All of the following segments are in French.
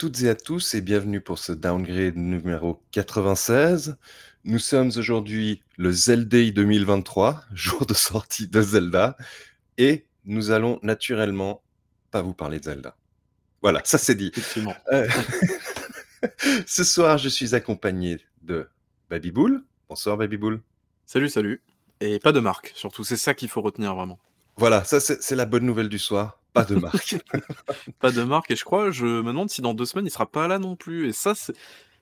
Toutes et à tous et bienvenue pour ce downgrade numéro 96. Nous sommes aujourd'hui le Zelda 2023, jour de sortie de Zelda, et nous allons naturellement pas vous parler de Zelda. Voilà, ça c'est dit. Euh, ce soir, je suis accompagné de Babybull. Bonsoir Babybull. Salut, salut. Et pas de marque, surtout, c'est ça qu'il faut retenir vraiment. Voilà, ça c'est la bonne nouvelle du soir. Pas de marque. pas de marque, et je crois, je me demande si dans deux semaines il sera pas là non plus. Et ça,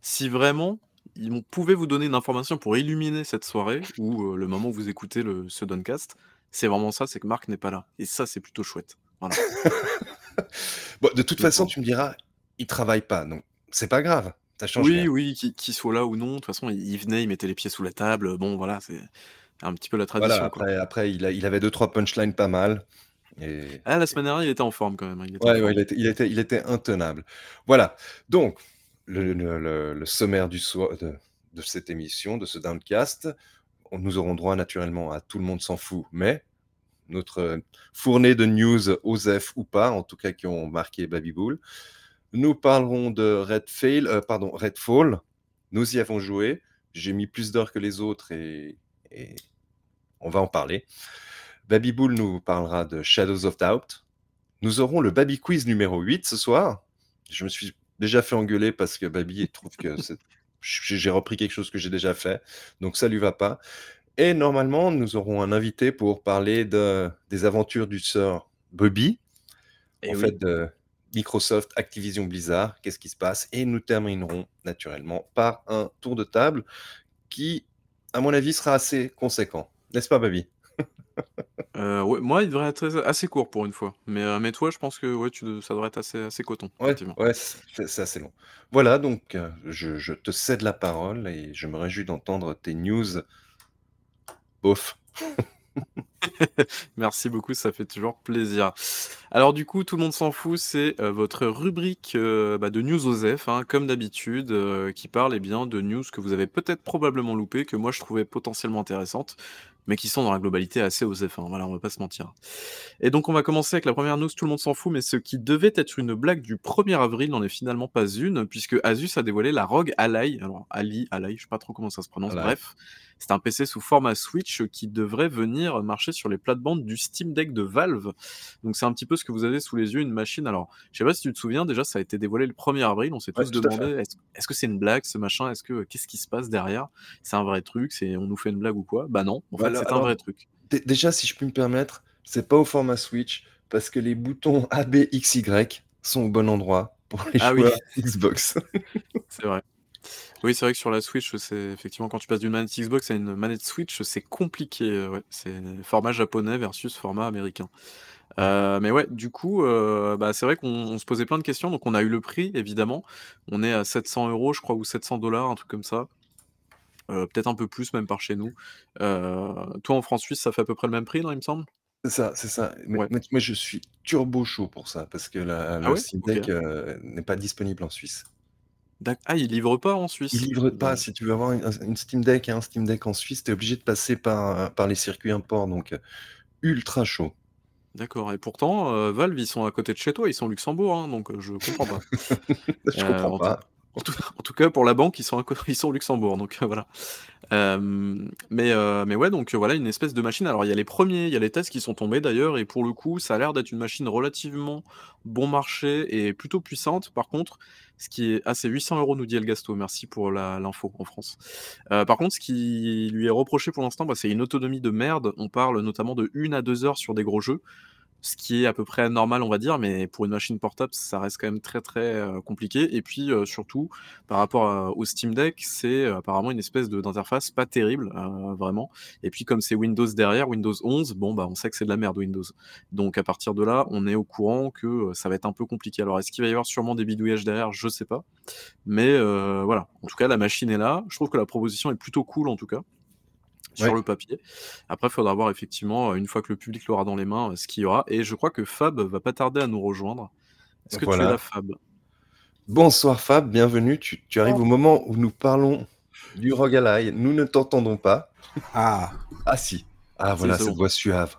si vraiment ils pouvaient vous donner une information pour illuminer cette soirée ou euh, le moment où vous écoutez le, ce Doncast, c'est vraiment ça, c'est que Marc n'est pas là. Et ça, c'est plutôt chouette. bon, de toute façon, tu me diras, il travaille pas, donc c'est pas grave. Ça change oui, oui, qu'il soit là ou non. De toute façon, il, venait, il mettait les pieds sous la table. Bon, voilà, c'est un petit peu la tradition. Voilà, après, après il, a, il, avait deux, trois punchlines pas mal. Et... Ah, la semaine dernière, il était en forme quand même. Il était, ouais, il, était, il, était, il, était, intenable. Voilà. Donc, le, le, le sommaire du soir, de, de, cette émission, de ce downcast, nous aurons droit naturellement à Tout le monde s'en fout, mais notre fournée de news, OSEF ou pas, en tout cas qui ont marqué Babybull. Nous parlerons de Redfall, euh, pardon, Redfall. Nous y avons joué. J'ai mis plus d'heures que les autres et, et, on va en parler. Babybull nous parlera de Shadows of Doubt. Nous aurons le Baby Quiz numéro 8 ce soir. Je me suis déjà fait engueuler parce que Baby trouve que j'ai repris quelque chose que j'ai déjà fait. Donc ça lui va pas. Et normalement, nous aurons un invité pour parler de, des aventures du sœur Bobby, en fait de Microsoft, Activision Blizzard, qu'est-ce qui se passe? Et nous terminerons naturellement par un tour de table qui, à mon avis, sera assez conséquent. N'est-ce pas, Bobby euh, ouais, moi, il devrait être assez court pour une fois. Mais, euh, mais toi, je pense que ouais, tu, ça devrait être assez, assez coton. Ouais, ouais c'est assez long. Voilà, donc euh, je, je, te cède la parole et je me réjouis d'entendre tes news Bof. Merci beaucoup, ça fait toujours plaisir. Alors du coup, tout le monde s'en fout, c'est euh, votre rubrique euh, bah, de news OSEF, hein, comme d'habitude, euh, qui parle eh bien, de news que vous avez peut-être probablement loupé, que moi je trouvais potentiellement intéressantes, mais qui sont dans la globalité assez OSEF, hein, voilà, on va pas se mentir. Et donc on va commencer avec la première news, tout le monde s'en fout, mais ce qui devait être une blague du 1er avril n'en est finalement pas une, puisque Asus a dévoilé la ROG Ally, alors Ali, Ally, je sais pas trop comment ça se prononce, bref, c'est un PC sous format Switch qui devrait venir marcher sur les plates-bandes du Steam Deck de Valve. Donc c'est un petit peu ce que vous avez sous les yeux, une machine. Alors, je sais pas si tu te souviens, déjà ça a été dévoilé le 1er avril, on s'est tous demandé est-ce que c'est une blague ce machin? Est-ce que qu'est-ce qui se passe derrière? C'est un vrai truc? C'est on nous fait une blague ou quoi? Bah non, en fait c'est un vrai truc. Déjà, si je puis me permettre, c'est pas au format Switch parce que les boutons A, B, X, Y sont au bon endroit pour les ah joueurs Xbox. c'est vrai. Oui, c'est vrai que sur la Switch, c'est effectivement quand tu passes d'une manette Xbox à une manette Switch, c'est compliqué. Euh, ouais. C'est format japonais versus format américain. Euh, mais ouais, du coup, euh, bah, c'est vrai qu'on se posait plein de questions. Donc, on a eu le prix, évidemment. On est à 700 euros, je crois, ou 700 dollars, un truc comme ça. Peut-être un peu plus, même par chez nous. toi, en France Suisse, ça fait à peu près le même prix, non, il me semble? C'est ça, c'est ça. Mais, moi, je suis turbo chaud pour ça, parce que la, ah le Steam Deck n'est pas disponible en Suisse. Ah, il livre pas en Suisse? Il livre pas. Si tu veux avoir une, Steam Deck et un Steam Deck en Suisse, tu es obligé de passer par, par les circuits import, donc ultra chaud. D'accord et pourtant, Valve, ils sont à côté de chez toi, ils sont au Luxembourg, hein, donc je comprends pas. Je comprends pas. En tout, cas, pour la banque, ils sont, ils sont au Luxembourg, donc voilà. mais, mais ouais, donc voilà, une espèce de machine. Alors, il y a les premiers, il y a les tests qui sont tombés d'ailleurs, et pour le coup, ça a l'air d'être une machine relativement bon marché et plutôt puissante. Par contre, ce qui est. Ah, c'est 800 euros, nous dit El Gasto. Merci pour l'info en France. par contre, ce qui lui est reproché pour l'instant, bah, c'est une autonomie de merde. On parle notamment de 1 à 2 heures sur des gros jeux ce qui est à peu près normal, on va dire, mais pour une machine portable, ça reste quand même très très compliqué. Et puis surtout, par rapport au Steam Deck, c'est apparemment une espèce d'interface pas terrible, vraiment. Et puis comme c'est Windows derrière, Windows 11, bon bah on sait que c'est de la merde Windows. Donc à partir de là, on est au courant que ça va être un peu compliqué. Alors est-ce qu'il va y avoir sûrement des bidouillages derrière? Je sais pas. Mais voilà, en tout cas la machine est là. Je trouve que la proposition est plutôt cool en tout cas sur le papier. Après, il faudra voir effectivement, une fois que le public l'aura dans les mains, ce qu'il y aura. Et je crois que Fab va pas tarder à nous rejoindre. Est-ce que tu es là, Fab? Bonsoir Fab, bienvenue. Tu, arrives oh. au moment où nous parlons du Rogalai. Nous ne t'entendons pas. Ah. Ah si. Ah voilà, cette voix suave.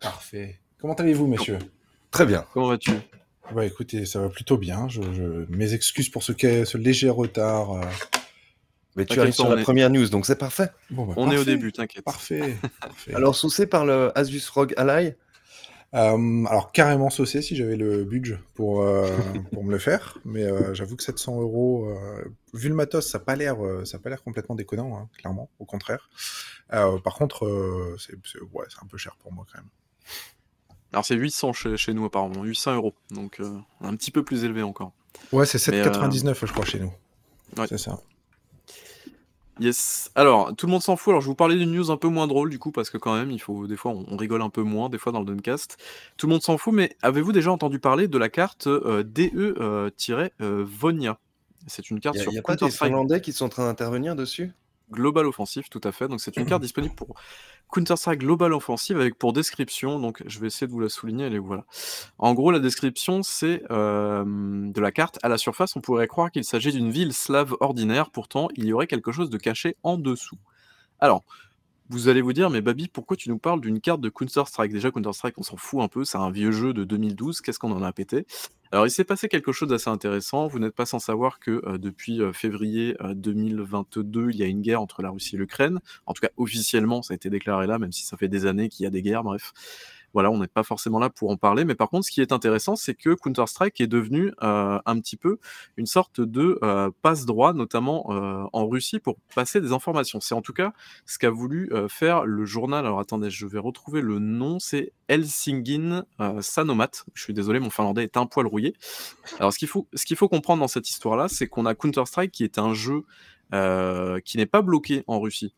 Parfait. Comment allez-vous, messieurs? Très bien. Comment vas-tu? Bah écoutez, ça va plutôt bien. Je, je... Mes excuses pour ce, ce léger retard. Euh. Mais tu arrives sur la première news, donc c'est parfait. Bon, bah, on est au début, t'inquiète. Parfait. parfait. Alors, saucé par le Asus ROG Ally euh, alors carrément saucé si j'avais le budget pour, euh, pour me le faire, mais euh, j'avoue que 700 euros, vu le matos, ça n'a pas l'air, ça pas l'air complètement déconnant, hein, clairement, au contraire. par contre, c'est, ouais, un peu cher pour moi quand même. Alors c'est 800 chez, chez nous apparemment, 800 euros, donc un petit peu plus élevé encore. Ouais, c'est 7,99 je crois chez nous. Ouais. C'est ça. Yes. Alors, tout le monde s'en fout. Alors, je vais vous parler d'une news un peu moins drôle, du coup, parce que quand même, il faut des fois, on, rigole un peu moins, des fois dans le Duncast. Tout le monde s'en fout, mais avez-vous déjà entendu parler de la carte euh, DE-Vonia euh, C'est une carte Il sur n'y a, pas des Finlandais qui sont en train d'intervenir dessus? Global Offensive, tout à fait. Donc, c'est une carte disponible pour Counter-Strike Global Offensive avec pour description, donc je vais essayer de vous la souligner, elle est voilà. En gros, la description, c'est euh, de la carte à la surface, on pourrait croire qu'il s'agit d'une ville slave ordinaire, pourtant il y aurait quelque chose de caché en dessous. Alors, vous allez vous dire, mais Babi, pourquoi tu nous parles d'une carte de Counter-Strike? Déjà, Counter-Strike, on s'en fout un peu, c'est un vieux jeu de 2012, qu'est-ce qu'on en a pété? Alors, il s'est passé quelque chose d'assez intéressant. Vous n'êtes pas sans savoir que euh, depuis euh, février 2022, euh, il y a une guerre entre la Russie et l'Ukraine. En tout cas, officiellement, ça a été déclaré là, même si ça fait des années qu'il y a des guerres, bref. Voilà, on n'est pas forcément là pour en parler, mais par contre, ce qui est intéressant, c'est que Counter-Strike est devenu euh, un petit peu une sorte de euh, passe-droit, notamment euh, en Russie, pour passer des informations. C'est en tout cas ce qu'a voulu faire le journal. Alors attendez, je vais retrouver le nom. C'est Helsingin Sanomat. Je suis désolé, mon finlandais est un poil rouillé. Alors ce qu'il faut, ce qu'il faut comprendre dans cette histoire-là, c'est qu'on a Counter-Strike qui est un jeu qui n'est pas bloqué en Russie.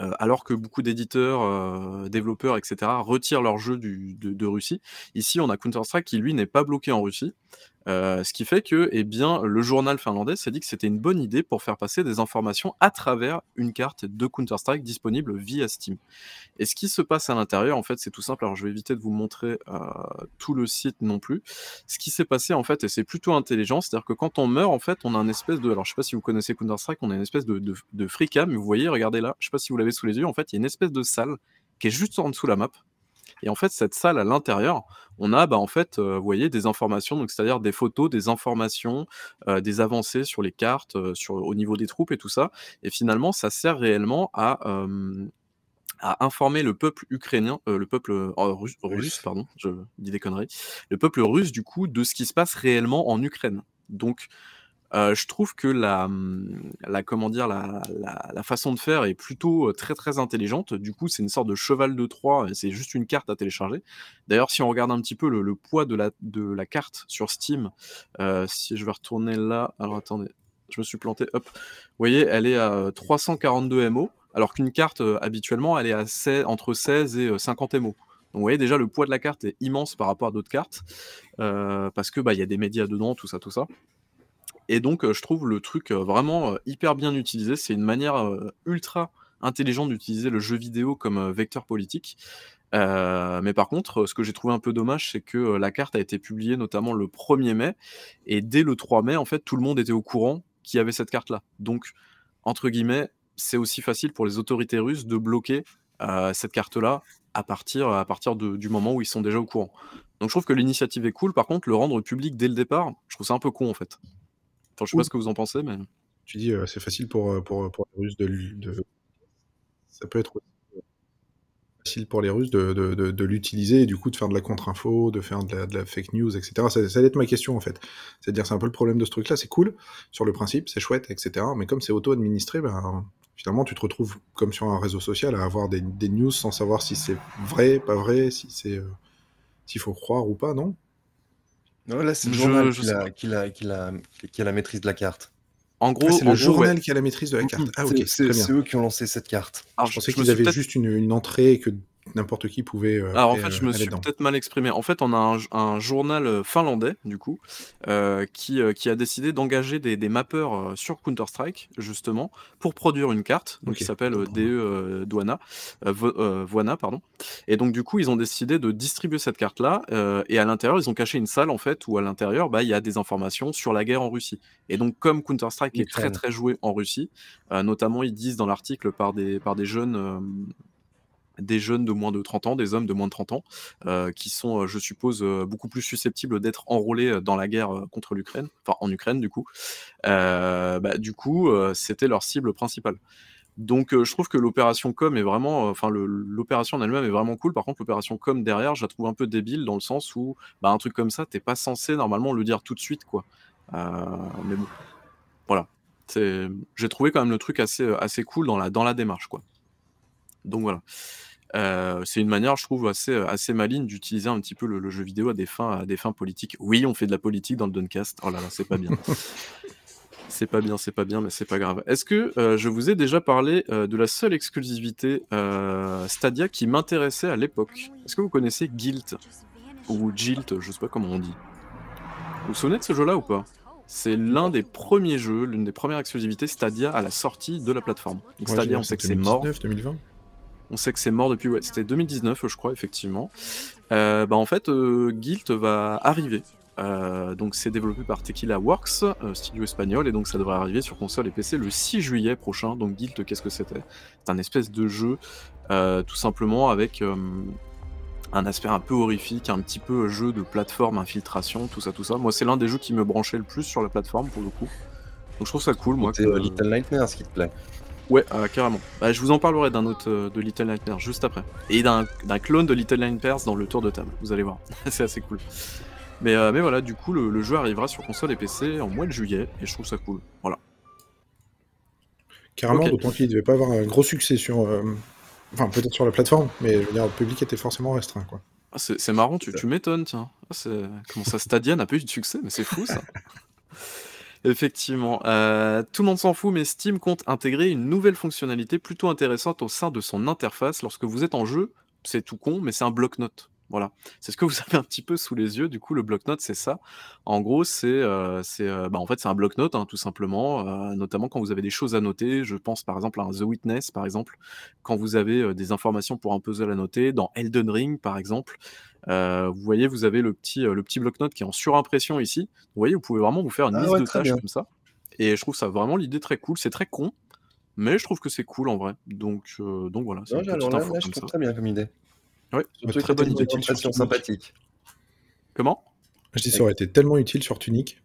Euh, alors que beaucoup d'éditeurs, euh, développeurs, etc., retirent leurs jeux de, Russie. Ici, on a Counter-Strike qui, lui, n'est pas bloqué en Russie. Euh, ce qui fait que eh bien, le journal finlandais s'est dit que c'était une bonne idée pour faire passer des informations à travers une carte de Counter-Strike disponible via Steam. Et ce qui se passe à l'intérieur, en fait, c'est tout simple. Alors, je vais éviter de vous montrer euh, tout le site non plus. Ce qui s'est passé, en fait, et c'est plutôt intelligent, c'est-à-dire que quand on meurt, en fait, on a une espèce de. Alors, je sais pas si vous connaissez Counter-Strike, on a une espèce de, de, de cam. Vous voyez, regardez là, je sais pas si vous l'avez sous les yeux. En fait, il y a une espèce de salle qui est juste en dessous de la map. Et en fait, cette salle à l'intérieur, on a, bah, en fait, euh, vous voyez, des informations, donc c'est-à-dire des photos, des informations, euh, des avancées sur les cartes, euh, sur, au niveau des troupes et tout ça. Et finalement, ça sert réellement à, à informer le peuple ukrainien, le peuple russe, russe, pardon, je dis des conneries, le peuple russe, du coup, de ce qui se passe réellement en Ukraine. Donc, je trouve que la, la comment dire? La façon de faire est plutôt, très, très intelligente. Du coup, c'est une sorte de cheval de Troie c'est juste une carte à télécharger. D'ailleurs, si on regarde un petit peu le poids de la carte sur Steam, si je vais retourner là alors attendez, je me suis planté, hop. Vous voyez, elle est à, 342 MO, alors qu'une carte, habituellement, elle est à entre 16 et 50 MO. Donc vous voyez déjà le poids de la carte est immense par rapport à d'autres cartes, parce que, bah, il y a des médias dedans, tout ça, tout ça. Et donc, je trouve le truc vraiment hyper bien utilisé. C'est une manière ultra intelligente d'utiliser le jeu vidéo comme vecteur politique. mais par contre, ce que j'ai trouvé un peu dommage, c'est que la carte a été publiée notamment le 1er mai, et dès le 3 mai, en fait, tout le monde était au courant qu'il y avait cette carte-là. Donc, entre guillemets, c'est aussi facile pour les autorités russes de bloquer cette carte-là à partir, à partir du moment où ils sont déjà au courant. Donc je trouve que l'initiative est cool. Par contre, le rendre public dès le départ, je trouve ça un peu con en fait. Enfin, je sais pas ce que vous en pensez, mais. Tu dis, c'est facile pour, pour, pour, les Russes de, de, Ça peut être facile pour les Russes de, de l'utiliser et du coup de faire de la contre-info, de faire de la, de la, fake news, etc. Ça, ça allait être ma question en fait. C'est-à-dire, c'est un peu le problème de ce truc-là. C'est cool sur le principe, c'est chouette, etc. Mais comme c'est auto-administré, ben, finalement, tu te retrouves comme sur un réseau social à avoir des, des news sans savoir si c'est vrai, pas vrai, si c'est s'il faut croire ou pas, non? Non, là, c'est le journal qui, a, qui, a, qui, a, qui, a, la maîtrise de la carte. En gros, c'est le journal qui a la maîtrise de la carte. Ah, ok, c'est eux qui ont lancé cette carte. Alors, je pensais qu'ils avaient juste une, une, entrée et que n'importe qui pouvait. Euh, Alors en fait, je me suis peut-être mal exprimé. En fait, on a un, journal euh, finlandais, du coup, euh, qui, qui a décidé d'engager des, des mappeurs sur Counter-Strike, justement, pour produire une carte, donc qui s'appelle DE Douana, Voana, pardon. Et donc, du coup, ils ont décidé de distribuer cette carte-là, et à l'intérieur, ils ont caché une salle, en fait, où à l'intérieur, bah, il y a des informations sur la guerre en Russie. Et donc, comme Counter-Strike est très, très joué en Russie, notamment, ils disent dans l'article par des, par des jeunes des jeunes de moins de 30 ans, des hommes de moins de 30 ans, euh, qui sont, euh, je suppose, euh, beaucoup plus susceptibles d'être enrôlés dans la guerre contre l'Ukraine, enfin en Ukraine du coup. bah, du coup, c'était leur cible principale. Donc je trouve que l'opération com est vraiment, enfin l'opération en elle-même est vraiment cool. Par contre, l'opération com derrière, je la trouve un peu débile dans le sens où, bah, un truc comme ça, t'es pas censé normalement le dire tout de suite, quoi. mais bon, voilà. J'ai trouvé quand même le truc assez, assez cool dans la, dans la démarche, quoi. Donc voilà. Euh, c'est une manière, je trouve, assez, assez maligne d'utiliser un petit peu le, jeu vidéo à des, fins, à des fins politiques. Oui, on fait de la politique dans le Duncast. Oh là là, c'est pas bien. c'est pas bien, c'est pas bien, mais c'est pas grave. Est-ce que euh, je vous ai déjà parlé euh, de la seule exclusivité Stadia qui m'intéressait à l'époque? Est-ce que vous connaissez Guilt? Ou Jilt, je sais pas comment on dit. Vous vous souvenez de ce jeu-là ou pas? C'est l'un des premiers jeux, l'une des premières exclusivités Stadia à la sortie de la plateforme. Stadia, on sait que c'est mort. 2020 on sait que c'est mort depuis, ouais, c'était 2019, je crois, effectivement. Euh, bah, en fait, euh, Guild va arriver. Euh, donc, c'est développé par Tequila Works, studio espagnol, et donc ça devrait arriver sur console et PC le 6 juillet prochain. Donc, Guild, qu'est-ce que c'était? C'est un espèce de jeu, tout simplement, avec un aspect un peu horrifique, un petit peu jeu de plateforme, infiltration, tout ça, tout ça. Moi, c'est l'un des jeux qui me branchait le plus sur la plateforme, pour le coup. Donc, je trouve ça cool, moi. C'est Little Nightmares qui te plaît Ouais, euh, carrément. Bah, je vous en parlerai d'un autre euh, de Little Nightmares juste après. Et d'un clone de Little Nightmares dans le tour de table, vous allez voir. c'est assez cool. Mais, euh, mais voilà, du coup, le, jeu arrivera sur console et PC en mois de juillet, et je trouve ça cool. Voilà. Carrément, d'autant qu'il ne devait pas avoir un gros succès sur. Enfin, peut-être sur la plateforme, mais je veux dire, le public était forcément restreint, quoi. Ah, c'est marrant, tu, tu m'étonnes, tiens. Ah, comment ça, Stadia n'a pas eu de succès, mais c'est fou, ça. Effectivement. Euh, tout le monde s'en fout, mais Steam compte intégrer une nouvelle fonctionnalité plutôt intéressante au sein de son interface lorsque vous êtes en jeu. C'est tout con, mais c'est un bloc-notes. Voilà. C'est ce que vous avez un petit peu sous les yeux. Du coup, le bloc-notes, c'est ça. En gros, c'est, euh, euh, bah, en fait, c'est un bloc-notes, hein, tout simplement, notamment quand vous avez des choses à noter. Je pense par exemple à un The Witness, par exemple, quand vous avez des informations pour un puzzle à noter. Dans Elden Ring, par exemple, euh, vous voyez, vous avez le petit, euh, le petit bloc-notes qui est en surimpression ici. Vous voyez, vous pouvez vraiment vous faire une ah liste de tâches comme ça. Et je trouve ça vraiment l'idée très cool. C'est très con, mais je trouve que c'est cool en vrai. Donc, euh, donc voilà. C'est une je trouve très bien comme idée. Oui, très, très bonne idée. sympathique. Comment? Je dis ça aurait été tellement utile sur Tunic.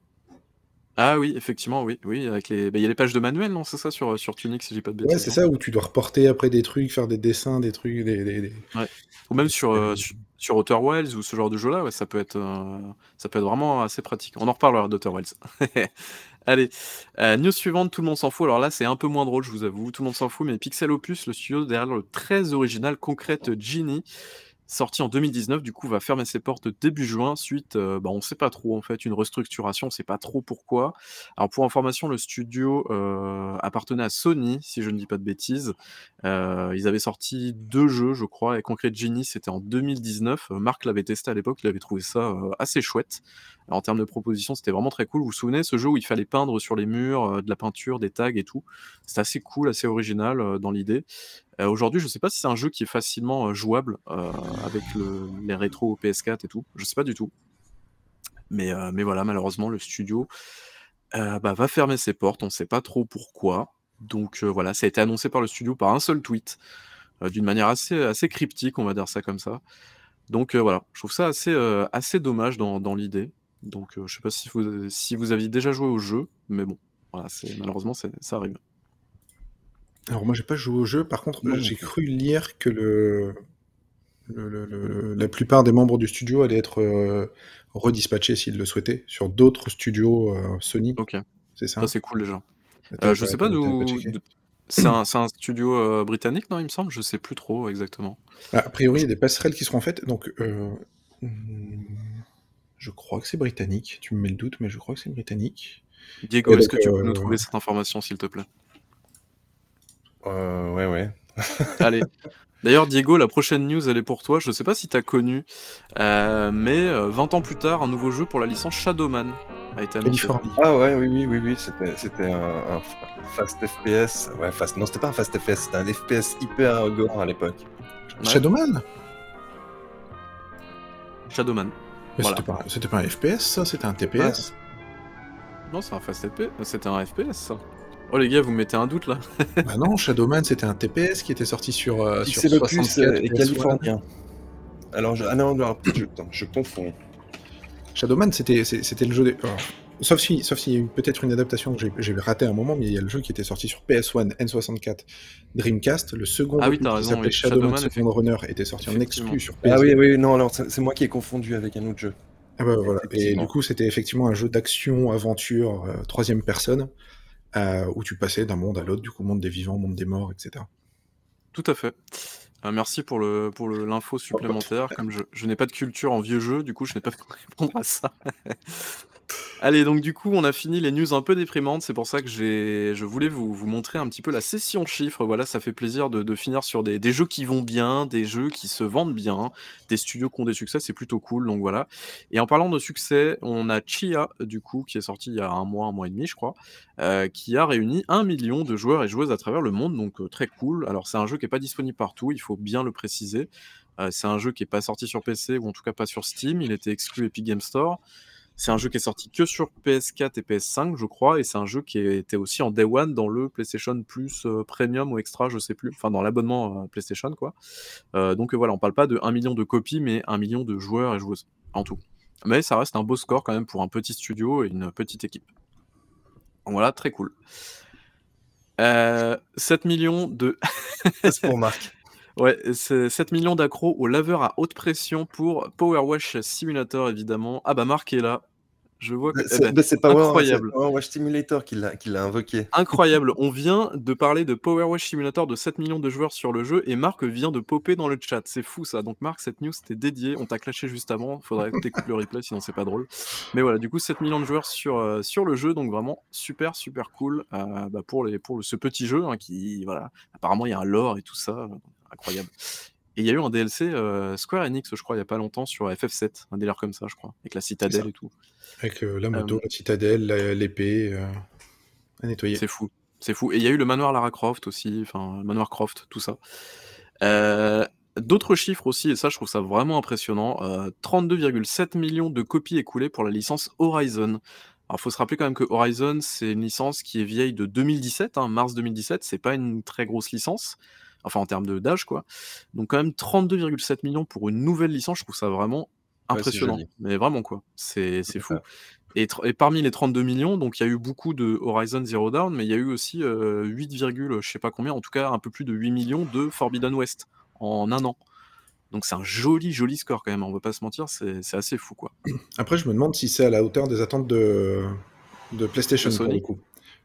Ah oui, effectivement, oui, oui, avec les, bah, il y a les pages de manuel, non, c'est ça sur sur Tunic, si j'ai pas de bêtises. Ouais, c'est ça où tu dois reporter après des trucs, faire des dessins, des trucs, des, Ouais. Ou même sur, sur Outer Wilds ou ce genre de jeu-là, ouais, ça, peut être, euh, ça peut être vraiment assez pratique. On en reparlera d'Outer Wilds. Allez, euh, news suivante, tout le monde s'en fout. Alors là, c'est un peu moins drôle, je vous avoue. Tout le monde s'en fout, mais Pixel Opus, le studio derrière le très original Concrete Genie, sorti en 2019, du coup va fermer ses portes début juin suite, euh, bah, on sait pas trop en fait, une restructuration, on sait pas trop pourquoi. Alors pour information, le studio euh, appartenait à Sony, si je ne dis pas de bêtises. Euh, ils avaient sorti deux jeux, je crois, et Concrete Genie, c'était en 2019. Marc l'avait testé à l'époque, il avait trouvé ça assez chouette. en termes de proposition, c'était vraiment très cool. Vous vous souvenez, ce jeu où il fallait peindre sur les murs, de la peinture, des tags et tout? C'était assez cool, assez original dans l'idée. Euh, aujourd'hui, je sais pas si c'est un jeu qui est facilement euh, jouable euh, avec les rétros PS4 et tout. Je sais pas du tout. Mais, voilà, malheureusement, le studio bah, va fermer ses portes. On ne sait pas trop pourquoi. Donc voilà, ça a été annoncé par le studio par un seul tweet, d'une manière assez, cryptique, on va dire ça comme ça. Donc voilà, je trouve ça assez, dommage dans, l'idée. Donc je sais pas si vous, si vous aviez déjà joué au jeu, mais bon, voilà, malheureusement ça arrive. Alors moi j'ai pas joué au jeu, par contre j'ai cru lire que le... la plupart des membres du studio allaient être euh, redispatchés s'ils le souhaitaient sur d'autres studios euh, Sony. Ok. C'est ça. c'est cool déjà. Euh, je sais pas d'où. C'est un, studio britannique, non, il me semble? Je sais plus trop exactement. Bah, a priori, il y a des passerelles qui seront faites, donc je crois que c'est britannique. Tu me mets le doute, mais je crois que c'est britannique. Diego, est-ce que tu peux nous trouver cette information, s'il te plaît? Euh, ouais, ouais. Allez. D'ailleurs, Diego, la prochaine news, elle est pour toi. Je sais pas si tu as connu, euh, mais 20 euh, ans plus tard, un nouveau jeu pour la licence Shadowman a été annoncé. Ah ouais, oui, oui, oui, oui. C'était, un, fast FPS. Ouais, fast. Non, c'était pas un fast FPS, c'était un FPS hyper gore à l'époque. Shadowman? Shadowman. c'était, pas, un FPS, ça C'était un TPS Non, c'est un fast FPS. C'était un FPS, ça. Oh les gars, vous mettez un doute là Bah non, Shadowman c'était un TPS qui était sorti sur, euh, sur C'est le plus 64 et PS1. californien. Alors, je... ah non, alors, je, attends, je confonds. Shadowman c'était c'est- c'était le jeu des... alors, sauf si sauf s'il y a eu peut-être une adaptation que j'ai- raté à un moment, mais il y a le jeu qui était sorti sur PS1, N64, Dreamcast. Le second Ah oui, qui raison, s'appelait oui, Shadowman, Shadowman, Second Runner était sorti en exclu sur PS. Ah oui, oui, non, alors c'est moi qui ai confondu avec un autre jeu. Ah bah voilà. Et du coup, c'était effectivement un jeu d'action, aventure, euh, troisième personne, euh, où tu passais d'un monde à l'autre, du coup, monde des vivants, monde des morts, etc. Tout à fait. Euh, merci pour le pour le- l'info supplémentaire. Comme je, je n'ai pas de culture en vieux jeux, du coup, je n'ai pas pu répondre à ça. Allez, donc du coup, on a fini les news un peu déprimantes. C'est pour ça que je voulais vous, montrer un petit peu la session chiffres. Voilà, ça fait plaisir de, finir sur des, des jeux qui vont bien, des jeux qui se vendent bien, des studios qui ont des succès. C'est plutôt cool. Donc voilà. Et en parlant de succès, on a Chia, du coup, qui est sorti il y a un mois, un mois et demi, je crois, euh, qui a réuni un million de joueurs et joueuses à travers le monde. Donc euh, très cool. Alors c'est un jeu qui n'est pas disponible partout, il faut bien le préciser. Euh, c'est un jeu qui n'est pas sorti sur PC ou en tout cas pas sur Steam. Il était exclu Epic Game Store. C'est un jeu qui est sorti que sur PS4 et PS5, je crois, et c'est un jeu qui était aussi en Day One dans le PlayStation Plus euh, Premium ou Extra, je sais plus, enfin dans l'abonnement euh, PlayStation, quoi. Euh, donc voilà, on parle pas de 1 million de copies, mais 1 million de joueurs et joueuses en tout. Mais ça reste un beau score quand même pour un petit studio et une petite équipe. Voilà, très cool. Euh, 7 millions de C'est pour Marc. Ouais, c'est 7 millions d'accros au laveur à haute pression pour Power Wash Simulator, évidemment. Ah bah Marc est là. Je vois que... eh C'est ben, bah, c'est Power, incroyable. Power Wash Simulator qui l'a invoqué. Incroyable. On vient de parler de Power Wash Simulator de 7 millions de joueurs sur le jeu et Marc vient de popper dans le chat. C'est fou ça. Donc Marc, cette news c'était dédié. On t'a clashé juste avant. Faudrait que t'écoutes le replay sinon c'est pas drôle. Mais voilà, du coup 7 millions de joueurs sur, euh, sur le jeu. Donc vraiment super super cool euh, bah, pour, les, pour le- ce petit jeu hein, qui, voilà, apparemment il y a un lore et tout ça. Incroyable. Et il y a eu un DLC euh, Square Enix, je crois, il y a pas longtemps sur FF7. Un délire comme ça, je crois. Avec la citadelle et tout. Avec euh, la moto, Euh, la citadelle, l'épée à nettoyer. C'est fou. C'est fou. Et il y a eu le manoir Lara Croft aussi, enfin, manoir Croft, tout ça. D'autres chiffres aussi, et ça, je trouve ça vraiment impressionnant. euh, 32,7 millions de copies écoulées pour la licence Horizon. Alors, il faut se rappeler quand même que Horizon, c'est une licence qui est vieille de 2017, hein, mars 2017. C'est pas une très grosse licence, enfin en termes de- d'âge, quoi. Donc, quand même, 32,7 millions pour une nouvelle licence, je trouve ça vraiment impressionnant. Mais vraiment, quoi. C'est c'est fou. Et, parmi les 32 millions, donc il y a eu beaucoup de Horizon Zero Dawn, mais il y a eu aussi euh, 8, virgule je sais pas combien, en tout cas un peu plus de 8 millions de Forbidden West en un an. Donc c'est un joli, joli score quand même, on va pas se mentir, c'est c'est assez fou quoi. Après, je me demande si c'est à la hauteur des attentes de, de PlayStation De pour Sony. le coup.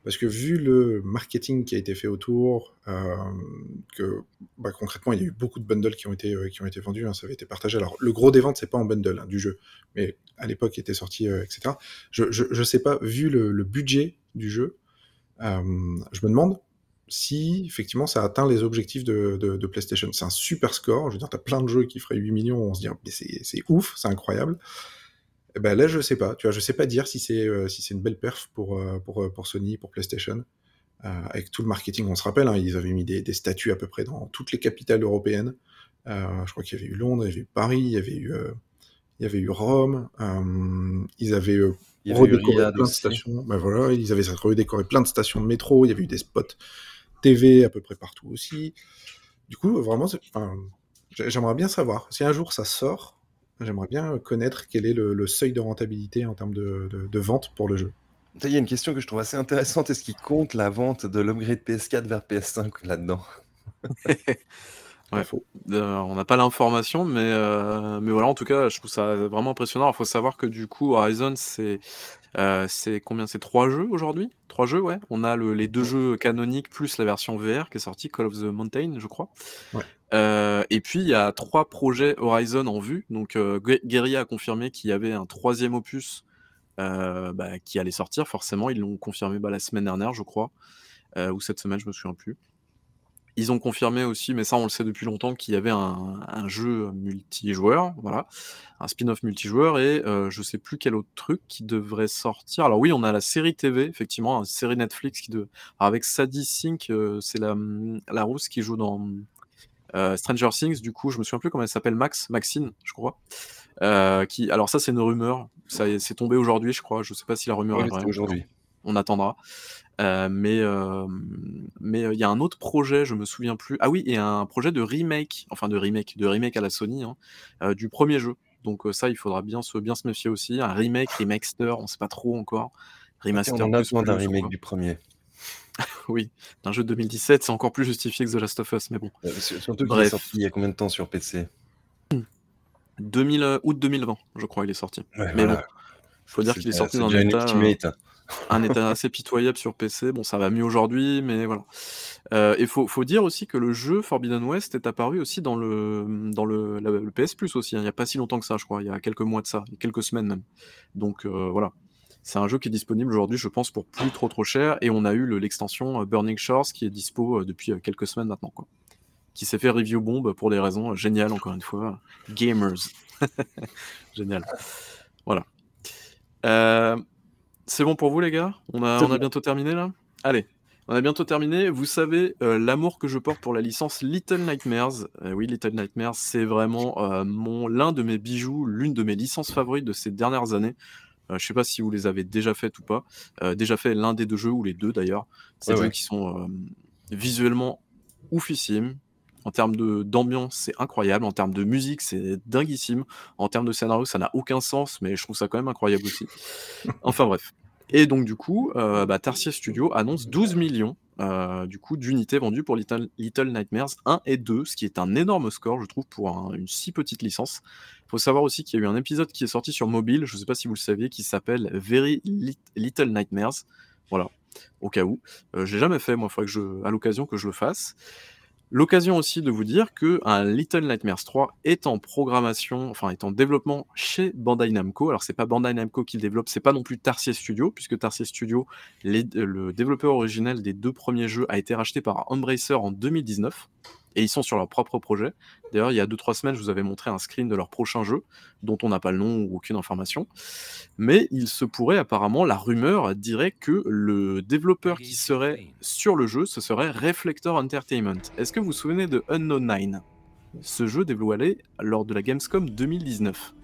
Parce que vu le marketing qui a été fait autour, euh, que bah, concrètement, il y a eu beaucoup de bundles qui ont été, euh, qui ont été vendus, hein, ça avait été partagé. Alors, le gros des ventes, c'est pas en bundle hein, du jeu, mais à l'époque, il était sorti, euh, etc. Je, je, je sais pas, vu le, budget du jeu, je me demande si effectivement ça atteint les objectifs de, de, de PlayStation. C'est un super score. Je veux dire, t'as plein de jeux qui feraient 8 millions, on se dit, c'est c'est ouf, c'est incroyable. Eh ben là, je sais pas. Tu vois, je sais pas dire si c'est euh, si c'est une belle perf pour, euh, pour, euh, pour Sony, pour PlayStation. Euh, avec tout le marketing, on se rappelle, hein, ils avaient mis des, des statues à peu près dans toutes les capitales européennes. Je crois qu'il y avait eu Londres, il y avait eu Paris, il y avait eu, il y avait eu Rome. ils avaient Il redécoré plein de stations. Ben voilà, ils avaient redécoré plein de stations de métro. Il y avait eu des spots TV à peu près partout aussi. Du coup, vraiment, j'aimerais bien savoir si un jour ça sort. J'aimerais bien connaître quel est le, le seuil de rentabilité en termes de, de- de vente pour le jeu. Il y a une question que je trouve assez intéressante. Est-ce qu'il compte la vente de l'upgrade PS4 vers PS5 là-dedans? Ouais. Euh, on n'a pas l'information, mais, euh, mais voilà, en tout cas, je trouve ça vraiment impressionnant. Il faut savoir que du coup, Horizon, c'est euh, c'est combien? C'est trois jeux aujourd'hui? Trois jeux, ouais. On a le- les deux jeux canoniques plus la version VR qui est sortie, Call of the Mountain, je crois. Ouais. Euh, et puis, il y a trois projets Horizon en vue. Donc, euh, Gue- Guerrilla a confirmé qu'il y avait un troisième opus euh, bah, qui allait sortir, forcément. Ils l'ont confirmé bah, la semaine dernière, je crois. Euh, ou cette semaine, je me souviens plus. Ils ont confirmé aussi, mais ça on le sait depuis longtemps, qu'il y avait un, jeu multijoueur, voilà, un spin-off multijoueur, et je sais plus quel autre truc qui devrait sortir. Alors oui, on a la série TV, effectivement, une série Netflix qui de... Avec Sadie Sink, c'est la, la rousse qui joue dans euh, Stranger Things, du coup, je me souviens plus comment elle s'appelle, Max, Maxine, je crois. Euh, qui... Alors ça c'est une rumeur, ça c'est tombé aujourd'hui, je crois. Je sais pas si la rumeur Oui, est vraie. aujourd'hui. on attendra. Euh, mais mais il y a un autre projet, je me souviens plus. Ah oui, et un projet de remake, enfin de remake, de remake à la Sony, hein, du premier jeu. Donc ça, il faudra bien se, bien se méfier aussi. Un remake, remaster, on sait pas trop encore. Remaster. on a besoin d'un remake du premier. oui, d'un jeu de 2017, c'est encore plus justifié que The Last of Us, mais bon. surtout qu'il est sorti il y a combien de temps sur PC 2000, août 2020, je crois, il est sorti. mais bon, faut dire qu'il est sorti dans un état, un état assez pitoyable sur PC. Bon, ça va mieux aujourd'hui, mais voilà. Euh, et faut, faut dire aussi que le jeu Forbidden West est apparu aussi dans le, dans le, le PS Plus aussi. Hein. Il n'y a pas si longtemps que ça, je crois. Il y a quelques mois de ça, quelques semaines même. Donc euh, voilà. C'est un jeu qui est disponible aujourd'hui, je pense, pour plus trop trop cher. Et on a eu l'extension euh, Burning Shores qui est dispo depuis quelques semaines maintenant. Quoi qui s'est fait review bomb pour des raisons géniales, encore une fois. Gamers. Génial. Voilà. Euh, c'est bon pour vous, les gars? On a, on a bientôt terminé là? Allez, on a bientôt terminé. Vous savez euh, l'amour que je porte pour la licence Little Nightmares. Euh, oui, Little Nightmares, c'est vraiment mon l'un de mes bijoux, l'une de mes licences favorites de ces dernières années. Je sais pas si vous les avez déjà faites ou pas. déjà fait l'un des deux jeux ou les deux d'ailleurs. C'est des jeux qui sont visuellement oufissimes, en termes d'ambiance, c'est incroyable. En termes de musique, c'est dinguissime. En termes de scénario, ça n'a aucun sens, mais je trouve ça quand même incroyable aussi. enfin bref. Et donc du coup, euh, bah, Tarsier Studio annonce 12 millions euh, du coup d'unités vendues pour Little, Nightmares 1 et 2, ce qui est un énorme score, je trouve, pour une si petite licence. Il faut savoir aussi qu'il y a eu un épisode qui est sorti sur mobile, je ne sais pas si vous le saviez, qui s'appelle Very Little Nightmares. Voilà, au cas où. Euh, j'ai jamais fait, moi, il faudrait que je, à l'occasion que je le fasse. L'occasion aussi de vous dire que un Little Nightmares 3 est en programmation, enfin est en développement chez Bandai Namco. Alors c'est pas Bandai Namco qui le développe, c'est pas non plus Tarsier Studio, puisque Tarsier Studio, le développeur originel des deux premiers jeux, a été racheté par Embracer en 2019 et ils sont sur leur propre projet. D'ailleurs, il y a 2-3 semaines, je vous avais montré un screen de leur prochain jeu, dont on n'a pas le nom ou aucune information. Mais il se pourrait apparemment, la rumeur dirait que le développeur qui serait sur le jeu, ce serait Reflector Entertainment. Est-ce que vous vous souvenez de Unknown 9 Ce jeu dévoilé lors de la Gamescom 2019.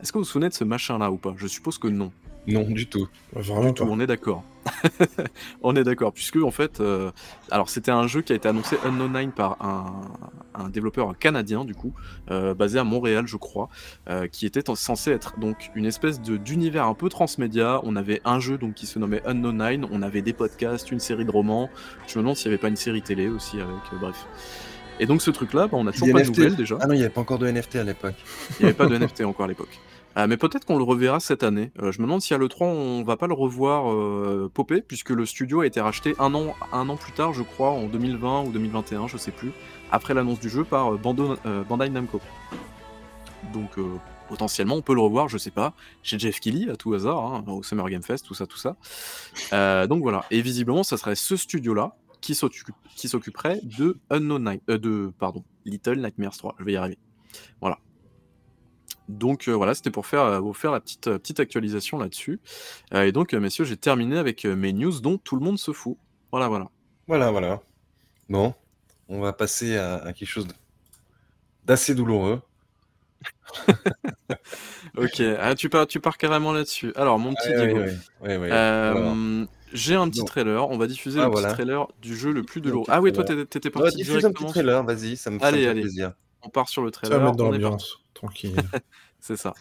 Est-ce que vous vous souvenez de ce machin-là ou pas? Je suppose que non. Non, du tout. Vraiment tout, on est d'accord. on est d'accord, puisque en fait, euh, alors c'était un jeu qui a été annoncé Unknown 9 par un, développeur canadien du coup, euh, basé à Montréal je crois, euh, qui était censé être donc une espèce de d'univers un peu transmédia. On avait un jeu donc qui se nommait Unknown 9, on avait des podcasts, une série de romans. Je me demande s'il n'y avait pas une série télé aussi avec, bref. Et donc ce truc-là, bah, on a toujours pas de nouvelles déjà. Ah non, il n'y avait pas encore de NFT à l'époque. Il n'y avait pas de NFT encore à l'époque. Ah, mais peut-être qu'on le reverra cette année. Euh, je me demande si à l'E3 on va pas le revoir euh, popper, puisque le studio a été racheté un an, un an plus tard, je crois, en 2020 ou 2021, je sais plus, après l'annonce du jeu par euh, Bandai Namco. Donc potentiellement on peut le revoir, je sais pas, chez Jeff Kelly à tout hasard, hein, au Summer Game Fest, tout ça, tout ça. donc voilà. Et visiblement, ça serait ce studio-là qui s'occuperait de Unknown Night, de pardon, Little Nightmares 3. Je vais y arriver. Voilà. Donc euh, voilà, c'était pour faire, euh, vous faire la petite, euh, petite actualisation là-dessus. et donc, messieurs, j'ai terminé avec mes news dont tout le monde se fout. Voilà, voilà. Voilà, voilà. Bon, on va passer à, quelque chose d'assez douloureux. ok, ah, tu, pars, tu pars carrément là-dessus. Alors, mon petit Diego, j'ai un petit trailer. On va diffuser ah, le petit trailer du jeu le plus douloureux. Ah oui, toi, t'étais parti diffuse un petit trailer, vas-y, ça me fait allez. plaisir. On part sur le trailer. Ça va mettre dans l'ambiance. Tranquille. C'est ça.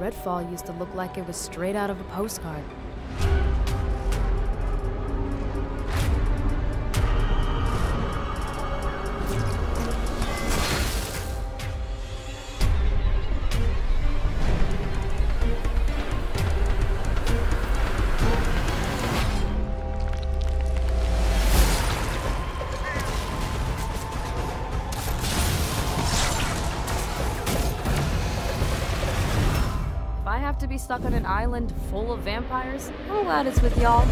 Redfall used to look like it was straight out of a postcard. Stuck on an island full of vampires, I'm glad it's with y'all.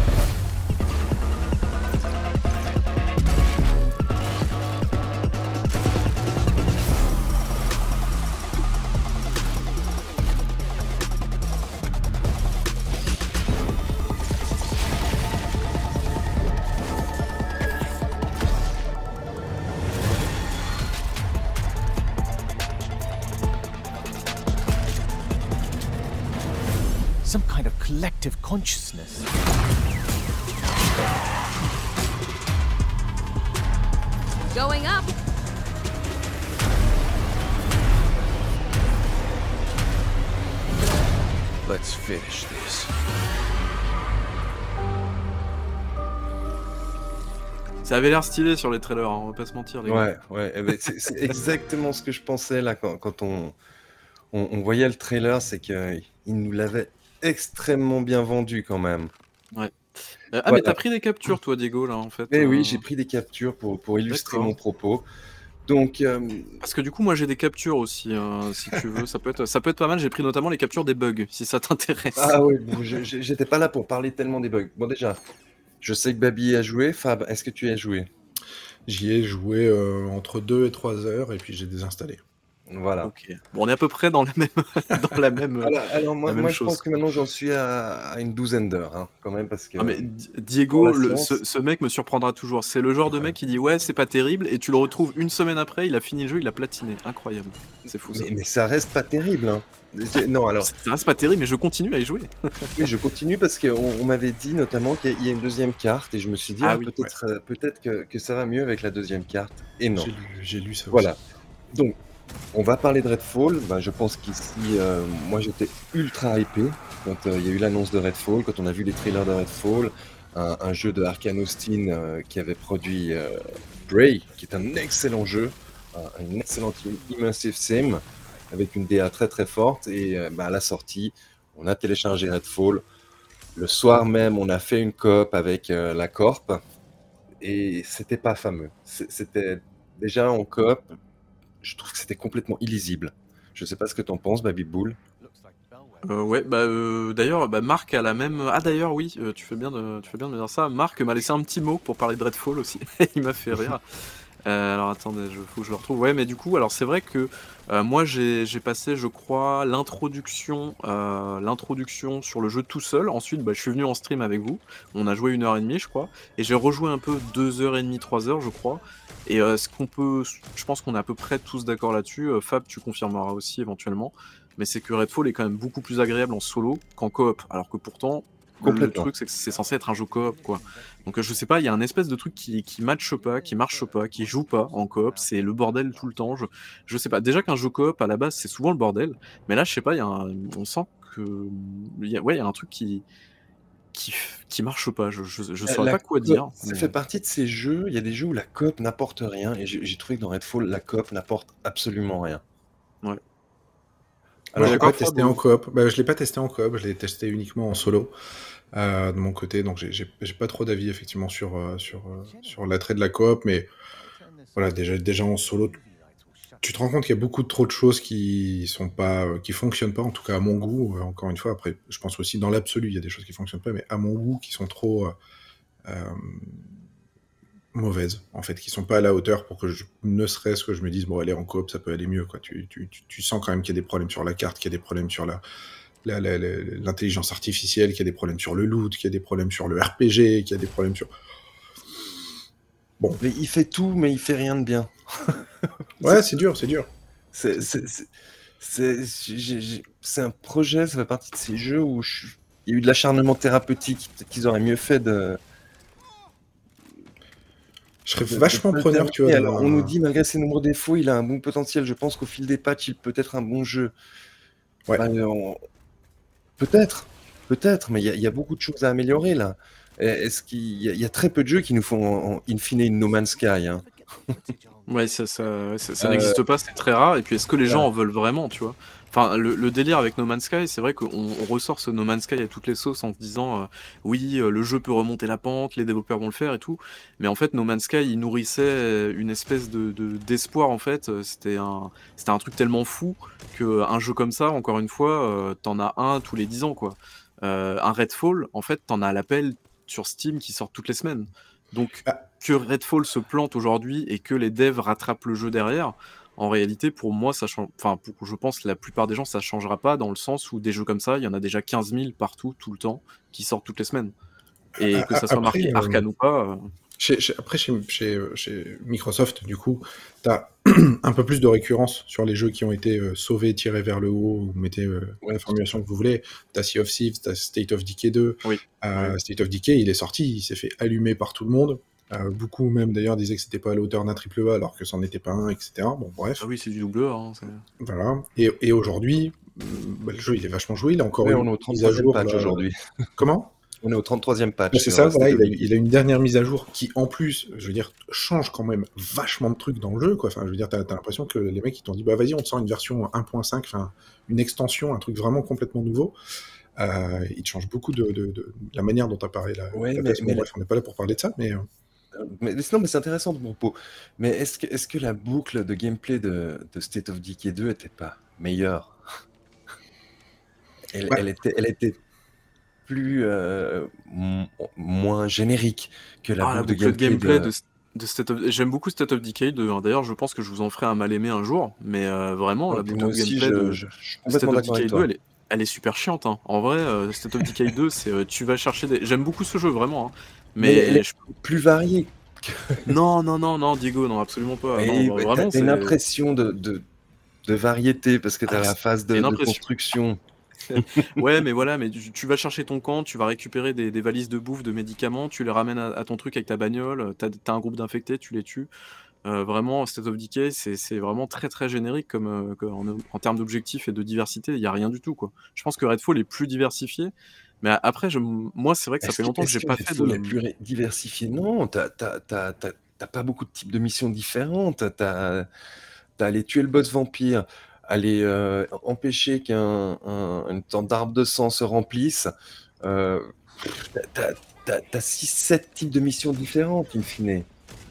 Going up. Let's finish this. Ça avait l'air stylé sur les trailers, hein, on va pas se mentir. Les gars. Ouais, ouais, eh ben, c'est c'est exactement ce que je pensais là quand, quand on, on, on voyait le trailer, c'est qu'il nous l'avait extrêmement bien vendu quand même. Euh, ah, mais t'as pris des captures, toi, Diego, là, en fait. Euh, oui, j'ai pris des captures pour, pour illustrer mon propos. Donc, euh, Parce que du coup, moi, j'ai des captures aussi, hein, si tu veux. Ça peut, être, ça peut être pas mal. J'ai pris notamment les captures des bugs, si ça t'intéresse. ah oui, bon, j'étais pas là pour parler tellement des bugs. Bon, déjà, je sais que Babi a joué. Fab, est-ce que tu y as joué? J'y ai joué euh, entre 2 et 3 heures et puis j'ai désinstallé. Voilà. Ok. Bon, on est à peu près dans la même. dans la même Alors, moi, la même moi je chose. pense que maintenant j'en suis à, à une douzaine d'heures, hein, quand même, parce que. Ah, mais Di- Diego, le- séance. ce, ce mec me surprendra toujours. C'est le genre de mec qui dit ouais, c'est pas terrible, et tu le retrouves une semaine après, il a fini le jeu, il a platiné. Incroyable. C'est fou ça. mais, mais ça reste pas terrible. Hein. Non, alors, Ça reste pas terrible, mais je continue à y jouer. oui, je continue parce qu'on on, m'avait dit notamment qu'il y a- une deuxième carte et je me suis dit, Ah ah, oui, peut-être euh, peut-être que, que ça va mieux avec la deuxième carte. Et non. J'ai lu, j'ai lu ça Voilà. Donc, on va parler de Redfall. Ben, je pense qu'ici, euh, moi j'étais ultra hypé quand euh, il y a eu l'annonce de Redfall, quand on a vu les trailers de Redfall, un, jeu de Arkane Austin euh, qui avait produit Bray, qui est un excellent jeu, un, im- immersive sim avec une DA très très forte. Et ben, à la sortie, on a téléchargé Redfall. Le soir même, on a fait une coop avec la Corp et c'était pas fameux. C'était déjà en coop, je trouve que c'était complètement illisible. Je sais pas ce que t'en penses, Baby Bull. Euh, ouais, bah euh, d'ailleurs, bah, Marc a la même. Ah d'ailleurs, oui, euh, tu fais bien de, tu fais bien de me dire ça. Marc m'a laissé un petit mot pour parler de Redfall aussi. Il m'a fait rire. Euh, alors attendez, je faut que je le retrouve. Ouais, mais du coup, alors c'est vrai que euh, moi j'ai passé, je crois, l'introduction, euh, l'introduction sur le jeu tout seul. Ensuite, bah, je suis venu en stream avec vous. On a joué une heure et demie, je crois, et j'ai rejoué un peu deux heures et demie, trois heures, je crois. Et ce qu'on peut, je pense qu'on est à peu près tous d'accord là-dessus. Fab, tu confirmeras aussi éventuellement. Mais c'est que Redfall est quand même beaucoup plus agréable en solo qu'en coop. Alors que pourtant, le truc c'est que c'est censé être un jeu coop, quoi. Donc euh, je sais pas, il y a un espèce de truc qui, qui matche pas, qui marche pas, qui joue pas en coop. C'est le bordel tout le temps. Je, je sais pas. Déjà qu'un jeu coop à la base c'est souvent le bordel. Mais là, je sais pas, il y a un- on sent que, il y a, ouais, il y a un truc qui qui, qui marche pas. Je, je, je Euh, saurais la pas quoi dire. Ça mais- fait partie de ces jeux, il y a des jeux où la coop n'apporte rien, et j'ai trouvé que dans Redfall, la coop n'apporte absolument rien. Ouais. Alors, je l'ai pas testé en coop. Bah, je l'ai pas testé en coop, je l'ai testé uniquement en solo euh, de mon côté, donc j'ai- pas trop d'avis effectivement sur euh, sur euh, sur l'attrait de la coop, mais voilà déjà déjà en solo, tu te rends compte qu'il y a beaucoup de trop de choses qui sont pas euh, qui fonctionnent pas, en tout cas à mon goût. euh, encore une fois, après, je pense aussi dans l'absolu, il y a des choses qui fonctionnent pas, mais à mon goût, qui sont trop euh, euh, mauvaises, en fait, qui sont pas à la hauteur pour que je, ne serait-ce que je me dise, bon, aller en coop, ça peut aller mieux, quoi. Tu, tu, tu, tu sens quand même qu'il y a des problèmes sur la carte, qu'il y a des problèmes sur la- l'intelligence artificielle, qu'il y a des problèmes sur le loot, qu'il y a des problèmes sur le RPG, qu'il y a des problèmes sur... Mais il fait tout, mais il fait rien de bien. Ouais, c'est dur, c'est dur. C'est un projet, ça fait partie de ces jeux où je il y a eu de l'acharnement thérapeutique, peut-être qu'ils auraient mieux fait de. Je serais de- vachement preneur, tu vois. Alors, on nous dit, malgré ses nombreux défauts, il a un bon potentiel. Je pense qu'au fil des patchs, il peut être un bon jeu. Ouais. Bah, on- Peut-être, peut-être, mais il y, a- il y a beaucoup de choses à améliorer là. Est-ce qu'il y, a- il y a très peu de jeux qui nous font en, en- in fine une No Man's Sky hein. Ouais, ça, ça, ouais, ça, ça Euh, n'existe pas, c'est très rare. Et puis, est-ce que les gens en veulent vraiment, tu vois? Enfin, le, le délire avec No Man's Sky, c'est vrai qu'on on ressort ce No Man's Sky à toutes les sauces en se disant euh, oui, euh, le jeu peut remonter la pente, les développeurs vont le faire et tout. Mais en fait, No Man's Sky, il nourrissait euh, une espèce de de- d'espoir. en fait, c'était un, c'était un truc tellement fou que un jeu comme ça, encore une fois, euh, t'en as un tous les 10 ans, quoi. Euh, un Redfall, en fait, t'en as à l'appel sur Steam qui sort toutes les semaines. Donc, Ah. que Redfall se plante aujourd'hui et que les devs rattrapent le jeu derrière, en réalité, pour moi, ça change. Enfin, pour, je pense que la plupart des gens, ça changera pas dans le sens où des jeux comme ça, il y en a déjà 15 000 partout, tout le temps, qui sortent toutes les semaines. Et A- que ça a- soit après, marqué euh, Arkane ou pas. euh, Chez- chez- après, chez, chez, chez Microsoft, du coup, tu as un peu plus de récurrence sur les jeux qui ont été euh, sauvés, tirés vers le haut, ou mettez euh, Ouais, la formulation que vous voulez. Tu as Sea of Thieves, tu as State of Decay 2. Oui. Euh, State of Decay, il est sorti, il s'est fait allumer par tout le monde. Euh, beaucoup même d'ailleurs disaient que c'était pas à la hauteur d'un triple A alors que c'en était pas un, etc. Bon, bref, Ah oui, c'est du double A. hein, voilà. Et, et aujourd'hui, mm, bah, le jeu il est vachement joué, il a encore Ouais, une on est au mise à 33e jour. patch là. aujourd'hui. Comment? On est au 33e patch. C'est sur ça, voilà, il a, il a une dernière mise à jour qui, en plus, je veux dire, change quand même vachement de trucs dans le jeu, quoi. Enfin, je veux dire, t'as as, l'impression que les mecs, ils t'ont dit, bah vas-y, on te sort une version 1.5, enfin, une extension, un truc vraiment complètement nouveau. Euh, il te change beaucoup de, de- de la manière dont apparaît la, Ouais, la mais- mais Bref, on n'est pas là pour parler de ça, mais... Mais, mais sinon, mais c'est intéressant de mon pot. Mais est-ce que, est que la boucle de gameplay de, de State of Decay 2 était pas meilleure? Elle, Ouais. elle était, elle était plus euh, moins générique que la Ah, la boucle, de gameplay de- de, de State of... J'aime beaucoup State of Decay 2. hein. D'ailleurs, je pense que je vous en ferai un mal aimé un jour. Mais euh, vraiment, Ouais, la boucle aussi, gameplay je, de je- je State of Decay avec 2, toi. elle est, elle est super chiante. hein. En vrai, euh, State of Decay 2, c'est euh, tu vas chercher des. J'aime beaucoup ce jeu, vraiment. hein. Mais Mais, elle est je- plus variée. non, non, non, non, Diego, non, absolument pas. Non, vraiment, t'as- t'as une impression de, de, de variété parce que tu as Ah, la phase de, construction. Ouais, mais voilà, mais tu, tu vas chercher ton camp, tu vas récupérer des, des valises de bouffe, de médicaments, tu les ramènes à, à ton truc avec ta bagnole, t'as as un groupe d'infectés, tu les tues. Euh, vraiment, State of Decay, c'est c'est vraiment très très générique comme, euh, en termes d'objectifs et de diversité, il n'y a rien du tout. quoi. Je pense que Redfall est plus diversifié, mais après, je, moi, c'est vrai que ça fait longtemps que j'ai pas fait de. Est plus ré- diversifié Non, t'as pas beaucoup de types de missions différentes. T'as as aller tuer le boss vampire, aller euh, empêcher qu'un un- une sorte d'arbre de sang se remplisse. Euh, t'as- t'as- T'as 6-7 types de missions différentes, in fine.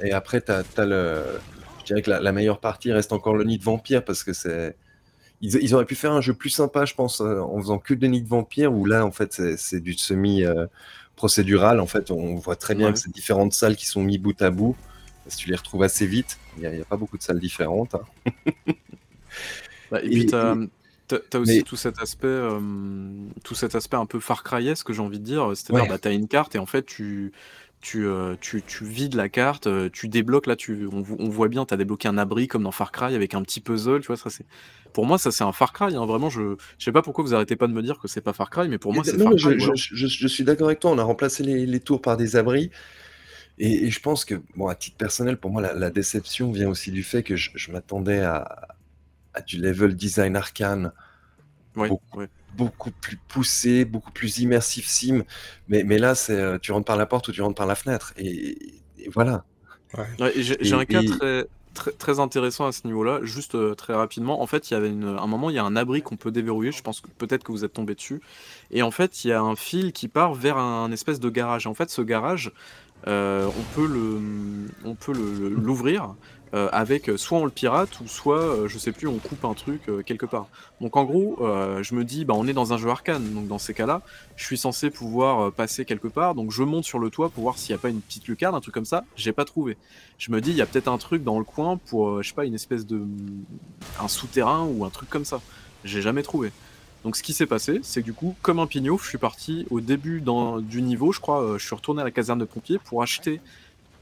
Et après, t'as as le... Je dirais que la, la meilleure partie reste encore le nid de vampire, parce que c'est... Ils, ils auraient pu faire un jeu plus sympa, je pense, euh, en faisant que de nid de vampire, où là, en fait, c'est- du semi... euh, procédural, en fait, on voit très bien Ouais. que c'est différentes salles qui sont mis bout à bout. Si tu les retrouves assez vite, il n'y a, pas beaucoup de salles différentes. hein. Bah, et, Et- puis t'as- t'as aussi mais- tout cet aspect, euh, tout cet aspect un peu Far Cry que j'ai envie de dire. C'est-à-dire, Ouais. bah, t'as une carte et en fait tu tu, euh, tu, tu vides la carte, euh, tu débloques là, tu, on, vo- on voit bien, t'as débloqué un abri comme dans Far Cry avec un petit puzzle, tu vois. Ça c'est, pour moi ça c'est un Far Cry. hein, vraiment, je, je sais pas pourquoi vous arrêtez pas de me dire que c'est pas Far Cry, mais pour moi c'est Far Cry. je- voilà. je- je suis d'accord avec toi, on a remplacé les, les tours par des abris. Et, et je pense que, bon, à titre personnel, pour moi, la, la déception vient aussi du fait que je, m'attendais à, à du level design arcane beaucoup. ouais. Beaucoup plus poussé, beaucoup plus immersif sim. Mais, mais là, c'est euh, tu rentres par la porte ou tu rentres par la fenêtre. Et, et voilà. Ouais, j'ai un cas et- très, très, très intéressant à ce niveau-là, juste euh, très rapidement. En fait, il y avait une, un moment, il y a un abri qu'on peut déverrouiller. Je pense que peut-être que vous êtes tombé dessus. Et en fait, il y a un fil qui part vers un, espèce de garage. Et en fait, ce garage, euh, on peut le, on peut le- le- l'ouvrir euh, avec euh, soit on le pirate ou soit, euh, je sais plus, on coupe un truc quelque part. Donc en gros, je me dis, bah, on est dans un jeu arcane. Donc dans ces cas-là, je suis censé pouvoir passer quelque part. Donc je monte sur le toit pour voir s'il n'y a pas une petite lucarne, un truc comme ça. J'ai pas trouvé. Je me dis, il y a peut-être un truc dans le coin pour, je sais pas, une espèce de. un souterrain ou un truc comme ça. J'ai jamais trouvé. Donc ce qui s'est passé, c'est que du coup, comme un pignouf, je suis parti au début du niveau, je crois, je suis retourné à la caserne de pompiers pour acheter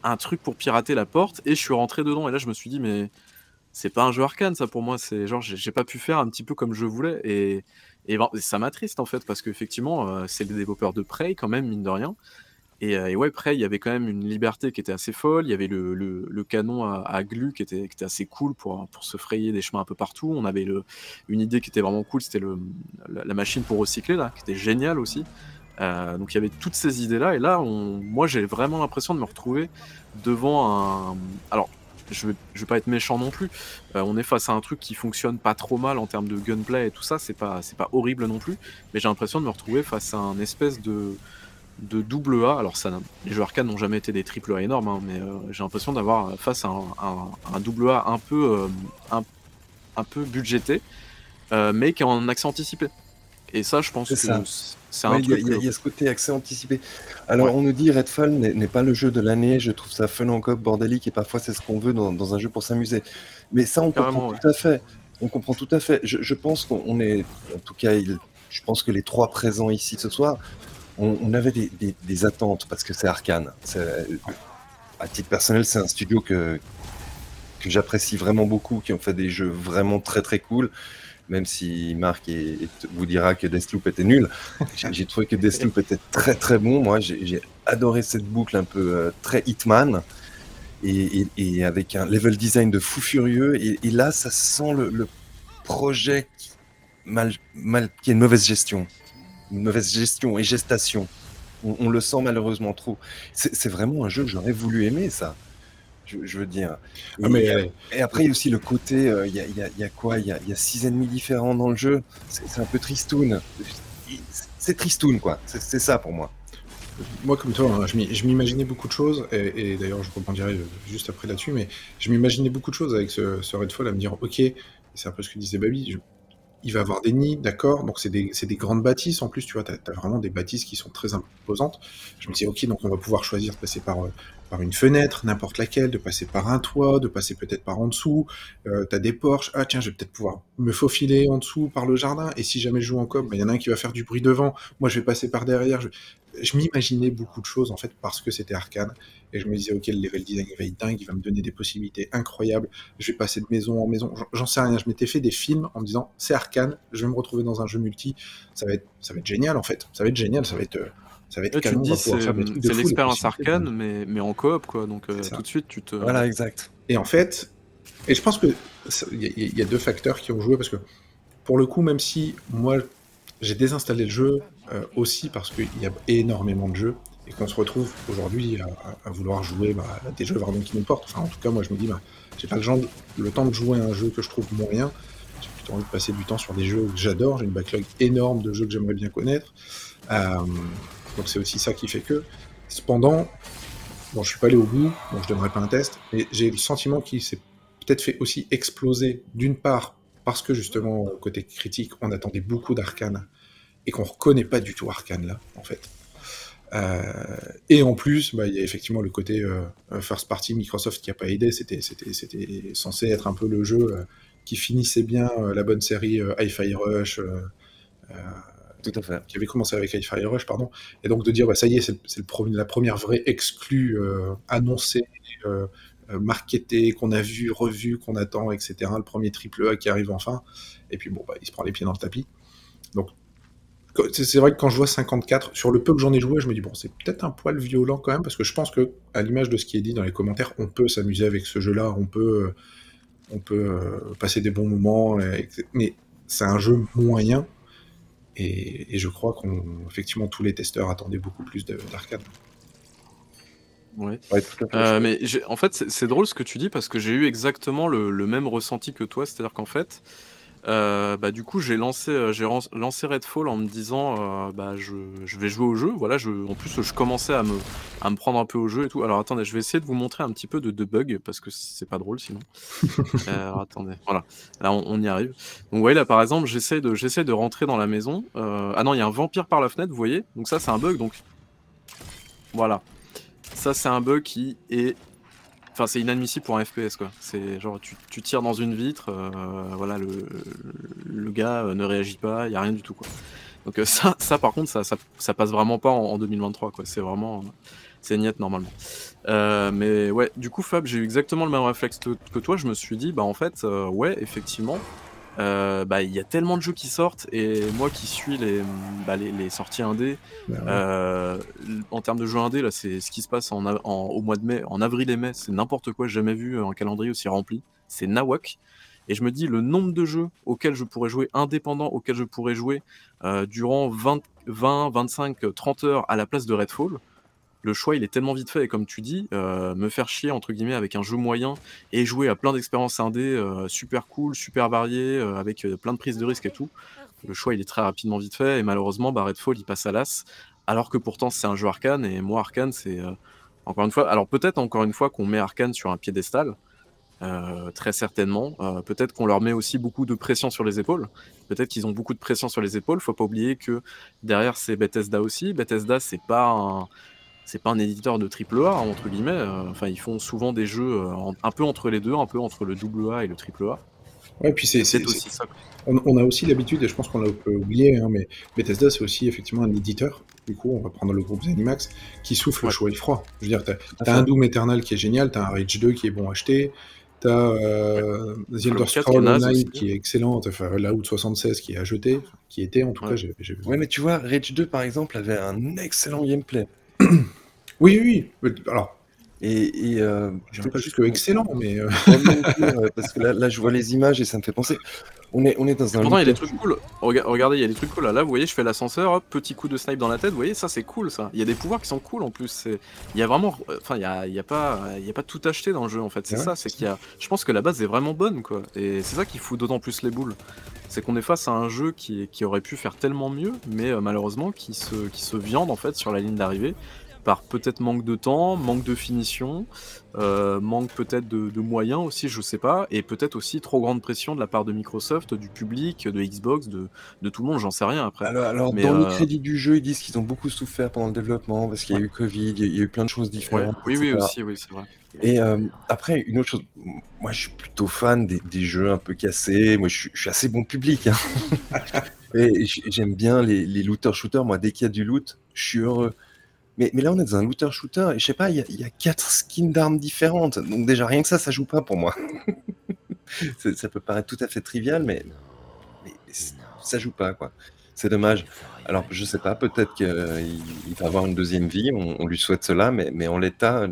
un truc pour pirater la porte et je suis rentré dedans. Et là, je me suis dit, mais c'est pas un jeu arcane, ça pour moi. C'est genre, j'ai pas pu faire un petit peu comme je voulais. Et, et ben, ça m'attriste en fait, parce qu'effectivement, euh, c'est le développeur de Prey quand même, mine de rien. Et, euh, ouais, Prey, il y avait quand même une liberté qui était assez folle. Il y avait le, le- canon à, à glu qui était, qui était assez cool pour, pour se frayer des chemins un peu partout. On avait le, une idée qui était vraiment cool, c'était la, la machine pour recycler, là, qui était géniale aussi. Euh, donc il y avait toutes ces idées-là. Et là, on- moi, j'ai vraiment l'impression de me retrouver devant un. Alors, je vais, vais pas être méchant non plus. Euh, on est face à un truc qui fonctionne pas trop mal en termes de gunplay et tout ça. C'est pas, pas horrible non plus. Mais j'ai l'impression de me retrouver face à un espèce de de double A. Alors les jeux arcade n'ont jamais été des triple A énormes, hein, mais euh, j'ai l'impression d'avoir face à un, double A un peu, un, peu budgété, mais qui est en accès anticipé. Et ça, je pense C'est que c'est un Ouais, il y, a- truc. il y a- il y a ce côté accès anticipé. Alors, Ouais. on nous dit Redfall n'est pas le jeu de l'année. Je trouve ça fun en coop, bordélique, et parfois c'est ce qu'on veut dans, dans un jeu pour s'amuser. Mais ça, on Carrément, comprend ouais. tout à fait. On comprend tout à fait. Je, je pense qu'on est, en tout cas, il- je pense que les trois présents ici ce soir, on, on avait des, des- des attentes parce que c'est arcane. C'est- à titre personnel, c'est un studio que, que j'apprécie vraiment beaucoup, qui ont fait des jeux vraiment très très cool. Même si Marc vous dira que Deathloop était nul, j'ai trouvé que Deathloop était très très bon. Moi, j'ai adoré cette boucle un peu euh, très Hitman et, et- et avec un level design de fou furieux. Et, et là, ça sent le, le projet qui, mal, mal, qui a une mauvaise gestion, une mauvaise gestion et gestation. On, on le sent malheureusement trop. C'est vraiment un jeu que j'aurais voulu aimer, ça. Je, je veux dire. Et, Ah, mais et- euh, et après, il y a aussi le côté, euh, il y, a, y y quoi? Il y a, il y a six ennemis différents dans le jeu. C'est un peu tristoun. C'est tristoun, quoi. C'est ça pour moi. moi, comme toi, hein, je m'imaginais beaucoup de choses, et, et d'ailleurs, je rebondirai juste après là-dessus, mais je m'imaginais beaucoup de choses avec ce, ce Redfall à me dire, ok, c'est un peu ce que disait Baby, je- il va avoir des nids, d'accord, donc c'est des, grandes bâtisses en plus, tu vois, t'as as vraiment des bâtisses qui sont très imposantes. Je me disais, ok, donc on va pouvoir choisir de passer par, euh, par une fenêtre, n'importe laquelle, de passer par un toit, de passer peut-être par en dessous, euh, t'as des porches, ah tiens, je vais peut-être pouvoir me faufiler en dessous par le jardin, et si jamais je joue en coop, bah, il y en a un qui va faire du bruit devant, moi je vais passer par derrière, je, m'imaginais beaucoup de choses en fait parce que c'était arcane. Et je me disais ok le level design va être dingue. Il va me donner des possibilités incroyables. Je vais passer de maison en maison. J'en- sais rien. Je m'étais fait des films en me disant c'est arcane. Je vais me retrouver dans un jeu multi. Ça va être ça va être génial en fait. Ça va être génial. Ça va être euh, ça va être tu canon on dis, c'est l'expérience arcane, mais, mais en coop, quoi. Donc euh, tout de suite, tu te. Voilà, exact. Et en fait, et je pense que il y, a- il y a deux facteurs qui ont joué parce que pour le coup, même si moi j'ai désinstallé le jeu euh, aussi parce qu'il y a énormément de jeux et qu'on se retrouve aujourd'hui à, à- à vouloir jouer bah, à des jeux vraiment qui nous portent. Enfin, en tout cas, moi je me dis, bah, j'ai pas le, genre, le temps de jouer à un jeu que je trouve moyen. J'ai plutôt envie de passer du temps sur des jeux que j'adore. J'ai une backlog énorme de jeux que j'aimerais bien connaître. Euh, donc c'est aussi ça qui fait que. Cependant, Bon, je suis pas allé au bout, donc je donnerai pas un test, mais j'ai le sentiment qu'il s'est peut-être fait aussi exploser, d'une part, parce que justement, côté critique, on attendait beaucoup d'Arkane, et qu'on reconnaît pas du tout Arkane là, en fait. Euh, et en plus, bah, il y a effectivement le côté euh, euh, first party Microsoft qui a pas aidé. C'était, censé être un peu le jeu qui finissait bien la bonne série Hi-Fi Rush, Qui avait commencé avec Hi-Fi Rush, pardon. Et donc de dire, bah, ça y est, c'est, la première vraie exclue euh, annoncée, euh, euh, marketée, qu'on a vu, revu, qu'on attend, etc. Le premier triple A qui arrive enfin. Et puis bon, bah, il se prend les pieds dans le tapis. Donc c'est vrai que quand je vois 54, sur le peu que j'en ai joué, je me dis, bon, c'est peut-être un poil violent quand même, parce que je pense que, à l'image de ce qui est dit dans les commentaires, on peut s'amuser avec ce jeu-là, on peut, euh, on peut euh, passer des bons moments, mais c'est un jeu moyen, et, et je crois qu'on, effectivement, tous les testeurs attendaient beaucoup plus de- d'arcade. Ouais. Ouais, tout à fait. Euh, mais en fait, c'est c'est drôle ce que tu dis parce que j'ai eu exactement le, le même ressenti que toi. C'est-à-dire qu'en fait, euh, bah, du coup, j'ai lancé, euh, j'ai lancé Redfall en me disant, euh, bah, je, je vais jouer au jeu. Voilà, je, en plus, je commençais à me, à me prendre un peu au jeu et tout. Alors attendez, je vais essayer de vous montrer un petit peu de, de bugs parce que c'est pas drôle sinon. Euh, alors, attendez, voilà, là on, on y arrive. Donc, vous voyez, là par exemple, j'essaie de, j'essaie de rentrer dans la maison. Ah non, il y a un vampire par la fenêtre, vous voyez. Donc, ça, c'est un bug. Donc, voilà. Ça, c'est un bug qui est. Enfin, c'est inadmissible pour un FPS, quoi. C'est genre, tu, tires dans une vitre, euh, voilà, le, gars euh, ne réagit pas, il n'y a rien du tout, quoi. Donc, euh, ça, ça, par contre, ça, ça, ça passe vraiment pas en, en 2023, quoi. C'est vraiment. C'est niette normalement. Mais ouais, du coup, Fab, j'ai eu exactement le même réflexe que, toi. Je me suis dit, bah en fait, ouais, effectivement, euh, bah il y a tellement de jeux qui sortent et moi qui suis les, bah, les, les sorties indé, Bah, ouais. euh, en termes de jeux indé, là, c'est ce qui se passe en, av- en- au mois de mai, en avril et mai, c'est n'importe quoi. Jamais vu un calendrier aussi rempli. C'est nawak. Et je me dis, le nombre de jeux auxquels je pourrais jouer, indépendants, auxquels je pourrais jouer euh, durant 20, 20, 25, 30 heures à la place de Redfall, le choix il est tellement vite fait. Et comme tu dis, euh, me faire chier entre guillemets avec un jeu moyen et jouer à plein d'expériences indé euh, super cool, super variées, euh, avec euh, plein de prises de risques et tout, le choix il est très rapidement vite fait. Et malheureusement, bah, Redfall il passe à l'as. Alors que pourtant c'est un jeu arcane. Et moi, arcane, c'est. encore une fois, alors peut-être encore une fois qu'on met Arkane sur un piédestal, très certainement. Peut-être qu'on leur met aussi beaucoup de pression sur les épaules. Peut-être qu'ils ont beaucoup de pression sur les épaules. Faut pas oublier que derrière c'est Bethesda aussi. Bethesda c'est pas un c'est pas un éditeur de triple A entre guillemets. Euh, Enfin ils font souvent des jeux euh, en- un peu entre les deux, un peu entre le double A et le triple A. Ouais, puis c'est, aussi ça. on, on a aussi l'habitude, et je pense qu'on l'a un peu oublié, hein, mais Bethesda, c'est aussi effectivement un éditeur. Du coup, on va prendre le groupe Zenimax, qui souffle le Ouais. chaud et le froid. Je veux dire, t'as, fait. un Doom Eternal qui est génial, t'as un Rage 2 qui est bon à acheter, t'as euh, The Elder 4 qui est Scrolls Online qui est excellent, t'as fait Fallout 76 qui est à jeter, qui était en tout Ouais. cas, j'ai, j'ai vu. Ouais, mais tu vois, Rage 2, par exemple, avait un excellent gameplay. Oui, oui, oui. Alors, Et, et euh, pas jusque excellent, mais euh, parce que là, là, je vois les images et ça me fait penser. On est, on est dans un. Pourtant, il y a des trucs cool. Rega- Regardez, il y a des trucs cool. Là, Là, vous voyez, je fais l'ascenseur, hop, petit coup de snipe dans la tête. Vous voyez, ça, c'est cool, ça. Il y a des pouvoirs qui sont cool en plus. C'est- Il y a vraiment. Enfin, il y a, il y a pas, il y a pas tout acheté dans le jeu en fait. C'est Ouais, ça. C'est qu'il y a. Je pense que la base est vraiment bonne, quoi. Et c'est ça qui fout d'autant plus les boules. C'est qu'on est face à un jeu qui, qui aurait pu faire tellement mieux, mais euh, malheureusement qui se, qui se viande en fait sur la ligne d'arrivée par peut-être manque de temps, manque de finition, euh, manque peut-être de, de moyens aussi, je sais pas, et peut-être aussi trop grande pression de la part de Microsoft, du public, de Xbox, de, de tout le monde, j'en sais rien après. Alors, alors Mais, dans euh, le crédit du jeu, ils disent qu'ils ont beaucoup souffert pendant le développement parce qu'il y a eu Covid, il y a- eu plein de choses différentes. oui, oui, etc. aussi, oui, c'est vrai. Et euh, après, une autre chose, moi je suis plutôt fan des, des jeux un peu cassés. Moi je suis, je suis assez bon public. hein. Et j'aime bien les, les looter-shooters. Moi, dès qu'il y a du loot, je suis heureux. Mais, mais là, on est dans un looter-shooter et je sais pas, il y a, il y a quatre skins d'armes différentes. Donc, déjà, rien que ça, ça joue pas pour moi. Ça peut paraître tout à fait trivial, mais, mais c'est- ça joue pas, quoi. C'est dommage. Alors, je sais pas, peut-être qu'il il va avoir une deuxième vie, on, on lui souhaite cela, mais, mais en l'état,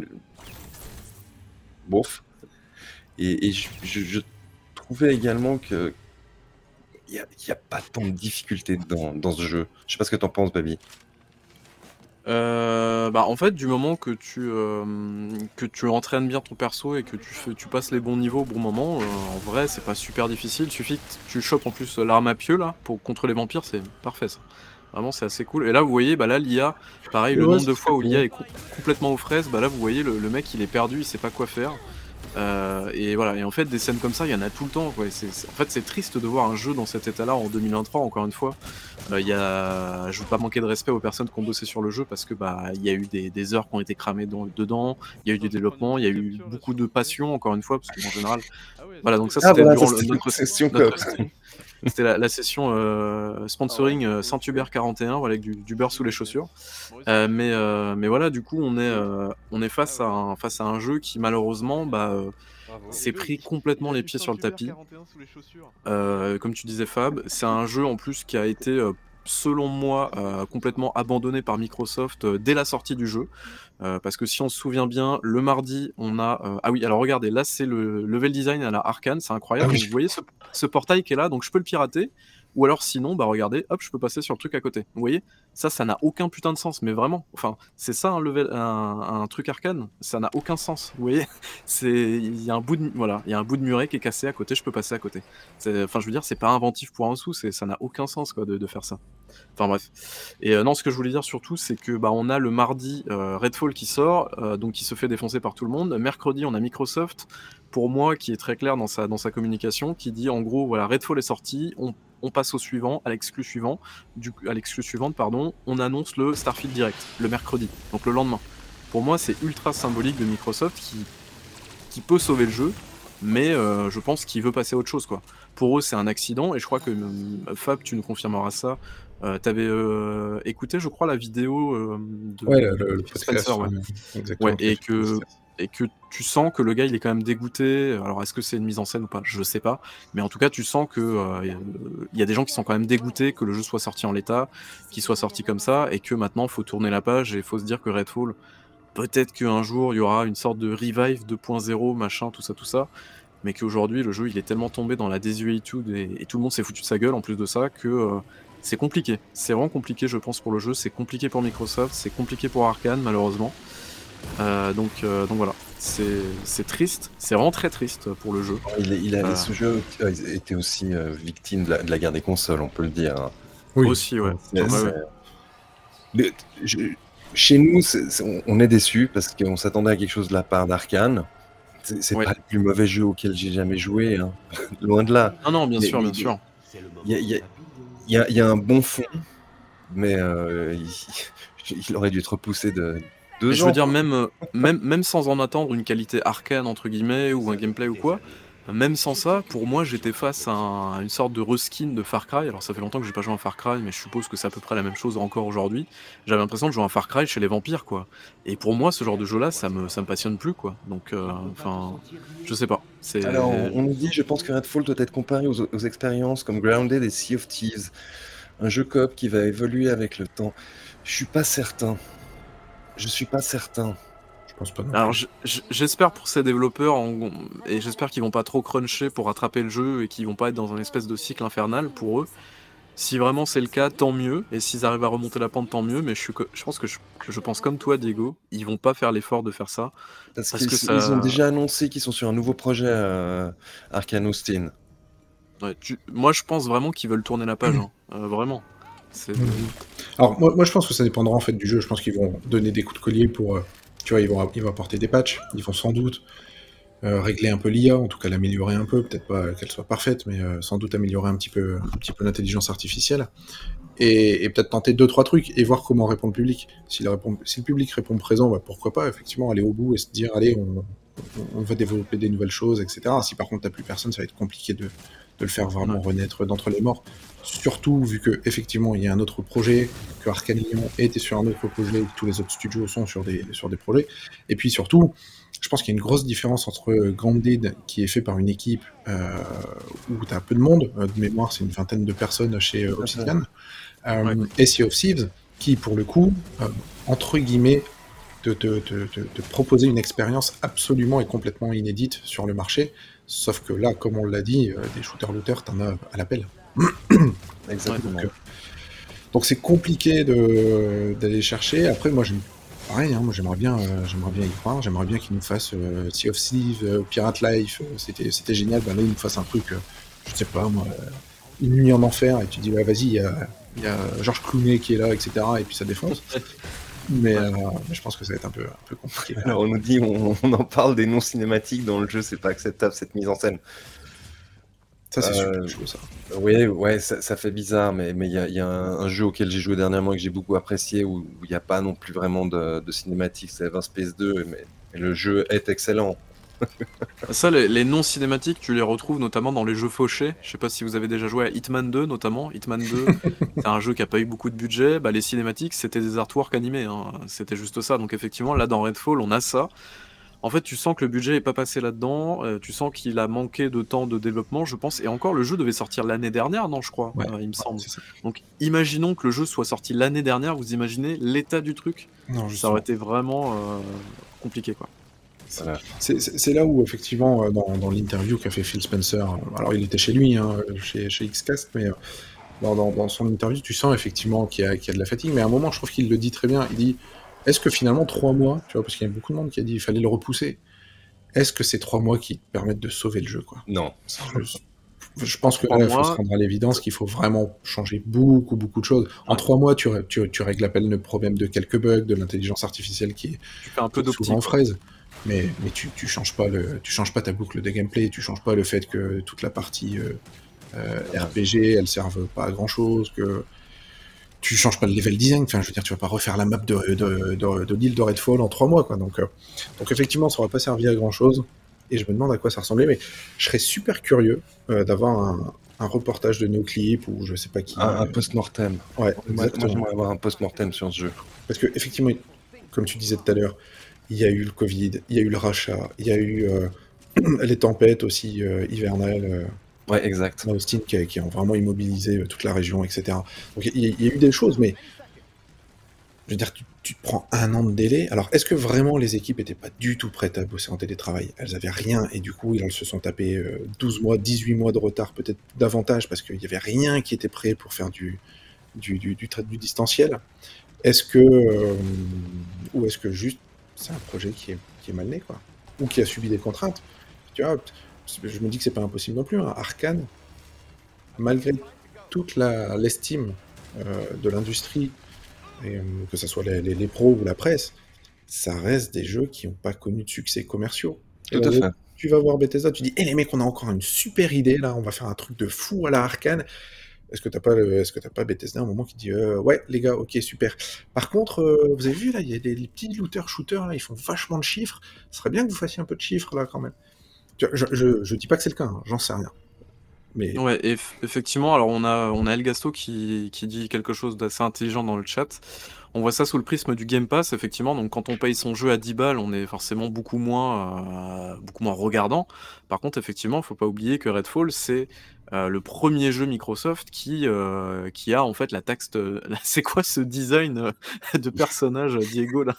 bof. Et, et je, je- je trouvais également que il n'y a, pas tant de difficultés dans, dans ce jeu. Je sais pas ce que t'en penses, Baby. Euh, bah, en fait, du moment que tu, euh, que tu entraînes bien ton perso et que tu, fais, tu passes les bons niveaux au bon moment, euh, en vrai, c'est pas super difficile. Il suffit que tu chopes en plus l'arme à pieux là, pour, contre les vampires, c'est parfait ça. Vraiment, c'est assez cool. Et là, vous voyez, bah là, l'IA, pareil, le Ouais, nombre de fois où l'IA est co- complètement aux fraises, bah là, vous voyez, le, le mec, il est perdu, il sait pas quoi faire. Euh, et voilà, et en fait, des scènes comme ça, il y en a tout le temps. Quoi. En fait, c'est triste de voir un jeu dans cet état-là en 2023, encore une fois. Euh, y a... Je veux pas manquer de respect aux personnes qui ont bossé sur le jeu parce que bah il y a eu des, des heures qui ont été cramées dans- dedans, il y a eu du développement, il y a eu beaucoup de passion, encore une fois, parce qu'en général. Voilà, donc ça Ah, c'était voilà, durant notre notre. C'était la, la session euh, sponsoring euh, Saint-Hubert 41, voilà, avec du, du beurre sous les chaussures. Euh, mais, euh, mais voilà, du coup, on est, euh, on est face, à un, face à un jeu qui, malheureusement, bah, s'est pris complètement les pieds sur le tapis. Euh, comme tu disais, Fab, c'est un jeu en plus qui a été, selon moi, euh, complètement abandonné par Microsoft euh, dès la sortie du jeu. Euh, parce que si on se souvient bien, le mardi, on a. euh, Ah oui, alors regardez, là c'est le level design à la Arkane, c'est incroyable. Ah oui. Vous voyez ce, ce portail qui est là, donc je peux le pirater. Ou alors sinon, bah regardez, hop, je peux passer sur le truc à côté. Vous voyez Ça, ça n'a aucun putain de sens, mais vraiment. Enfin, c'est ça un level, un, un truc arcane, ça n'a aucun sens. Vous voyez C'est, il y a un bout de, voilà, il y a un bout de muret qui est cassé à côté, je peux passer à côté. Enfin, je veux dire, c'est pas inventif pour un sou, c'est, ça n'a aucun sens quoi de, de faire ça. Enfin bref. Et euh, non, ce que je voulais dire surtout, c'est que bah on a le mardi euh, Redfall qui sort, euh, donc qui se fait défoncer par tout le monde. Mercredi, on a Microsoft, pour moi, qui est très clair dans sa dans sa communication, qui dit en gros, voilà, Redfall est sorti, on passe au suivant, à l'exclu suivant, du, à l'exclu suivante, pardon, on annonce le Starfield Direct, le mercredi, donc le lendemain. Pour moi, c'est ultra symbolique de Microsoft qui, qui peut sauver le jeu, mais je pense qu'il veut passer à autre chose, quoi. Pour eux, c'est un accident, et je crois que Fab, tu nous confirmeras ça. Euh, T'avais euh, écouté, je crois, la vidéo euh, de, Ouais, le, le, Spencer, ouais. exactement. Ouais, et que et que tu sens que le gars il est quand même dégoûté. Alors est-ce que c'est une mise en scène ou pas? Je sais pas, mais en tout cas tu sens que euh, il y a des gens qui sont quand même dégoûtés que le jeu soit sorti en l'état, qu'il soit sorti comme ça, et que maintenant faut tourner la page et faut se dire que Redfall, peut-être qu'un jour il y aura une sorte de revive 2.0 machin tout ça tout ça, mais qu'aujourd'hui le jeu il est tellement tombé dans la désuétude et, et tout le monde s'est foutu de sa gueule en plus de ça que euh, c'est compliqué. C'est vraiment compliqué je pense pour le jeu, c'est compliqué pour Microsoft, c'est compliqué pour Arkane malheureusement. Euh, donc, euh, donc voilà, c'est c'est triste, c'est vraiment très triste pour le jeu. Il, il a, Voilà. Ce jeu a été aussi euh, victime de la, de la guerre des consoles, on peut le dire. hein. Oui. Aussi, ouais. C'est- Ouais, c'est- ouais. Le- je- chez nous, on- on est déçus parce qu'on s'attendait à quelque chose de la part d'Arkane. C'est Ouais. pas le plus mauvais jeu auquel j'ai jamais joué, hein. loin de là. Non, non, bien Mais- sûr, mais- bien sûr. Il y a, y y a- il y a un bon fond, mais euh, il, il aurait dû être repoussé de deux Mais je ans. veux dire, même, euh, même, même sans en attendre une qualité arcane, entre guillemets, ou un gameplay ou quoi, Même sans ça, pour moi, j'étais face à, un- à une sorte de reskin de Far Cry. Alors, ça fait longtemps que j'ai pas joué à Far Cry, mais je suppose que c'est à peu près la même chose encore aujourd'hui. J'avais l'impression de jouer à Far Cry chez les vampires, quoi. Et pour moi, ce genre de jeu-là, ça me, ça me passionne plus, quoi. Donc, euh, enfin, je sais pas. Alors, on nous dit, je pense que Redfall doit être comparé aux, aux expériences comme Grounded et Sea of Thieves. Un jeu coop qui va évoluer avec le temps. Je suis pas certain. Je suis pas certain. Je pense pas non. Alors j'espère pour ces développeurs en- et j'espère qu'ils vont pas trop cruncher pour rattraper le jeu et qu'ils vont pas être dans un espèce de cycle infernal pour eux. Si vraiment c'est le cas, tant mieux. Et s'ils arrivent à remonter la pente, tant mieux. Mais je, suis co- je pense que je, pense comme toi, Diego, ils vont pas faire l'effort de faire ça. Parce, Parce qu'ils que ça- ils ont déjà annoncé qu'ils sont sur un nouveau projet euh, Arkane Austin. Ouais, tu- Moi, je pense vraiment qu'ils veulent tourner la page. hein. Euh, vraiment. Mhm. Alors moi, moi je pense que ça dépendra en fait du jeu. Je pense qu'ils vont donner des coups de collier pour, euh, tu vois, ils vont, ils vont apporter des patchs. Ils vont sans doute euh, régler un peu l'IA, en tout cas l'améliorer un peu. Peut-être pas qu'elle soit parfaite, mais euh, sans doute améliorer un petit peu, un petit peu l'intelligence artificielle. Et, peut-être tenter deux trois trucs et voir comment répond le public. Si, le public répond présent, bah, pourquoi pas effectivement aller au bout et se dire allez on, on- on va développer des nouvelles choses, etc. Si par contre t'as plus personne, ça va être compliqué de, de le faire vraiment renaître d'entre les morts. Surtout vu que effectivement il y a un autre projet, que Arkane Lyon était sur un autre projet, et que tous les autres studios sont sur des, sur des projets. Et puis surtout, je pense qu'il y a une grosse différence entre Grounded, qui est fait par une équipe euh, où tu as peu de monde, euh, de mémoire c'est une vingtaine de personnes chez euh, Obsidian, euh, Ouais. et Sea of Thieves, qui pour le coup, euh, entre guillemets, te, te- te proposer une expérience absolument et complètement inédite sur le marché. Sauf que là, comme on l'a dit, euh, des shooters-looters, t'en as à l'appel. Exactement. Donc, euh, donc c'est compliqué d'aller chercher. Après, moi, j'aime pareil. hein, moi, j'aimerais bien, euh, j'aimerais bien y croire. J'aimerais bien qu'ils nous fassent euh, Sea of Thieves, Pirate Life. C'était, c'était génial. Ben là, ils nous fassent un truc, je sais pas moi, une nuit en enfer. Et tu dis, bah, vas-y, il y a, il y a Georges Clooney qui est là, etc. Et puis ça défonce. Mais, euh, mais je pense que ça va être un peu, un peu compliqué. Alors, on nous dit, on, on en parle des noms cinématiques dans le jeu, c'est pas acceptable cette mise en scène. Ça, c'est Euh, super ça. Oui, ouais, ça, ça fait bizarre, mais mais il y a, il y a un, un jeu auquel j'ai joué dernièrement et que j'ai beaucoup apprécié où où il n'y a pas non plus vraiment de, de cinématique, c'est Evans Space 2, mais, mais le jeu est excellent. Ça, les, les noms cinématiques, tu les retrouves notamment dans les jeux fauchés. Je sais pas si vous avez déjà joué à Hitman 2, notamment. Hitman 2, c'est un jeu qui a pas eu beaucoup de budget. Bah, les cinématiques, c'était des artworks animés. hein. C'était juste ça. Donc, effectivement, là, dans Redfall, on a ça. En fait, tu sens que le budget est pas passé là-dedans. euh, tu sens qu'il a manqué de temps de développement, je pense. Et encore, le jeu devait sortir l'année dernière, non, je crois, Ouais. euh, il me semble. Donc, imaginons que le jeu soit sorti l'année dernière. Vous imaginez l'état du truc? Non, Ça aurait été vraiment euh, compliqué, quoi. Voilà. C'est- là où, effectivement, euh, dans, dans l'interview qu'a fait Phil Spencer, euh, alors il était chez lui, hein, chez, chez Xcast, mais euh, dans, dans- dans son interview, tu sens effectivement qu'il y, a- qu'il y a de la fatigue, mais à un moment, je trouve qu'il le dit très bien. Il dit Est-ce que finalement, trois mois, tu vois, parce qu'il y a beaucoup de monde qui a dit qu'il fallait le repousser, est-ce que c'est trois mois qui te permettent de sauver le jeu, quoi? Non. je, je pense que là, Trois il faut se rendre à l'évidence qu'il faut vraiment changer beaucoup, beaucoup de choses. En trois mois, tu, tu, tu règles à peine le problème de quelques bugs, de l'intelligence artificielle qui est Tu fais un peu d'optique. souvent en fraise. Mais, mais tu, tu changes pas le, tu changes pas ta boucle de gameplay, tu changes pas le fait que toute la partie euh, euh, RPG, elle serve pas à grand chose, que tu changes pas le level design. Enfin, je veux dire, tu vas pas refaire la map de, de, de, de l'île de Redfall en trois mois, quoi. Donc, euh, donc effectivement, ça aura pas servi à grand chose. Et je me demande à quoi ça ressemblait, mais je serais super curieux d'avoir un, un reportage de NoClip ou je sais pas qui. Un, un post-mortem. ouais, Moi, moi, exactement. j'aimerais avoir un post-mortem sur ce jeu. Parce que effectivement, comme tu disais tout à l'heure, il y a eu le Covid, il y a eu le rachat, il y a eu euh, les tempêtes aussi euh, hivernales euh, Ouais, exact. Austin qui, qui ont vraiment immobilisé toute la région, etc. Donc il y, a- il y a eu des choses, mais je veux dire, tu, tu te prends un an de délai. Alors, est-ce que vraiment les équipes étaient pas du tout prêtes à bosser en télétravail? Elles avaient rien, et du coup, elles se sont tapées euh, 12 mois, 18 mois de retard, peut-être davantage, parce qu'il y avait rien qui était prêt pour faire du, du, du, du, distanciel. Est-ce que, euh, ou est-ce que juste c'est un projet qui est, qui est mal né, quoi Ou qui a subi des contraintes Tu vois, je me dis que c'est pas impossible non plus. Hein. Arkane, malgré toute l'estime euh, de l'industrie, euh, que ce soit les, les- les pros ou la presse, ça reste des jeux qui n'ont pas connu de succès commerciaux. Tout à fait. Tu vas voir Bethesda, tu dis, hé les mecs, on a encore une super idée là, on va faire un truc de fou à la Arkane. Est-ce que t'as pas, est-ce que t'as pas Bethesda à un moment qui dit, euh, ouais les gars, ok super. Par contre, euh, vous avez vu là, il y a des les petits looters shooters là, ils font vachement de chiffres. Ce serait bien que vous fassiez un peu de chiffres là quand même. Je, je, dis pas que c'est le cas, hein, j'en sais rien. Mais Ouais, eff- effectivement, alors on a, on a El Gasto qui, qui dit quelque chose d'assez intelligent dans le chat. On voit ça sous le prisme du Game Pass, effectivement. Donc quand on paye son jeu à 10 balles, on est forcément beaucoup moins, euh, beaucoup moins regardant. Par contre, effectivement, il faut pas oublier que Redfall, c'est euh, le premier jeu Microsoft qui, euh, qui a en fait la taxe. de- C'est quoi ce design euh, de personnage, Diego là?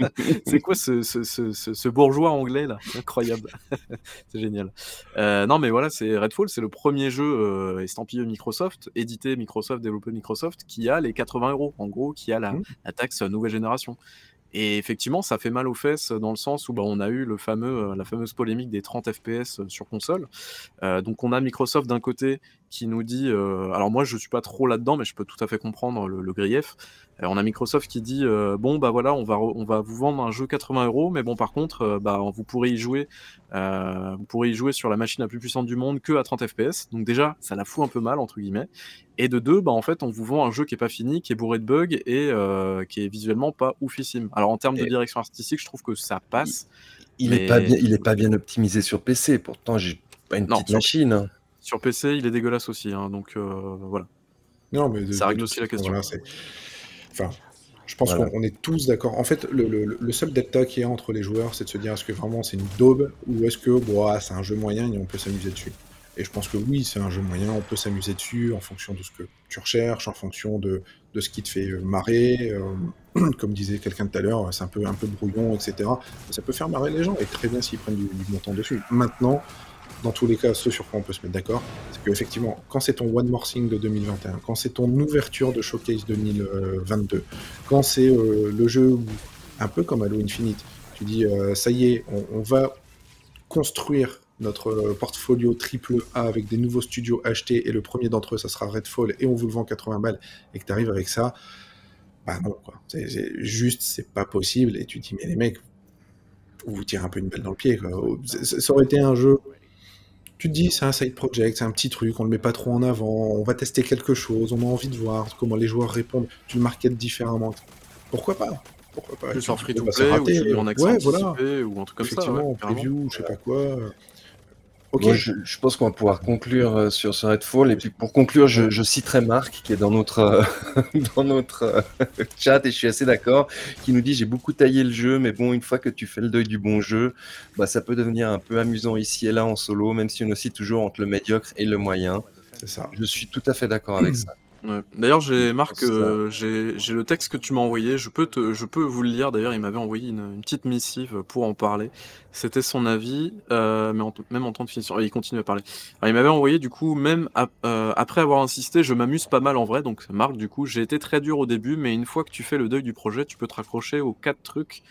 C'est quoi ce, ce, ce, bourgeois anglais là? Incroyable. c'est génial. Euh, non, mais voilà, c'est Redfall, c'est le premier jeu estampillé Microsoft, édité Microsoft, développé Microsoft, qui a les 80 euros, en gros, qui a la, Mhm. la taxe nouvelle génération. Et effectivement, ça fait mal aux fesses dans le sens où bah, on a eu le fameux, euh, la fameuse polémique des 30 FPS sur console. Euh, donc on a Microsoft d'un côté qui nous dit, euh, alors moi je suis pas trop là-dedans, mais je peux tout à fait comprendre le, le grief. Euh, on a Microsoft qui dit, euh, bon bah voilà, on va, on va vous vendre un jeu 80 euros, mais bon par contre, bah, vous pourrez y jouer, vous pourrez y jouer sur la machine la plus puissante du monde que à 30 FPS. Donc déjà, ça la fout un peu mal entre guillemets. Et de deux, bah en fait, on vous vend un jeu qui est pas fini, qui est bourré de bugs et qui est visuellement pas oufissime. Alors en termes de direction artistique, je trouve que ça passe. Il est pas bien, il est pas bien optimisé sur PC. Pourtant, j'ai pas une Non, petite machine. Sur PC, il est dégueulasse aussi, hein, donc euh, voilà. non, mais de- Ça règle aussi la question. voilà, enfin, je pense Voilà. qu'on on est tous d'accord. En fait, le, le- le seul delta qu'il y a entre les joueurs, c'est de se dire est-ce que vraiment c'est une daube ou est-ce que bon, ah, c'est un jeu moyen et on peut s'amuser dessus. Et je pense que oui, c'est un jeu moyen, on peut s'amuser dessus en fonction de ce que tu recherches, en fonction de, de ce qui te fait euh, marrer. euh, comme disait quelqu'un tout à l'heure, c'est un peu, un peu brouillon, etc. Ça peut faire marrer les gens et très bien s'ils prennent du, du bon temps dessus. Maintenant, dans tous les cas, ce sur quoi on peut se mettre d'accord, c'est qu'effectivement, quand c'est ton One More Thing de 2021, quand c'est ton ouverture de Showcase 2022, quand c'est euh, le jeu, un peu comme Halo Infinite, tu dis, euh, ça y est, on, va construire notre euh, portfolio triple A avec des nouveaux studios achetés, et le premier d'entre eux, ça sera Redfall, et on vous le vend 80 balles, et que tu arrives avec ça, bah non, quoi. C'est, juste, c'est pas possible, et tu dis, mais les mecs, vous tirez un peu une balle dans le pied, quoi. Ça aurait été un jeu tu te dis, c'est un side project, c'est un petit truc, on le met pas trop en avant, on va tester quelque chose, on a envie de voir comment les joueurs répondent, tu le marketes différemment. Pourquoi pas? Pourquoi pas? Plus Tu en free to play, ou raté, en accès ouais, voilà. ou un truc comme ça. Effectivement, ouais, preview, je sais pas quoi. Ok, Moi, je, je pense qu'on va pouvoir conclure euh, sur ce Redfall. Et puis pour conclure, je, je citerai Marc qui est dans notre, euh, dans notre euh, chat et je suis assez d'accord, qui nous dit j'ai beaucoup taillé le jeu, mais bon, une fois que tu fais le deuil du bon jeu, bah, ça peut devenir un peu amusant ici et là en solo, même si on oscille toujours entre le médiocre et le moyen. c'est ça. Je suis tout à fait d'accord avec ça. Ouais. D'ailleurs, j'ai Marc, euh, j'ai j'ai le texte que tu m'as envoyé. Je peux te, je peux vous le lire. D'ailleurs, il m'avait envoyé une, une petite missive pour en parler. C'était son avis, euh, mais en, même en temps de finition. Il continue à parler. Alors, il m'avait envoyé du coup, même ap- euh, après avoir insisté, je m'amuse pas mal en vrai. Donc, Marc, du coup, j'ai été très dur au début, mais une fois que tu fais le deuil du projet, tu peux te raccrocher aux quatre trucs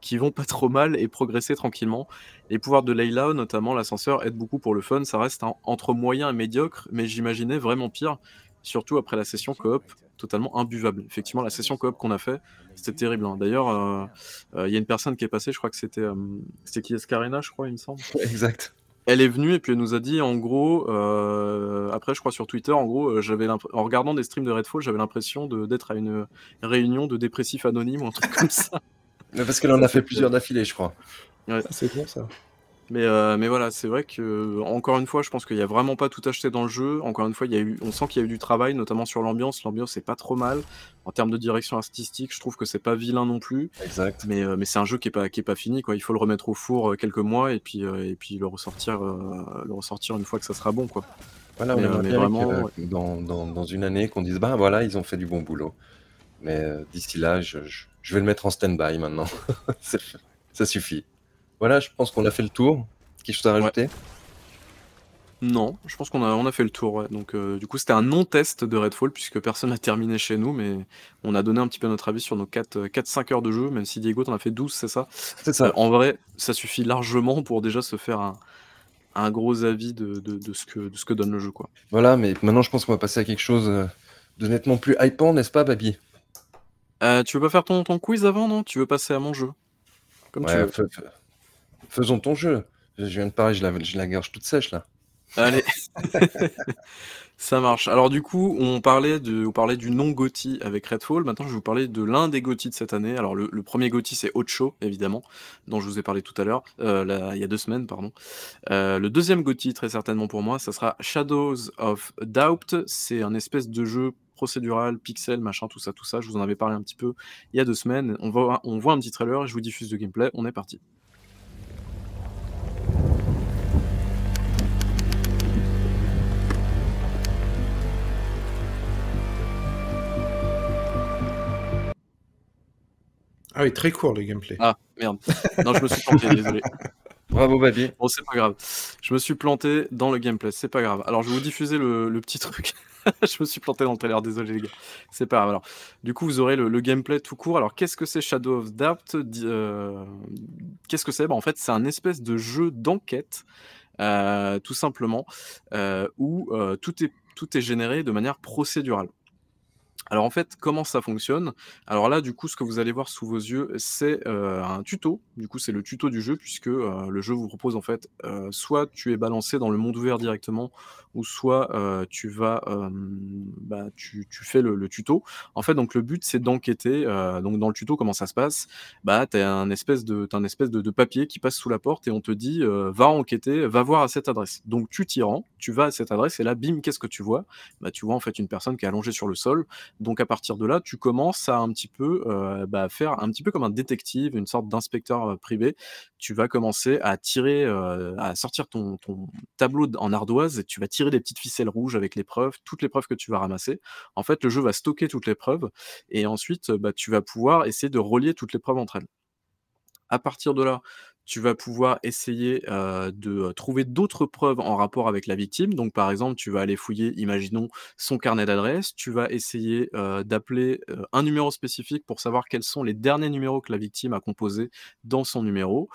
qui vont pas trop mal et progresser tranquillement. Les pouvoirs de Layla, notamment l'ascenseur, aident beaucoup pour le fun. Ça reste un- entre moyen et médiocre, mais j'imaginais vraiment pire surtout après la session coop totalement imbuvable. Effectivement, la session coop qu'on a fait, c'était terrible. hein. D'ailleurs, euh, euh, il y a une personne qui est passée, je crois que c'était euh, c'était qui Escarina, je crois, il me semble. Exact. Elle est venue et puis elle nous a dit, en gros, euh, après, je crois sur Twitter, en gros, j'avais en regardant des streams de Redfall, j'avais l'impression d'être à une réunion de dépressifs anonymes ou un truc comme ça. Mais Parce qu'elle en a fait plusieurs d'affilée, je crois. Ah, c'est bon ça. Mais, euh, mais voilà, c'est vrai que encore une fois, je pense qu'il y a vraiment pas tout acheté dans le jeu. Encore une fois, il y a eu, on sent qu'il y a eu du travail, notamment sur l'ambiance. L'ambiance c'est pas trop mal. En termes de direction artistique, je trouve que c'est pas vilain non plus. Exact. Mais, euh, mais c'est un jeu qui est pas qui est pas fini quoi. Il faut le remettre au four euh, quelques mois et puis euh, et puis le ressortir le ressortir une fois que ça sera bon quoi. Voilà, Mais, on mais vraiment, dans, dans, dans une année qu'on dise bah voilà, ils ont fait du bon boulot. Mais d'ici là, je, je, je vais le mettre en stand-by maintenant. Ça suffit. Voilà, je pense qu'on a fait le tour. Quelque chose à rajouter Non, je pense qu'on a on a fait le tour. Ouais. Donc euh, du coup c'était un non test de Redfall puisque personne n'a terminé chez nous, mais on a donné un petit peu notre avis sur nos 4 4-5 heures de jeu. Même si Diego t'en a fait 12, c'est ça? C'est ça. Euh, en vrai, ça suffit largement pour déjà se faire un, un gros avis de, de, de ce que, de ce que donne le jeu. Quoi. Voilà, mais maintenant je pense qu'on va passer à quelque chose euh, de nettement plus hypant, n'est-ce pas, Babi? Euh, tu veux pas faire ton, ton quiz avant, non? Tu veux passer à mon jeu? Comme tu Ouais, veux. Fais- fais- faisons ton jeu. Je viens de parler, je la, je gorge toute sèche là. Allez. Ça marche. Alors du coup, on parlait du non GOTY avec Redfall. Maintenant, je vais vous parler de l'un des GOTY de cette année. Alors le, premier GOTY, c'est Ocho, évidemment, dont je vous ai parlé tout à l'heure, euh, il y a deux semaines, pardon. Euh, le deuxième GOTY, très certainement pour moi, ça sera Shadows of Doubt. C'est un espèce de jeu procédural, pixel, machin, tout ça, tout ça. Je vous en avais parlé un petit peu il y a deux semaines. On voit, on voit un petit trailer et je vous diffuse le gameplay. On est parti. Ah oui, très court le gameplay. Ah, merde. Non, je me suis planté, désolé. Bravo, Babi. Bon, c'est pas grave. Je me suis planté dans le gameplay, c'est pas grave. Alors, je vais vous diffuser le, le petit truc. je me suis planté dans le trailer, désolé les gars. C'est pas grave. Alors, du coup, vous aurez le, le gameplay tout court. Alors, qu'est-ce que c'est Shadow of Doubt euh, Qu'est-ce que c'est? Bah, En fait, c'est un espèce de jeu d'enquête, euh, tout simplement, euh, où euh, tout, est, tout est généré de manière procédurale. Alors en fait, comment ça fonctionne? Alors là, du coup, ce que vous allez voir sous vos yeux, c'est euh, un tuto. Du coup, c'est le tuto du jeu, puisque euh, le jeu vous propose en fait, euh, soit tu es balancé dans le monde ouvert directement, ou soit tu vas, bah, tu, fais le, tuto. En fait, donc le but, c'est d'enquêter. donc dans le tuto, comment ça se passe Bah, t'as un espèce de, un espèce de, papier qui passe sous la porte et on te dit, va enquêter, va voir à cette adresse. Donc tu t'y rends, tu vas à cette adresse et là, bim, qu'est-ce que tu vois? Bah, tu vois en fait une personne qui est allongée sur le sol. Donc à partir de là, tu commences à un petit peu euh, bah, faire un petit peu comme un détective, une sorte d'inspecteur euh, privé. Tu vas commencer à tirer, euh, à sortir ton, tableau en ardoise et tu vas tirer des petites ficelles rouges avec les preuves, toutes les preuves que tu vas ramasser. En fait, le jeu va stocker toutes les preuves et ensuite, bah, tu vas pouvoir essayer de relier toutes les preuves entre elles. À partir de là, tu vas pouvoir essayer, de, trouver d'autres preuves en rapport avec la victime. Donc par exemple, tu vas aller fouiller, imaginons, son carnet d'adresses. Tu vas essayer, d'appeler, un numéro spécifique pour savoir quels sont les derniers numéros que la victime a composés dans son numéro.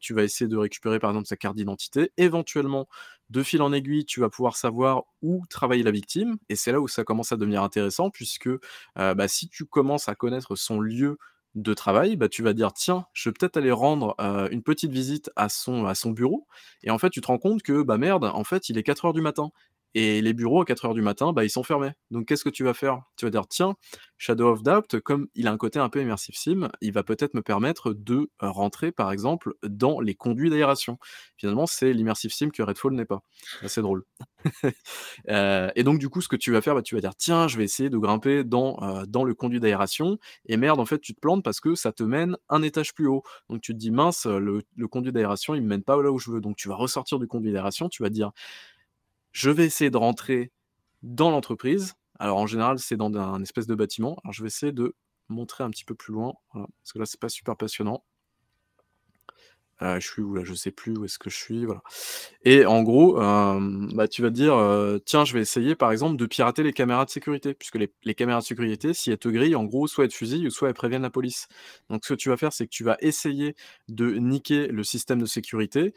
Tu vas essayer de récupérer, par exemple, sa carte d'identité. Éventuellement, de fil en aiguille, tu vas pouvoir savoir où travaille la victime et c'est là où ça commence à devenir intéressant puisque, bah, si tu commences à connaître son lieu de travail, bah, tu vas dire: «Tiens, je vais peut-être aller rendre, heu, une petite visite à son à son bureau» et en fait, tu te rends compte que, bah, merde, en fait, il est 4:00 du matin et les bureaux à 4:00 du matin, bah, ils sont fermés. Donc qu'est-ce que tu vas faire? Tu vas dire: «Tiens, Shadow of Doubt, comme il a un côté un peu immersive sim, il va peut-être me permettre de, heu, rentrer, par exemple, dans les conduits d'aération». Finalement, c'est l'immersive sim que Redfall n'est pas. Assez drôle. Heu et donc du coup, ce que tu vas faire, bah, tu vas dire: «Tiens, je vais essayer de grimper dans, heu, dans le conduit d'aération» et merde, en fait, tu te plantes parce que ça te mène un étage plus haut. Donc tu te dis: «Mince, le le conduit d'aération, il me mène pas là où je veux». Donc tu vas ressortir du conduit d'aération, tu vas dire: «Je vais essayer de rentrer dans l'entreprise». Alors en général, c'est dans un espèce de bâtiment. Alors je vais essayer de montrer un petit peu plus loin, voilà, parce que là, c'est pas super passionnant. Je suis où là? Je sais plus où est-ce que je suis, et en gros, bah, tu vas te dire, «Tiens, je vais essayer, par exemple, de pirater les caméras de sécurité». Puisque les les caméras de sécurité, si elles te grillent, en gros, soit elles te fusillent soit elles préviennent la police. Donc ce que tu vas faire, c'est que tu vas essayer de niquer le système de sécurité,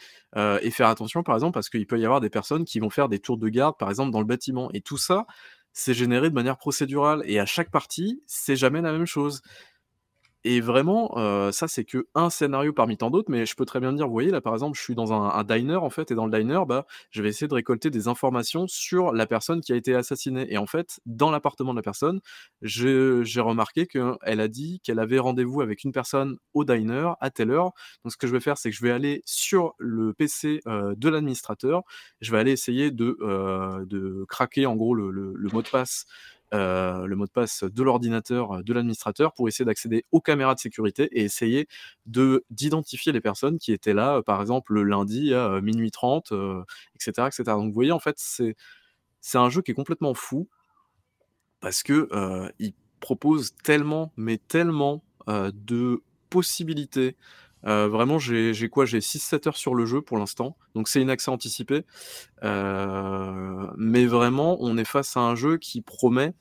et faire attention, par exemple, parce qu'il peut y avoir des personnes qui vont faire des tours de garde, par exemple, dans le bâtiment et tout ça, c'est généré de manière procédurale et à chaque partie, c'est jamais la même chose. Et vraiment, heu, ça, c'est qu'un scénario parmi tant d'autres, mais je peux très bien dire, vous voyez, là, par exemple, je suis dans un diner, en fait et dans le diner, bah, je vais essayer de récolter des informations sur la personne qui a été assassinée et en fait, dans l'appartement de la personne, j'ai remarqué qu'elle a dit qu'elle avait rendez-vous avec une personne au diner à telle heure. Donc ce que je vais faire, c'est que je vais aller sur le PC, heu, de l'administrateur. Je vais aller essayer de, heu, de craquer, en gros, le mot de passe, heu, le mot de passe de l'ordinateur, de l'administrateur pour essayer d'accéder aux caméras de sécurité et essayer de d'identifier les personnes qui étaient là, heu, par exemple, le lundi à, heu, 12:30, heu, et cetera, et cetera. Donc vous voyez, en fait, c'est c'est un jeu qui est complètement fou parce que, il propose tellement, mais tellement, de possibilités. Heu, vraiment, j'ai quoi? J'ai 6-7 heures sur le jeu pour l'instant, donc c'est une accès anticipé. Heu, mais vraiment, on est face à un jeu qui promet,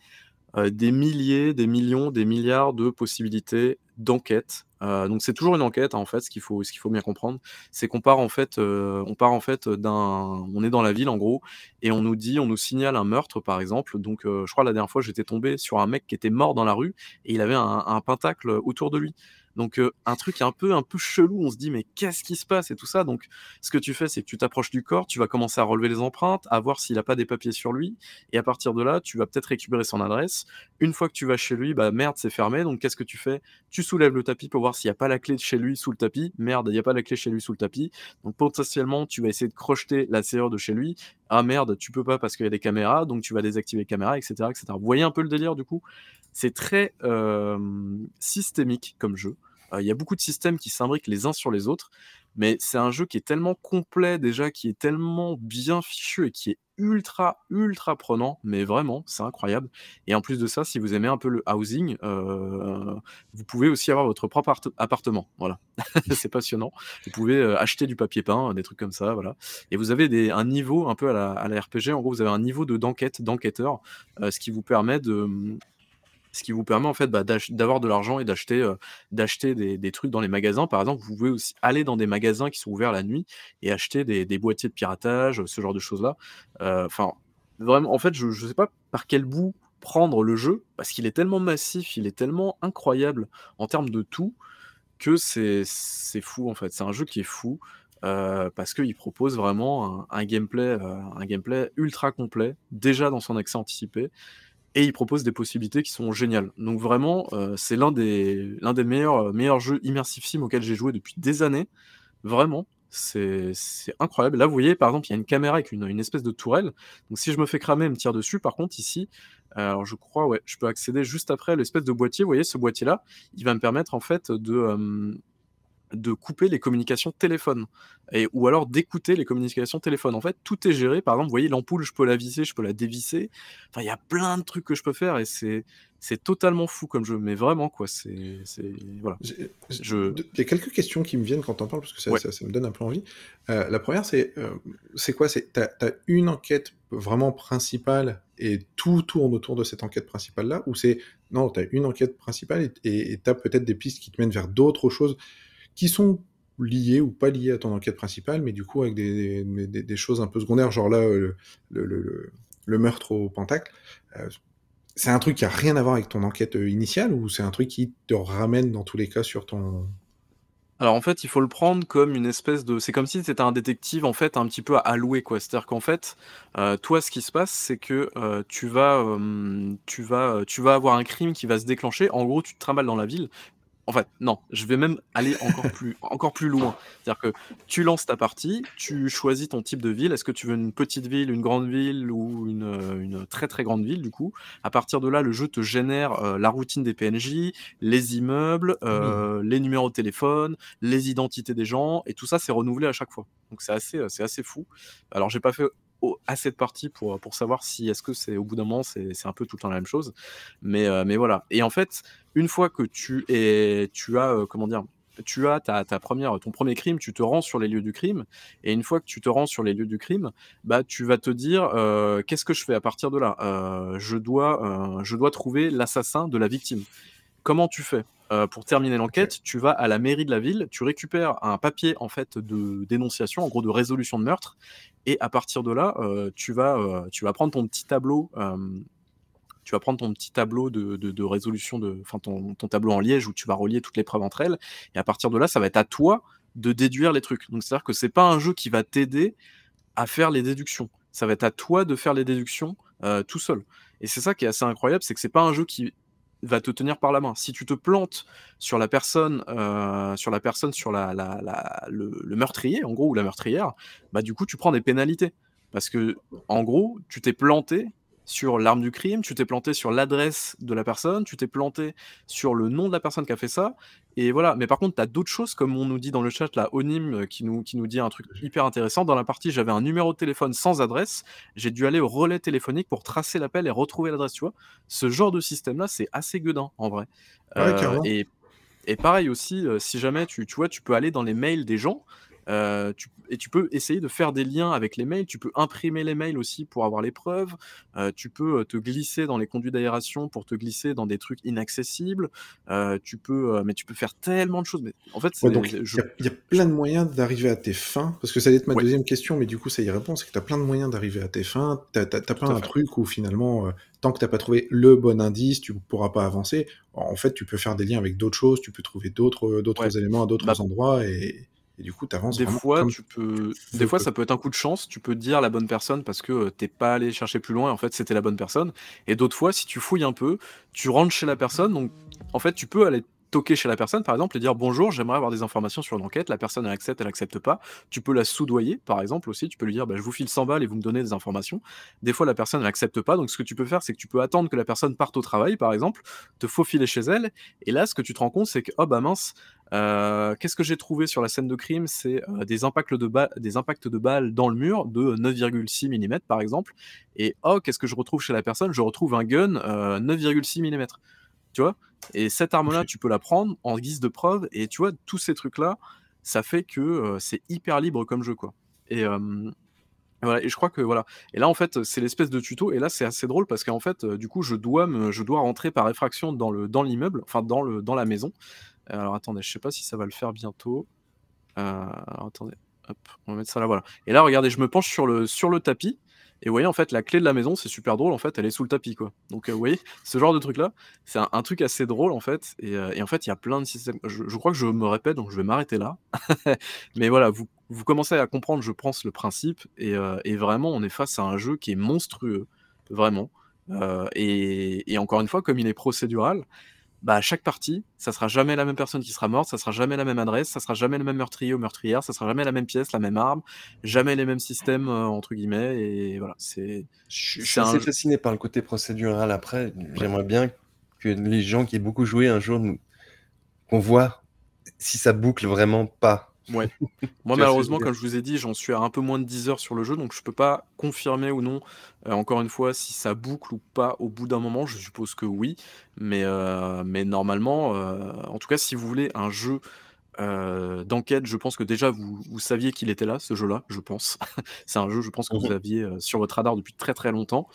heu, des milliers, des millions, des milliards de possibilités d'enquête. Donc c'est toujours une enquête, hein, en fait, ce qu'il faut ce qu'il faut bien comprendre. C'est qu'on part en fait, on part en fait, d'un on est dans la ville en gros et on nous dit on nous signale un meurtre par exemple. Donc, je crois la dernière fois j'étais tombé sur un mec qui était mort dans la rue et il avait un pentacle autour de lui. Donc euh, un truc un peu un peu chelou, on se dit mais qu'est-ce qui se passe et tout ça? Donc ce que tu fais, c'est que tu t'approches du corps, tu vas commencer à relever les empreintes, à voir s'il a pas des papiers sur lui, et à partir de là, tu vas peut-être récupérer son adresse. Une fois que tu vas chez lui, bah merde, c'est fermé. Donc qu'est-ce que tu fais? Tu soulèves le tapis pour voir s'il n'y a pas la clé de chez lui sous le tapis. Merde, il n'y a pas la clé chez lui sous le tapis. Donc potentiellement, tu vas essayer de crocheter la serrure de chez lui. Ah merde, tu peux pas parce qu'il y a des caméras, donc tu vas désactiver les caméras, etc., etc. Vous voyez un peu le délire du coup? C'est très euh, systémique comme jeu. Euh, Il y a beaucoup de systèmes qui s'imbriquent les uns sur les autres, mais c'est un jeu qui est tellement complet déjà, qui est tellement bien fichu et qui est ultra, ultra prenant, mais vraiment, c'est incroyable. Et en plus de ça, si vous aimez un peu le housing, euh, vous pouvez aussi avoir votre propre appart- appartement. Voilà, c'est passionnant. Vous pouvez euh, acheter du papier peint, des trucs comme ça, voilà. Et vous avez un niveau un peu à la, à la RPG. En gros, vous avez un niveau de d'enquête, d'enquêteur, euh, ce qui vous permet de ce qui vous permet en fait bah, d'avoir de l'argent et d'acheter des, trucs dans les magasins. Par exemple, vous pouvez aussi aller dans des magasins qui sont ouverts la nuit et acheter des, boîtiers de piratage, ce genre de choses-là. Enfin, vraiment, en fait, je ne sais pas par quel bout prendre le jeu parce qu'il est tellement massif, il est tellement incroyable en termes de tout que c'est fou en fait. C'est un jeu qui est fou. euh, parce qu'il propose vraiment un, gameplay, un gameplay ultra complet, déjà dans son accès anticipé, et il propose des possibilités qui sont géniales. Donc vraiment, euh, c'est l'un des, l'un des meilleurs, euh, meilleurs jeux immersifs sim auxquels j'ai joué depuis des années. Vraiment, c'est c'est incroyable. Là, vous voyez, par exemple, il y a une caméra avec une, une espèce de tourelle. Donc si je me fais cramer, elle me tire dessus. Par contre, ici, euh, alors je crois, ouais, je peux accéder juste après l'espèce de boîtier. Vous voyez, ce boîtier-là, il va me permettre en fait de... de couper les communications téléphone et ou alors d'écouter les communications téléphone. En fait, tout est géré. Par exemple, vous voyez l'ampoule, je peux la visser, je peux la dévisser. Enfin, il y a plein de trucs que je peux faire et c'est c'est totalement fou comme jeu. Mais vraiment quoi, c'est c'est voilà. Je Il y a quelques questions qui me viennent quand on parle parce que ça, Ouais. ça, ça me donne un peu envie. Euh, la première, c'est euh, c'est quoi? C'est t'as as une enquête vraiment principale et tout tourne autour de cette enquête principale là, ou c'est non, t'as une enquête principale et- et et t'as peut-être des pistes qui te mènent vers d'autres choses qui sont liées ou pas liées à ton enquête principale, mais du coup avec des, choses un peu secondaires, genre là euh, le, meurtre au Pentacle. euh, c'est un truc qui a rien à voir avec ton enquête euh, initiale ou c'est un truc qui te ramène dans tous les cas sur ton Alors en fait, il faut le prendre comme une espèce de. C'est comme si c'était un détective en fait un petit peu à allouer quoi. C'est-à-dire qu'en fait, toi, ce qui se passe, c'est que tu vas, tu vas, tu vas avoir un crime qui va se déclencher. En gros, tu te trimbales dans la ville. En fait, non, je vais même aller encore plus, encore plus loin. C'est-à-dire que tu lances ta partie, tu choisis ton type de ville. Est-ce que tu veux une petite ville, une grande ville ou une, euh, une très très grande ville du coup? À partir de là, le jeu te génère euh, la routine des PNJ, les immeubles, euh, les numéros de téléphone, les identités des gens, et tout ça c'est renouvelé à chaque fois. Donc c'est assez, c'est assez fou. Alors j'ai pas fait assez de parties pour, pour savoir si est-ce que c'est au bout d'un moment c'est c'est un peu tout le temps la même chose, mais, euh, mais voilà. Et en fait, une fois que tu es, tu as, euh, comment dire, tu as ta, ta première, ton premier crime, tu te rends sur les lieux du crime, et une fois que tu te rends sur les lieux du crime, bah tu vas te dire euh, qu'est-ce que je fais à partir de là? Je dois, je dois trouver l'assassin de la victime. Comment tu fais Euh, pour terminer l'enquête, tu vas à la mairie de la ville, tu récupères un papier en fait de dénonciation, en gros de résolution de meurtre, et à partir de là, euh, tu vas, euh, tu vas prendre ton petit tableau, tu vas prendre ton petit tableau de, de- de résolution de, enfin ton, ton tableau en liège où tu vas relier toutes les preuves entre elles, et à partir de là, ça va être à toi de déduire les trucs. Donc c'est à dire que c'est pas un jeu qui va t'aider à faire les déductions. Ça va être à toi de faire les déductions tout seul. Et c'est ça qui est assez incroyable, c'est que c'est pas un jeu qui va te tenir par la main. Si tu te plantes sur la personne, euh, sur la personne, sur la, le, le meurtrier, en gros, ou la meurtrière, bah du coup, tu prends des pénalités. Parce que, en gros, tu t'es planté sur l'arme du crime, tu t'es planté sur l'adresse de la personne, tu t'es planté sur le nom de la personne qui a fait ça, et voilà. Mais par contre, tu as d'autres choses, comme on nous dit dans le chat, là, Onim, euh, qui nous, qui nous dit un truc hyper intéressant. Dans la partie, j'avais un numéro de téléphone sans adresse, j'ai dû aller au relais téléphonique pour tracer l'appel et retrouver l'adresse, tu vois. Ce genre de système-là, c'est assez gueudin, en vrai. Ouais, carrément. et, et pareil aussi, euh, si jamais tu, tu vois, tu peux aller dans les mails des gens, Tu et tu peux essayer de faire des liens avec les mails. Tu peux imprimer les mails aussi pour avoir les preuves. Heu, tu peux, heu, te glisser dans les conduits d'aération pour te glisser dans des trucs inaccessibles. Tu peux, mais tu peux faire tellement de choses. Mais en fait, Ouais, il je y a il y a plein de moyens d'arriver à tes fins, parce que ça allait être ma Ouais. deuxième question, mais du coup ça y répond, c'est que tu as plein de moyens d'arriver à tes fins. Tu as as as fait. truc où finalement, tant que tu as pas trouvé le bon indice, tu pourras pas avancer. En fait, tu peux faire des liens avec d'autres choses, tu peux trouver d'autres, heu, Ouais. d'autres éléments à d'autres Bah endroits et et du coup tu avances Des fois, comme tu peux tu des fois, ça peut être un coup de chance. Tu peux dire la bonne personne parce que, heu, tu es pas allé chercher plus loin et en fait, c'était la bonne personne et d'autres fois, si tu fouilles un peu, tu rentres chez la personne donc en fait, tu peux aller toquer chez la personne, par exemple et dire: «Bonjour, j'aimerais avoir des informations sur l'enquête». La personne, elle accepte, elle accepte pas. Tu peux la soudoyer, par exemple, aussi. Tu peux lui dire: «Bah, je vous file 100 balles et vous me donnez des informations». Des fois, la personne, elle accepte pas donc ce que tu peux faire, c'est que tu peux attendre que la personne parte au travail, par exemple, te faufiler chez elle et là, ce que tu te rends compte, c'est que: «Oh bah mince, Heu, qu'est-ce que j'ai trouvé sur la scène de crime? C'est, heu, des impacts de ba des impacts de balles dans le mur de 9,6 millimètres, par exemple et oh, qu'est-ce que je retrouve chez la personne? Je retrouve un gun, heu, 9,6 millimètres. Tu vois? Et cette arme-là, tu peux la prendre en guise de preuve et tu vois, tous ces trucs-là, ça fait que, c'est hyper libre comme jeu, quoi et voilà et je crois que voilà et là, en fait, c'est l'espèce de tuto et là, c'est assez drôle parce qu'en fait, du coup, je dois me je dois rentrer par effraction dans le dans l'immeuble, enfin dans le dans la maison alors attendez, je sais pas si ça va le faire bientôt. Alors attendez, hop, on va mettre ça là, voilà. Et là, regardez, je me penche sur le sur le tapis et vous voyez, en fait, la clé de la maison, c'est super drôle, en fait, elle est sous le tapis, quoi. Donc, heu, vous voyez, ce genre de truc-là, c'est un truc assez drôle, en fait et heu et en fait, il y a plein de systèmes. Je crois que je me répète, donc je vais m'arrêter là. Mais voilà, vous vous commencez à comprendre, je pense, le principe et vraiment, on est face à un jeu qui est monstrueux, vraiment. Et encore une fois, comme il est procédural, bah, à chaque partie, ça sera jamais la même personne qui sera morte, ça sera jamais la même adresse, ça sera jamais le même meurtrier ou meurtrière, ça sera jamais la même pièce, la même arme, jamais les mêmes systèmes, heu, entre guillemets et voilà, c'est Je suis je suis c'est un assez fasciné par le côté procédural. Après, j'aimerais bien que les gens qui aient beaucoup joué un jour nous qu'on voit si ça boucle vraiment pas. Ouais. Moi, malheureusement, comme je vous ai dit, j'en suis à un peu moins de 10 heures sur le jeu, donc je peux pas confirmer ou non, heu, encore une fois, si ça boucle ou pas au bout d'un moment. Je suppose que oui, mais heu, mais normalement, heu, en tout cas, si vous voulez un jeu, d'enquête, je pense que déjà vous vous saviez qu'il était là, ce jeu-là, je pense. C'est un jeu, je pense que vous mh. aviez, sur votre radar depuis très, très longtemps,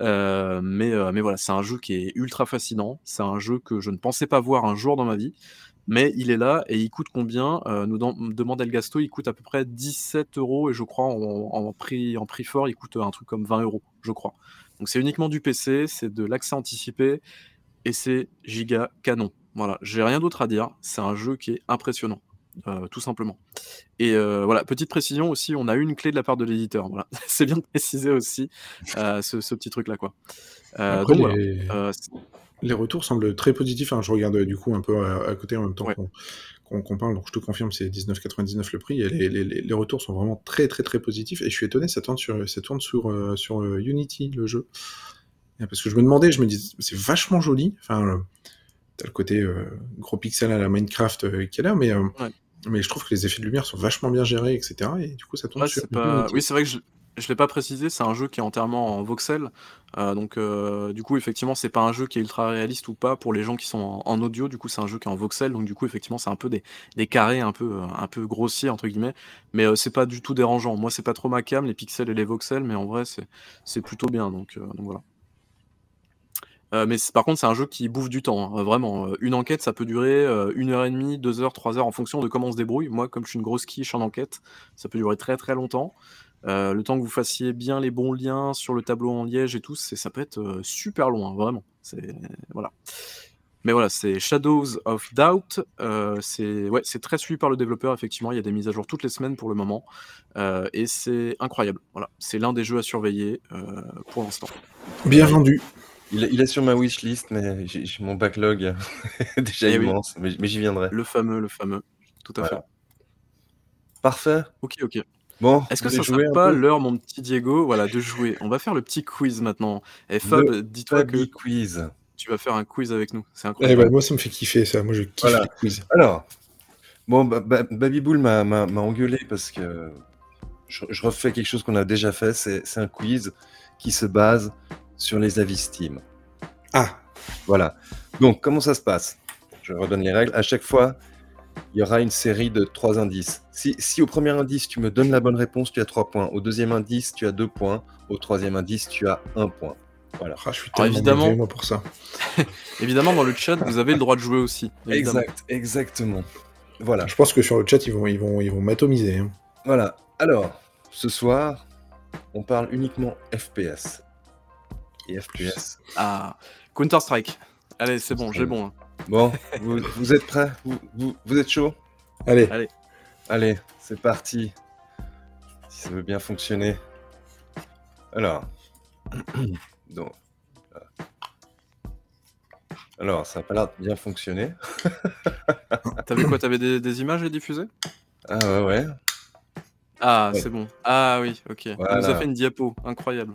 mais mais voilà, c'est un jeu qui est ultra fascinant. C'est un jeu que je ne pensais pas voir un jour dans ma vie, mais il est là et il coûte combien? Heu, nous dem demande Elgasto, il coûte à peu près 17 euros et je crois en en prix en prix fort, il coûte, un truc comme 20 euros, je crois. Donc c'est uniquement du PC, c'est de l'accès anticipé et c'est giga canon. Voilà, j'ai rien d'autre à dire. C'est un jeu qui est impressionnant, heu, tout simplement et heu, voilà, petite précision aussi, on a une clé de la part de l'éditeur, voilà. C'est bien de préciser aussi, heu, ce ce petit truc là, quoi. Heu, Après donc voilà, les les retours semblent très positifs, hein. Je regarde, heu, du coup un peu à à côté en même temps ouais. qu'on qu'on parle, donc je te confirme, c'est 19,99 le prix et les les les retours sont vraiment très, très, très positifs et je suis étonné, ça tourne sur ça tourne sur, heu, sur, heu, Unity, le jeu. Parce que je me demandais, je me dis: «C'est vachement joli», enfin, tu le côté, gros pixels à la Minecraft, qui est là, mais, heu, Ouais. mais je trouve que les effets de lumière sont vachement bien gérés et cetera et du coup ça tourne Ouais, sur pas oui, c'est vrai que je je l'ai pas précisé, c'est un jeu qui est entièrement en voxel, heu, donc heu, du coup, effectivement, c'est pas un jeu qui est ultra réaliste ou pas pour les gens qui sont en audio. Du coup, c'est un jeu qui est en voxel, donc du coup, effectivement, c'est un peu des carrés un peu, heu, un peu «grossiers» entre guillemets, mais c'est pas du tout dérangeant. Moi, c'est pas trop ma came, les pixels et les voxels, mais en vrai, c'est plutôt bien, donc donc voilà. Mais par contre, c'est un jeu qui bouffe du temps, hein, vraiment, une enquête, ça peut durer, 1 heure et demie, 2 heures, 3 heures en fonction de comment on se débrouille. Moi, comme je suis une grosse quiche en enquête, ça peut durer très, très longtemps. Heu, le temps que vous fassiez bien les bons liens sur le tableau en liège et tout, c'est ça peut être, heu, super long, hein, vraiment. C'est voilà. Mais voilà, c'est Shadows of Doubt, heu, c'est ouais, très suivi par le développeur, effectivement, il y a des mises à jour toutes les semaines pour le moment, et c'est incroyable. Voilà, c'est l'un des jeux à surveiller, pour l'instant. Bien Ouais, vendu. il est il est sur ma wishlist, mais j'ai mon backlog est déjà Eh oui, immense, mais mais j'y viendrai. le fameux, le fameux, tout à fait. Parfait. OK, OK. Bon, Est-ce que ça serait pas l'heure, mon petit Diego, voilà, de jouer? On va faire le petit quiz maintenant et Fab, Le dis-toi que quiz. tu vas faire un quiz avec nous, c'est Eh ben, incroyable. moi ça me fait kiffer ça, moi je kiffe Voilà. les quiz. Alors, bon, Ba Ba Babyboul m'a m'a m'a engueulé parce que je je refais quelque chose qu'on a déjà fait, c'est c'est un quiz qui se base sur les avis Steam. Ah! Voilà. Donc comment ça se passe? Je redonne les règles. À chaque fois, il y aura une série de trois indices. Si, si au premier indice, tu me donnes la bonne réponse, tu as trois points. Au deuxième indice, tu as deux points. Au troisième indice, tu as un point. Voilà. Ah, je suis Alors, tellement évidemment- moi, pour ça. Évidemment, dans le chat, vous avez le droit de jouer aussi. évidemment. Exact, exactement. Voilà, Je pense que sur le chat, ils vont, ils vont, ils vont m'atomiser. hein. voilà. Alors, ce soir, on parle uniquement FPS. Et FPS. Ah, Counter-Strike. Allez, c'est bon, j'ai bon. hein. Bon, vous, vous êtes prêts? Vous, vous, vous êtes chaud? Allez, Allez. Allez, c'est parti. Si ça veut bien fonctionner. Alors. Donc. euh, Alors, ça n'a pas l'air de bien fonctionner. T'avais quoi? T'avais des, des images à diffuser? Ah ouais, ouais. Ah, Ouais. c'est bon. Ah oui, ok. Nous Voilà. a fait une diapo, incroyable.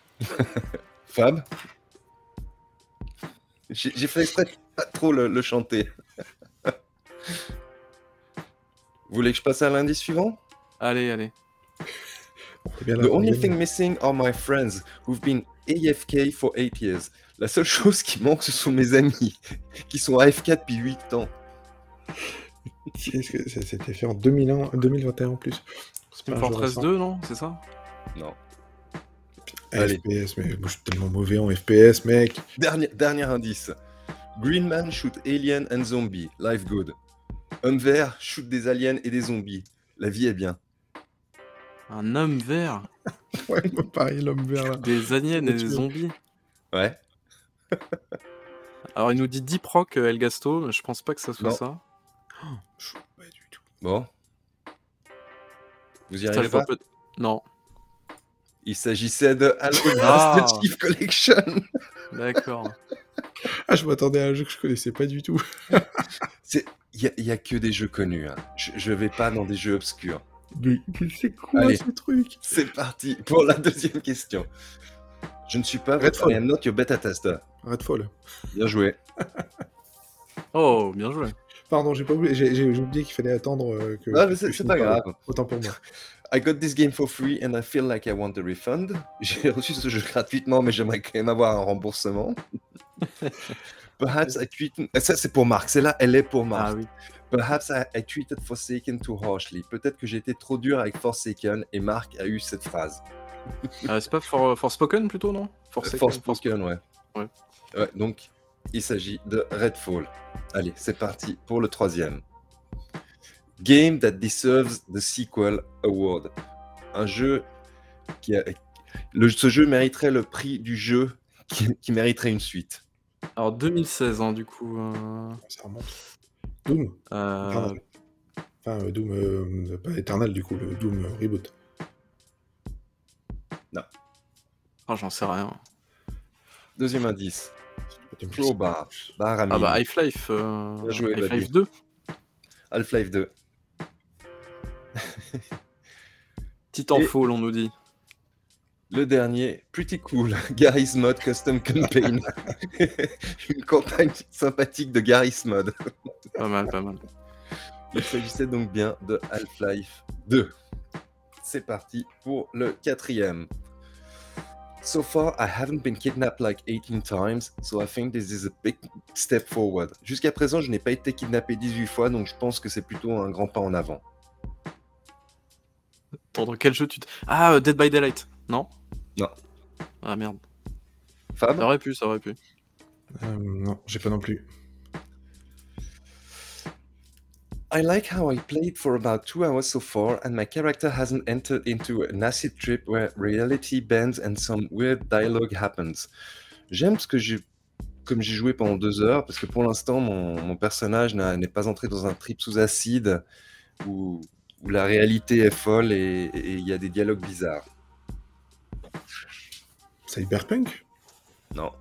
Fab J'ai fait exprès de pas trop le, le chanter. Vous voulez que je passe à l'indice suivant? Allez, allez. Bien The la- only thing missing are my friends who've been AFK for 8 years. La seule chose qui manque, ce sont mes amis qui sont AFK depuis 8 ans. Qu'est-ce que ça- C'était fait en 2001, 2021 en plus. C'est Team pas un jeu Fortress récent. 2, non? C'est ça? Non. Allez. FPS, mais moi, je suis tellement mauvais en FPS, mec. Dernier, dernier indice. Green Man shoot alien and zombie. Life good. Homme vert shoot des aliens et des zombies. La vie est bien. Un homme vert, Ouais, moi, pareil, l'homme vert là. des aliens et des zombies. Ouais. Alors il nous dit Deep Rock euh, El Gasto, mais je pense pas que ça soit Non. ça. Je- Pas du tout. Bon. Vous y arrivez pas? peut- Non, Il s'agissait de Halo Ah. Master Chief Collection. d'accord. Ah, je m'attendais à un jeu que je connaissais pas du tout. Il n'y a, que des jeux connus. hein. Je, je vais pas dans des jeux obscurs. Mais, mais c'est quoi Allez. ce truc? C'est parti pour la deuxième question. Je ne suis pas Redfall. I am not your beta tester. Redfall. Bien joué. Oh, bien joué. Pardon, j'ai pas oublié, j'ai, qu'il fallait attendre euh, que. Ah, mais c'est pas grave. Autant pour moi. I got this game for free and I feel like I want a refund. J'ai reçu ce jeu gratuitement, mais j'aimerais quand même avoir un remboursement. Perhaps I treated... Ça, c'est pour Marc. C'est là, elle est pour Marc. Ah oui. Perhaps I, I treated Forsaken too harshly. Peut-être que j'ai été trop dur avec Forsaken et Marc a eu cette phrase. Euh, c'est pas for, Forspoken plutôt, non? Forsaken, Forspoken, ouais. Ouais. Ouais, donc, il s'agit de Redfall. Allez, c'est parti pour le troisième. Game that deserves the sequel award. Un jeu qui a... Le, ce jeu mériterait le prix du jeu qui, qui mériterait une suite. Alors 2016, hein, du coup. euh, Ça remonte. Doom. euh, Eternal. Enfin, euh, Doom, euh, pas Eternal du coup, le Doom euh, Reboot. ah, j'en sais rien. Deuxième indice. Bar à Ah bah Half-Life. euh, Half-Life Babu. 2. Half-Life 2. Titanfall, on nous dit. Le dernier, pretty cool, Garry's Mod Custom Campaign. Une campagne sympathique de Garry's Mod. Pas mal, pas mal. Il s'agissait donc bien de Half-Life 2. C'est parti pour le quatrième. So far, I haven't been kidnapped like 18 times, so I think this is a big step forward. Jusqu'à présent, je n'ai pas été kidnappé 18 fois, donc je pense que c'est plutôt un grand pas en avant. Dans quel jeu tu. t- Ah, euh, Dead by Daylight. Non? Non. Ah merde. Fab? Ça aurait pu, ça aurait pu. Euh, non, j'ai pas non plus. I like how I played for about two hours so far, and my character hasn't entered into an acid trip where reality bends and some weird dialogue happens. J'aime ce que j'ai, comme j'ai joué pendant deux heures, parce que pour l'instant, mon, mon personnage n'a- n'est pas entré dans un trip sous acide où, où la réalité est folle et il y a des dialogues bizarres. Cyberpunk? Non.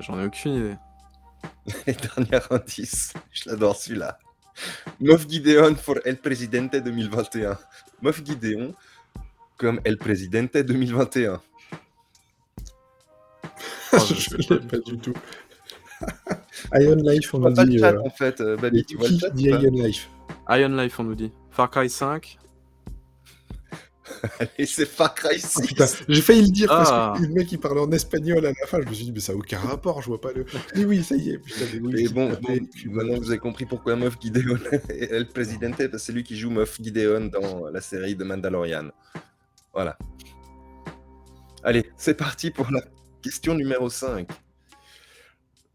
J'en ai aucune idée. Et dernier indice, je l'adore celui-là. Moff Gideon for El Presidente 2021. Moff Gideon comme El Presidente 2021. Oh, je je ne sais l'ai pas pas du tout. Ion Life, on nous pas dit. le chat euh, en fait, euh, Babi, tu vois le qui chat dit ou pas Ion Life Iron Life, on nous dit. Far Cry 5. Et c'est Far Cry Oh, 6. putain, j'ai failli le dire Ah. parce que le mec il parlait en espagnol à la fin. Je me suis dit, mais ça n'a aucun rapport, je vois pas le. Oui, oui, ça y est. Putain, mais oui, c'est bon, bon, maintenant vous avez compris pourquoi Moff Gideon est El Presidente, parce que c'est lui qui joue Moff Gideon dans la série de Mandalorian. Voilà. Allez, c'est parti pour la question numéro 5.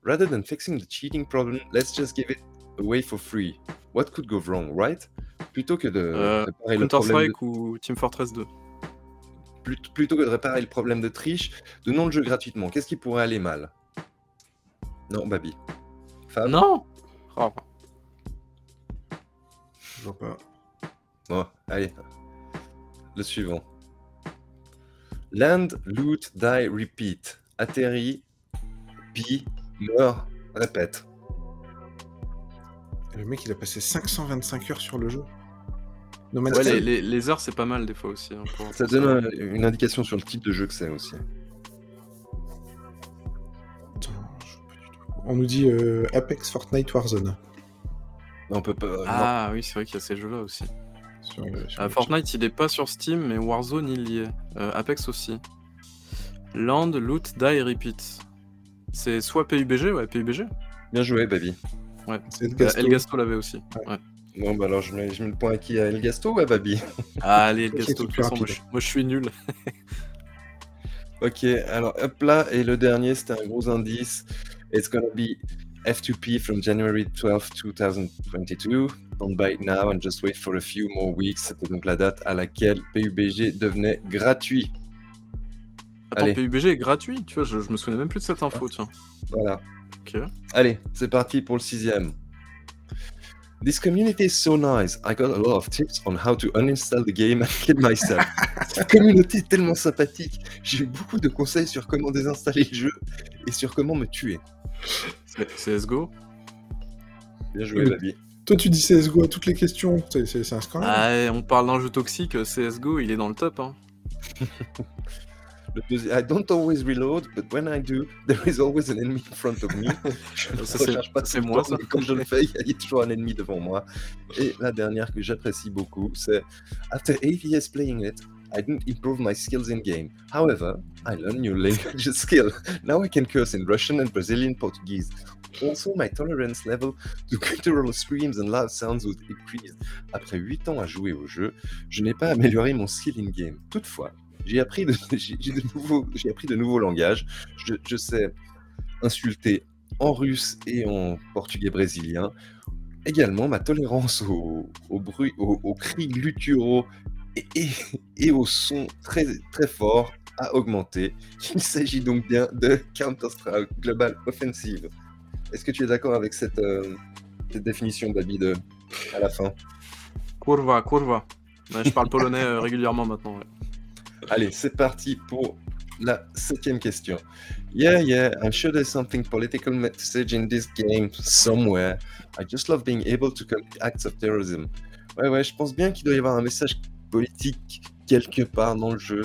Rather than fixing the cheating problem, let's just give it away for free. What could go wrong, right? Plutôt que de Euh, réparer le problème de Counter-Strike ou Team Fortress 2 Plut- plutôt que de réparer le problème de triche, donnons le jeu gratuitement. Qu'est-ce qui pourrait aller mal? Non, Babi. Fab? Non Oh. Je vois pas. Bon, allez. Le suivant. Land, loot, die, repeat. Atterrit, pille, meurt, répète. Le mec il a passé 525 heures sur le jeu. No Ouais, les, les- les heures, c'est pas mal des fois aussi. hein, pour- Ça donne un- une indication sur le type de jeu que c'est aussi. Attends, je vois pas du tout. On nous dit euh, Apex, Fortnite, Warzone. Non, on peut pas. non. Ah oui, c'est vrai qu'il y a ces jeux-là aussi. Sur, sur Euh, Fortnite, il est pas sur Steam, mais Warzone, il y est. Euh, Apex aussi. Land, Loot, Die, Repeat. C'est soit PUBG, ouais, PUBG. Bien joué, Babi. Ouais. Euh, Gasto. El Gasto l'avait aussi. Ouais. Bon, bah alors je mets, je mets le point à qui? À El Gasto ou à Babi? Ah, allez, El Gasto, de façon, moi, je, moi, je suis nul. Ok, alors hop là, et le dernier, c'était un gros indice. It's gonna be F2P from January 12, 2022. Don't buy it now and just wait for a few more weeks. C'était donc la date à laquelle PUBG devenait gratuit. Attends, Allez. PUBG est gratuit, tu vois, je, je me souvenais même plus de cette info, tiens. Voilà. Ok. Allez, c'est parti pour le sixième. This community is so nice. I got a lot of tips on how to uninstall the game and kill myself. Cette communauté est tellement sympathique. J'ai eu beaucoup de conseils sur comment désinstaller le jeu et sur comment me tuer. C'est CSGO. Bien joué, Oui. Babi. Toi tu dis CSGO à toutes les questions. C'est un scandale. Ah, on parle d'un jeu toxique, CSGO, il est dans le top. Hein. I don't always reload, but when I do, there is always an enemy in front of me. je ne recharge pas c'est moi, temps, ça. mais quand je le fais, il y a toujours un ennemi devant moi. Et la dernière que j'apprécie beaucoup, c'est After 8 years playing it, I didn't improve my skills in game. However, I learned new language skill. Now I can curse in Russian and Brazilian Portuguese. Also, my tolerance level to guttural screams and loud sounds was increased. Après 8 ans à jouer au jeu, je n'ai pas amélioré mon skill in game. Toutefois, j'ai appris de, nouveaux, langages. Je, sais insulter en russe et en portugais brésilien. Également, ma tolérance aux cris gutturaux et, aux sons très, forts a augmenté. Il s'agit donc bien de Counter-Strike Global Offensive. Est-ce que tu es d'accord avec cette, euh, définition, Babi, de, à la fin? Kurva. Ouais, je parle polonais euh, régulièrement maintenant. Allez, c'est parti pour la septième question. Yeah, yeah, I'm sure there's something political message in this game somewhere. I just love being able to commit acts of terrorism. Ouais, ouais, je pense bien qu'il doit y avoir un message politique quelque part dans le jeu.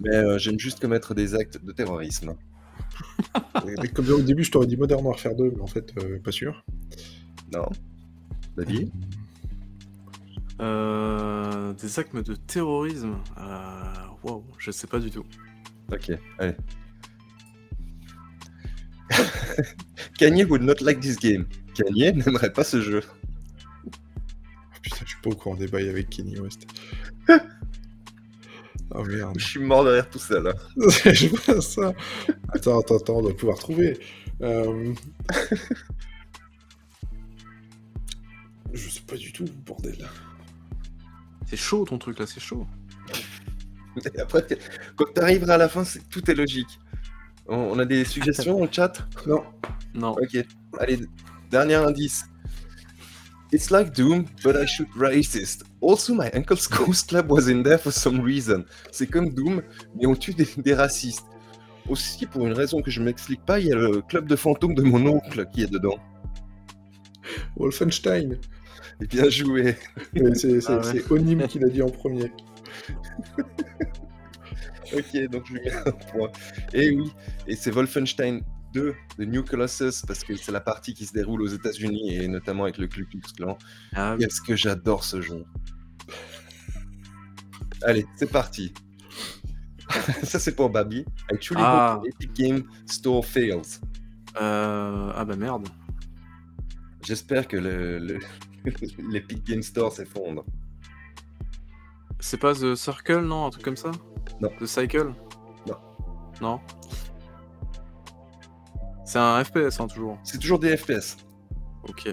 Mais euh, j'aime juste commettre des actes de terrorisme. Comme au début je t'aurais dit Modern Warfare 2, mais en fait euh, pas sûr. Non Babi Euh, des actes de terrorisme. Euh, Wow, je sais pas du tout. Ok, allez. Kanye would not like this game? Kanye n'aimerait pas ce jeu? Oh, putain, je suis pas au courant des bails avec Kenny West. oh merde. Je suis mort derrière tout ça là. je vois ça. Attends, attends, attends, on doit pouvoir trouver. Euh... Je sais pas du tout, bordel. C'est chaud ton truc là, c'est chaud. Et après, quand tu arriveras à la fin, tout est logique. On, on a des suggestions au chat Non, Non. Ok, allez, dernier indice. It's like Doom, but I shoot racist. Also, my uncle's ghost club was in there for some reason. C'est comme Doom, mais on tue des, des racistes. Aussi, pour une raison que je m'explique pas, il y a le club de fantômes de mon oncle qui est dedans. Wolfenstein. Bien joué. C'est Ah ouais. c'est Onim qui l'a dit en premier. Ok, donc je lui mets un point. Et oui, et c'est Wolfenstein 2 de New Colossus, parce que c'est la partie qui se déroule aux États-Unis et notamment avec le Ku Klux Klan. Ah oui. Qu'est-ce que j'adore ce jeu? Allez, c'est parti. Ça, c'est pour Babi. I truly Ah. Epic Game Store fails. Euh, Ah bah merde. J'espère que le, le- l'Epic Game Store s'effondre. C'est pas The Circle, non Un truc comme ça Non. The Cycle Non. Non C'est un FPS, hein, toujours. C'est toujours des FPS. Ok.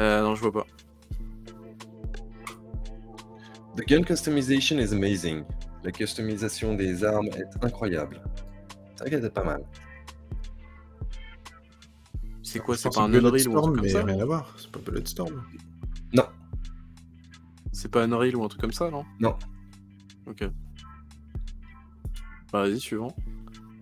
Euh, non, je vois pas. The gun customization is amazing. La customisation des armes est incroyable. C'est vrai qu'elle était pas mal. C'est quoi C'est pas un Unreal ou un truc comme mais ça rien à voir. C'est pas Bulletstorm. Non, C'est pas un Unreal ou un truc comme ça, non? Non. Ok. Bah, Vas-y, suivant.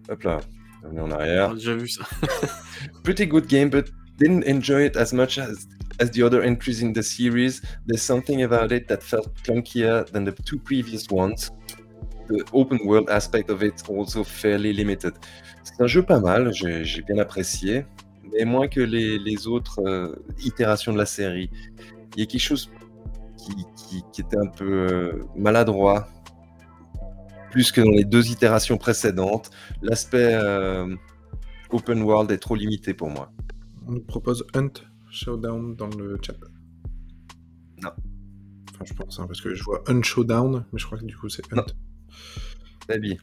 Hop là. On est en arrière. J'ai déjà vu ça. Pretty good game, but didn't enjoy it as much as, as the other entries in the series. There's something about it that felt clunkier than the two previous ones. The open world aspect of it also fairly limited. C'est un jeu pas mal, j'ai bien apprécié, mais moins que les, les autres euh, itérations de la série. Il y a quelque chose qui, qui- qui était un peu euh, maladroit, plus que dans les deux itérations précédentes. L'aspect euh, open world est trop limité pour moi. On nous propose Hunt Showdown dans le chat. Non. Enfin, je pense, hein, parce que je vois Hunt Showdown, mais je crois que du coup c'est Hunt. Baby.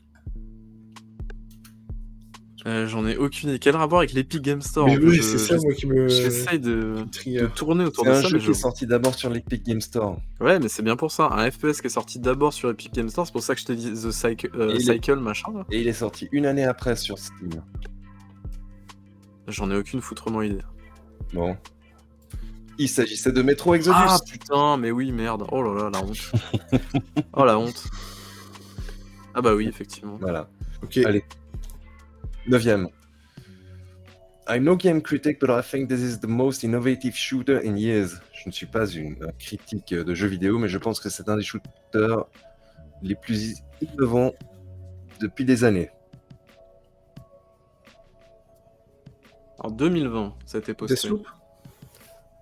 Euh, J'en ai aucune idée. Quel rapport avec l'Epic Game Store mais oui, c'est ça, moi, qui me. J'essaye de... qui de tourner autour C'est de un ça, jeu mais qui je... est sorti d'abord sur l'Epic Game Store. Ouais, mais c'est bien pour ça. Un FPS qui est sorti d'abord sur Epic Game Store, c'est pour ça que je t'ai dit The Cycle, euh, est- Cycle machin. là. Et il est sorti une année après sur Steam. J'en ai aucune foutrement idée. Bon. Il s'agissait de Metro Exodus. Ah putain, mais oui, merde. Oh là là, la honte. oh la honte. Ah bah oui, effectivement. Voilà. Ok. Allez. Neuvième. I'm no game critic, but I think this is the most innovative shooter in years. Je ne suis pas une un critique de jeux vidéo, mais je pense que c'est un des shooters les plus innovants depuis des années. En 2020, ça a été posté. Deathloop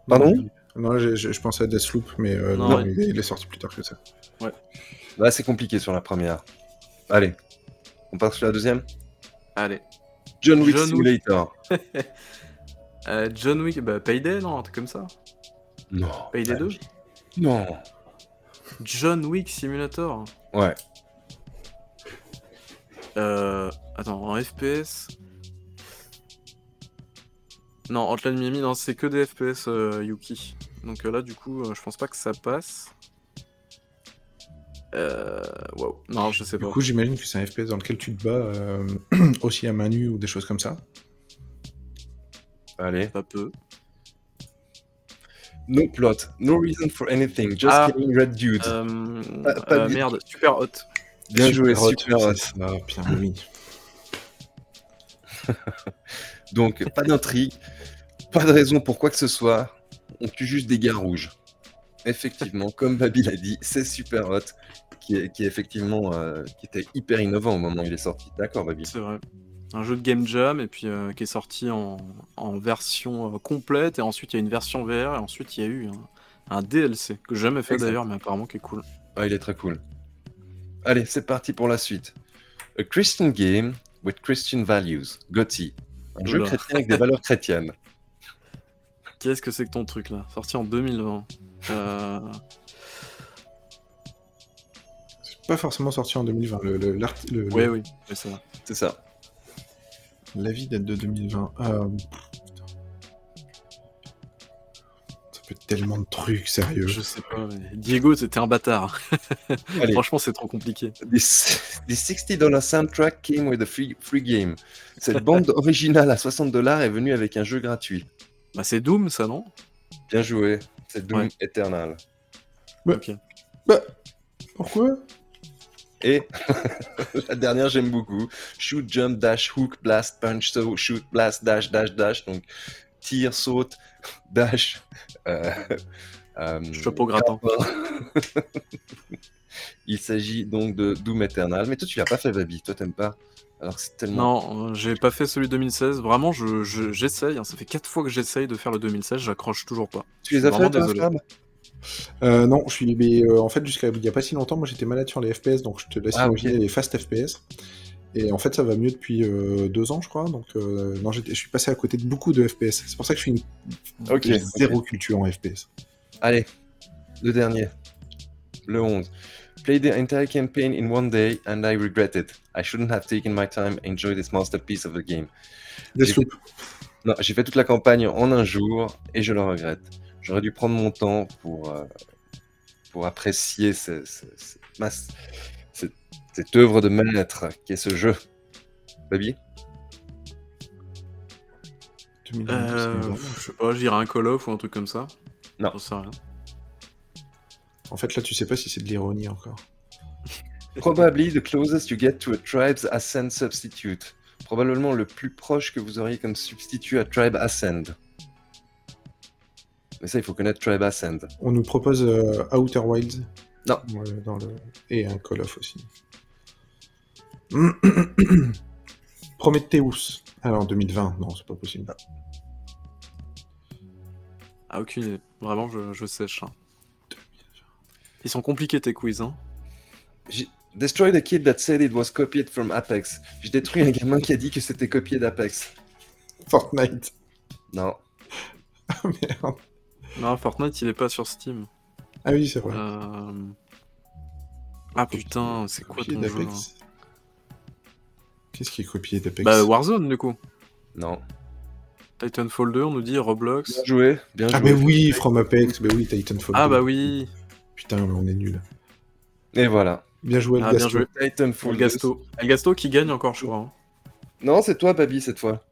Pardon? Non, j'ai- j'ai- je pensais à Deathloop, mais euh, Non, non, ouais. il, est, il est sorti plus tard que ça. Là, c'est compliqué sur la première. Allez. On passe sur la deuxième Allez. John Wick John Wick. Simulator. Euh, John Wick, bah Payday, non, un truc comme ça. Non. Payday 2 Non. John Wick Simulator. Ouais. Euh, attends, en FPS. Non, Hotline Miami, non, c'est que des FPS euh, Yuki. Donc euh, là, du coup, je pense pas que ça passe. Euh, wow. Non, je sais Du pas. coup, j'imagine que c'est un FPS dans lequel tu te bats euh, aussi à main nue ou des choses comme ça. Allez. Ça peut. No plot. No reason for anything. Just Ah. killing red dudes. Euh, Pas- pas euh, du- merde, super hot. Bien joué, hot, super hot. ça, bien oui. Donc, pas d'intrigue, pas de raison pour quoi que ce soit. On tue juste des gars rouges. Effectivement, comme Babi l'a dit, c'est super hot, qui est, qui est effectivement euh, qui était hyper innovant au moment où il est sorti. D'accord, Babi. C'est vrai. Un jeu de game jam et puis euh, qui est sorti en, en version euh, complète et ensuite il y a une version VR et ensuite il y a eu un, un DLC que j'ai jamais fait d'ailleurs mais apparemment qui est cool. Ah, il est très cool. Allez, c'est parti pour la suite. A Christian game with Christian values. Gotti. Un jeu chrétien avec des valeurs chrétiennes. Qu'est-ce que c'est que ton truc là? Sorti en 2020. Euh, C'est pas forcément sorti en 2020. Le, le, l'art- le- Ouais, le- oui, oui, c'est vrai. C'est ça. L'avis date de 2020. Ah, putain. Ça peut être tellement de trucs, sérieux. Je sais pas. mais Diego, c'était un bâtard. Franchement, c'est trop compliqué. This $60 soundtrack came with a free, free game. Cette bande originale à 60 dollars est venue avec un jeu gratuit. Bah, c'est Doom, ça, non? Bien joué. C'est Doom Ouais. Eternal. Ouais. Ok. Bah, pourquoi? Et la dernière, j'aime beaucoup. Shoot, jump, dash, hook, blast, punch, so, shoot, blast, dash, dash, dash. Donc, tire, saute, dash, euh, Euh, Chapeau gratin. Il s'agit donc de Doom Eternal. Mais toi, tu l'as pas fait, Babi. Toi, t'aimes pas Alors que c'est tellement. Non, euh, j'ai pas fait celui de 2016. Vraiment, je, je- j'essaye. hein. Ça fait 4 fois que j'essaye de faire le 2016. J'accroche toujours pas. Tu les as fait, Euh, non, je suis. Mais, euh, en fait, jusqu'à il y a pas si longtemps, moi j'étais malade sur les FPS, donc je te laisse Ah, imaginer les fast FPS. Et en fait, ça va mieux depuis euh, deux ans, je crois. Donc, euh, non, je suis passé à côté de beaucoup de FPS. C'est pour ça que je suis une Ok, j'ai ok. zéro culture en FPS. Allez, le dernier. Le 11. Play the entire campaign in one day and I regret it. I shouldn't have taken my time, enjoy this masterpiece of a game. Deathloop. Non, j'ai fait toute la campagne en un jour et je le regrette. J'aurais dû prendre mon temps pour, euh, pour apprécier ce- ce- ce- ma- cette, cette œuvre de maître qu'est ce jeu. Baby 2022, Euh, je sais pas, j'irai un Call of ou un truc comme ça. Non. Sais rien. En fait, là, tu sais pas si c'est de l'ironie encore. Probably the closest you get to a tribe's ascend substitute. Probablement le plus proche que vous auriez comme substitut à Tribe Ascend. Mais ça, il faut connaître Tribe Ascend. On nous propose euh, Outer Wilds. Non. Dans le... Et un Call of aussi. Prometheus. Alors, 2020, non, c'est pas possible. Ah, aucune idée. Vraiment, je, je sèche. hein. Ils sont compliqués tes quiz, hein. Destroy the kid that said it was copied from Apex. J'ai détruit un gamin qui a dit que c'était copié d'Apex. Fortnite. Non. Ah, merde. Non, Fortnite, il est pas sur Steam. Ah oui, c'est vrai. Euh, Ah putain, c'est quoi ton jeu d'Apex. Qu'est-ce qui est copié d'Apex Bah, Warzone, du coup. Non. Titanfall 2, on nous dit Roblox. Bien joué. Bien Ah, joué. mais oui, From Apex. Mais oui, Titanfall. Ah 2. bah oui. Putain, mais on est nul. Et voilà. Bien joué, Ah, le bien joué. Titanfall. El Gasto. El Gasto qui gagne encore, je crois. hein. Non, c'est toi, Babi, cette fois.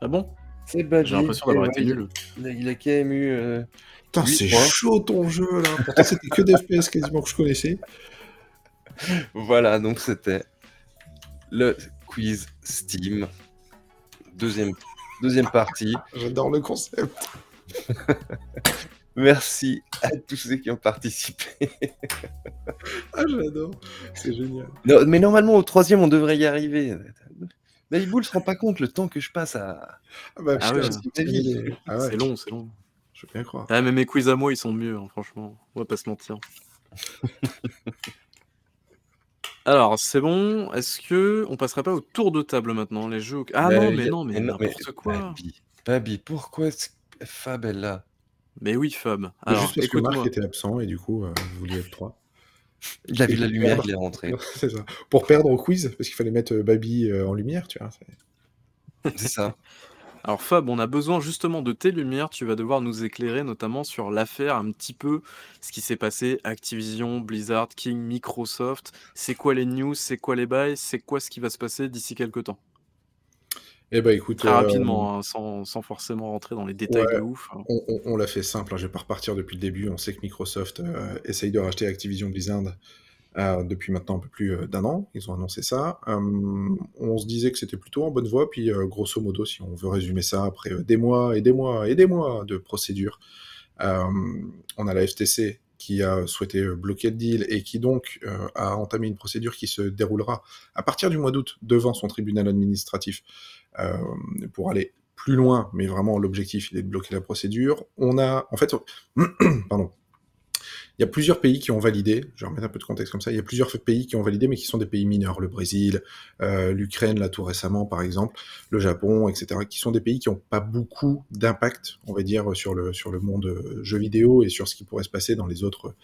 Ah bon? C'est Babi. J'ai l'impression d'avoir été il- nul. Il a, il a quand même eu. euh, Putain, c'est chaud ton jeu là. Pourtant, c'était que des FPS quasiment que je connaissais. Voilà, donc c'était le quiz Steam. Deuxième, deuxième partie. J'adore le concept. Merci à tous ceux qui ont participé. Ah, j'adore. C'est génial. Non, mais normalement, au troisième, on devrait y arriver. Mais Iboul se rend pas compte le temps que je passe à. Ah, bah, Ah ouais. c'est. Ah ouais, C'est long, c'est long. Je veux bien croire. Ah, mais mes quiz à moi, ils sont mieux, hein, franchement. On va pas se mentir. Alors, c'est bon. Est-ce que on passerait pas au tour de table maintenant, les jeux Ah non, mais y a- non, mais n'importe quoi. Babi, Babi, pourquoi est-ce que Fab est là? Mais oui, Fab. Alors, juste parce que Marc était absent et du coup, euh, vous vouliez être trois. Il a vu Et la lumière, perdre. il est rentré. c'est ça. Pour perdre au quiz, parce qu'il fallait mettre euh, Babi euh, en lumière, tu vois. c'est- C'est ça. Alors Fab, on a besoin justement de tes lumières. Tu vas devoir nous éclairer notamment sur l'affaire, un petit peu ce qui s'est passé. Activision, Blizzard, King, Microsoft. C'est quoi les news? C'est quoi les bails? C'est quoi ce qui va se passer d'ici quelques temps? Eh écoute, Très euh, rapidement, hein, sans, sans forcément rentrer dans les détails Ouais. de ouf. hein. on, on- on l'a fait simple, hein, je vais pas repartir depuis le début. On sait que Microsoft euh, essaye de racheter Activision Blizzard euh, depuis maintenant un peu plus d'un an. Ils ont annoncé ça. On se disait que c'était plutôt en bonne voie. Puis, grosso modo, si on veut résumer ça, après des mois et des mois et des mois de procédure, euh, on a la FTC qui a souhaité euh, bloquer le deal et qui donc euh, a entamé une procédure qui se déroulera à partir du mois d'août devant son tribunal administratif euh, pour aller plus loin, mais vraiment l'objectif il est de bloquer la procédure. On a, en fait, pardon, il y a plusieurs pays qui ont validé, je vais remettre un peu de contexte comme ça, il y a plusieurs pays qui ont validé, mais qui sont des pays mineurs, le Brésil, euh, l'Ukraine, là tout récemment par exemple, le Japon, etc., qui sont des pays qui n'ont pas beaucoup d'impact, on va dire, sur le, sur le monde euh, jeu vidéo et sur ce qui pourrait se passer dans les autres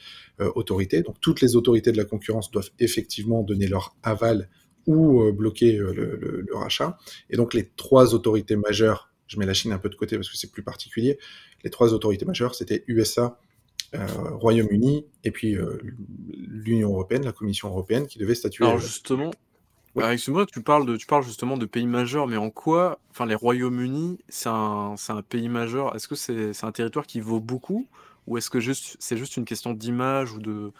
euh, autorités. Donc toutes les autorités de la concurrence doivent effectivement donner leur aval ou euh, bloquer euh, le, le- le rachat. Et donc les trois autorités majeures, je mets la Chine un peu de côté parce que c'est plus particulier, les trois autorités majeures, c'était USA, Royaume-Uni et puis euh, l'Union européenne, la Commission européenne, qui devait statuer. Alors euh, justement, Oui. alors, excuse-moi, tu parles de, tu parles justement de pays majeurs, mais en quoi, enfin les Royaumes-Unis, c'est un, un pays majeur? Est-ce que c'est, c'est un territoire qui vaut beaucoup, ou est-ce que juste, c'est juste une question d'image ou de,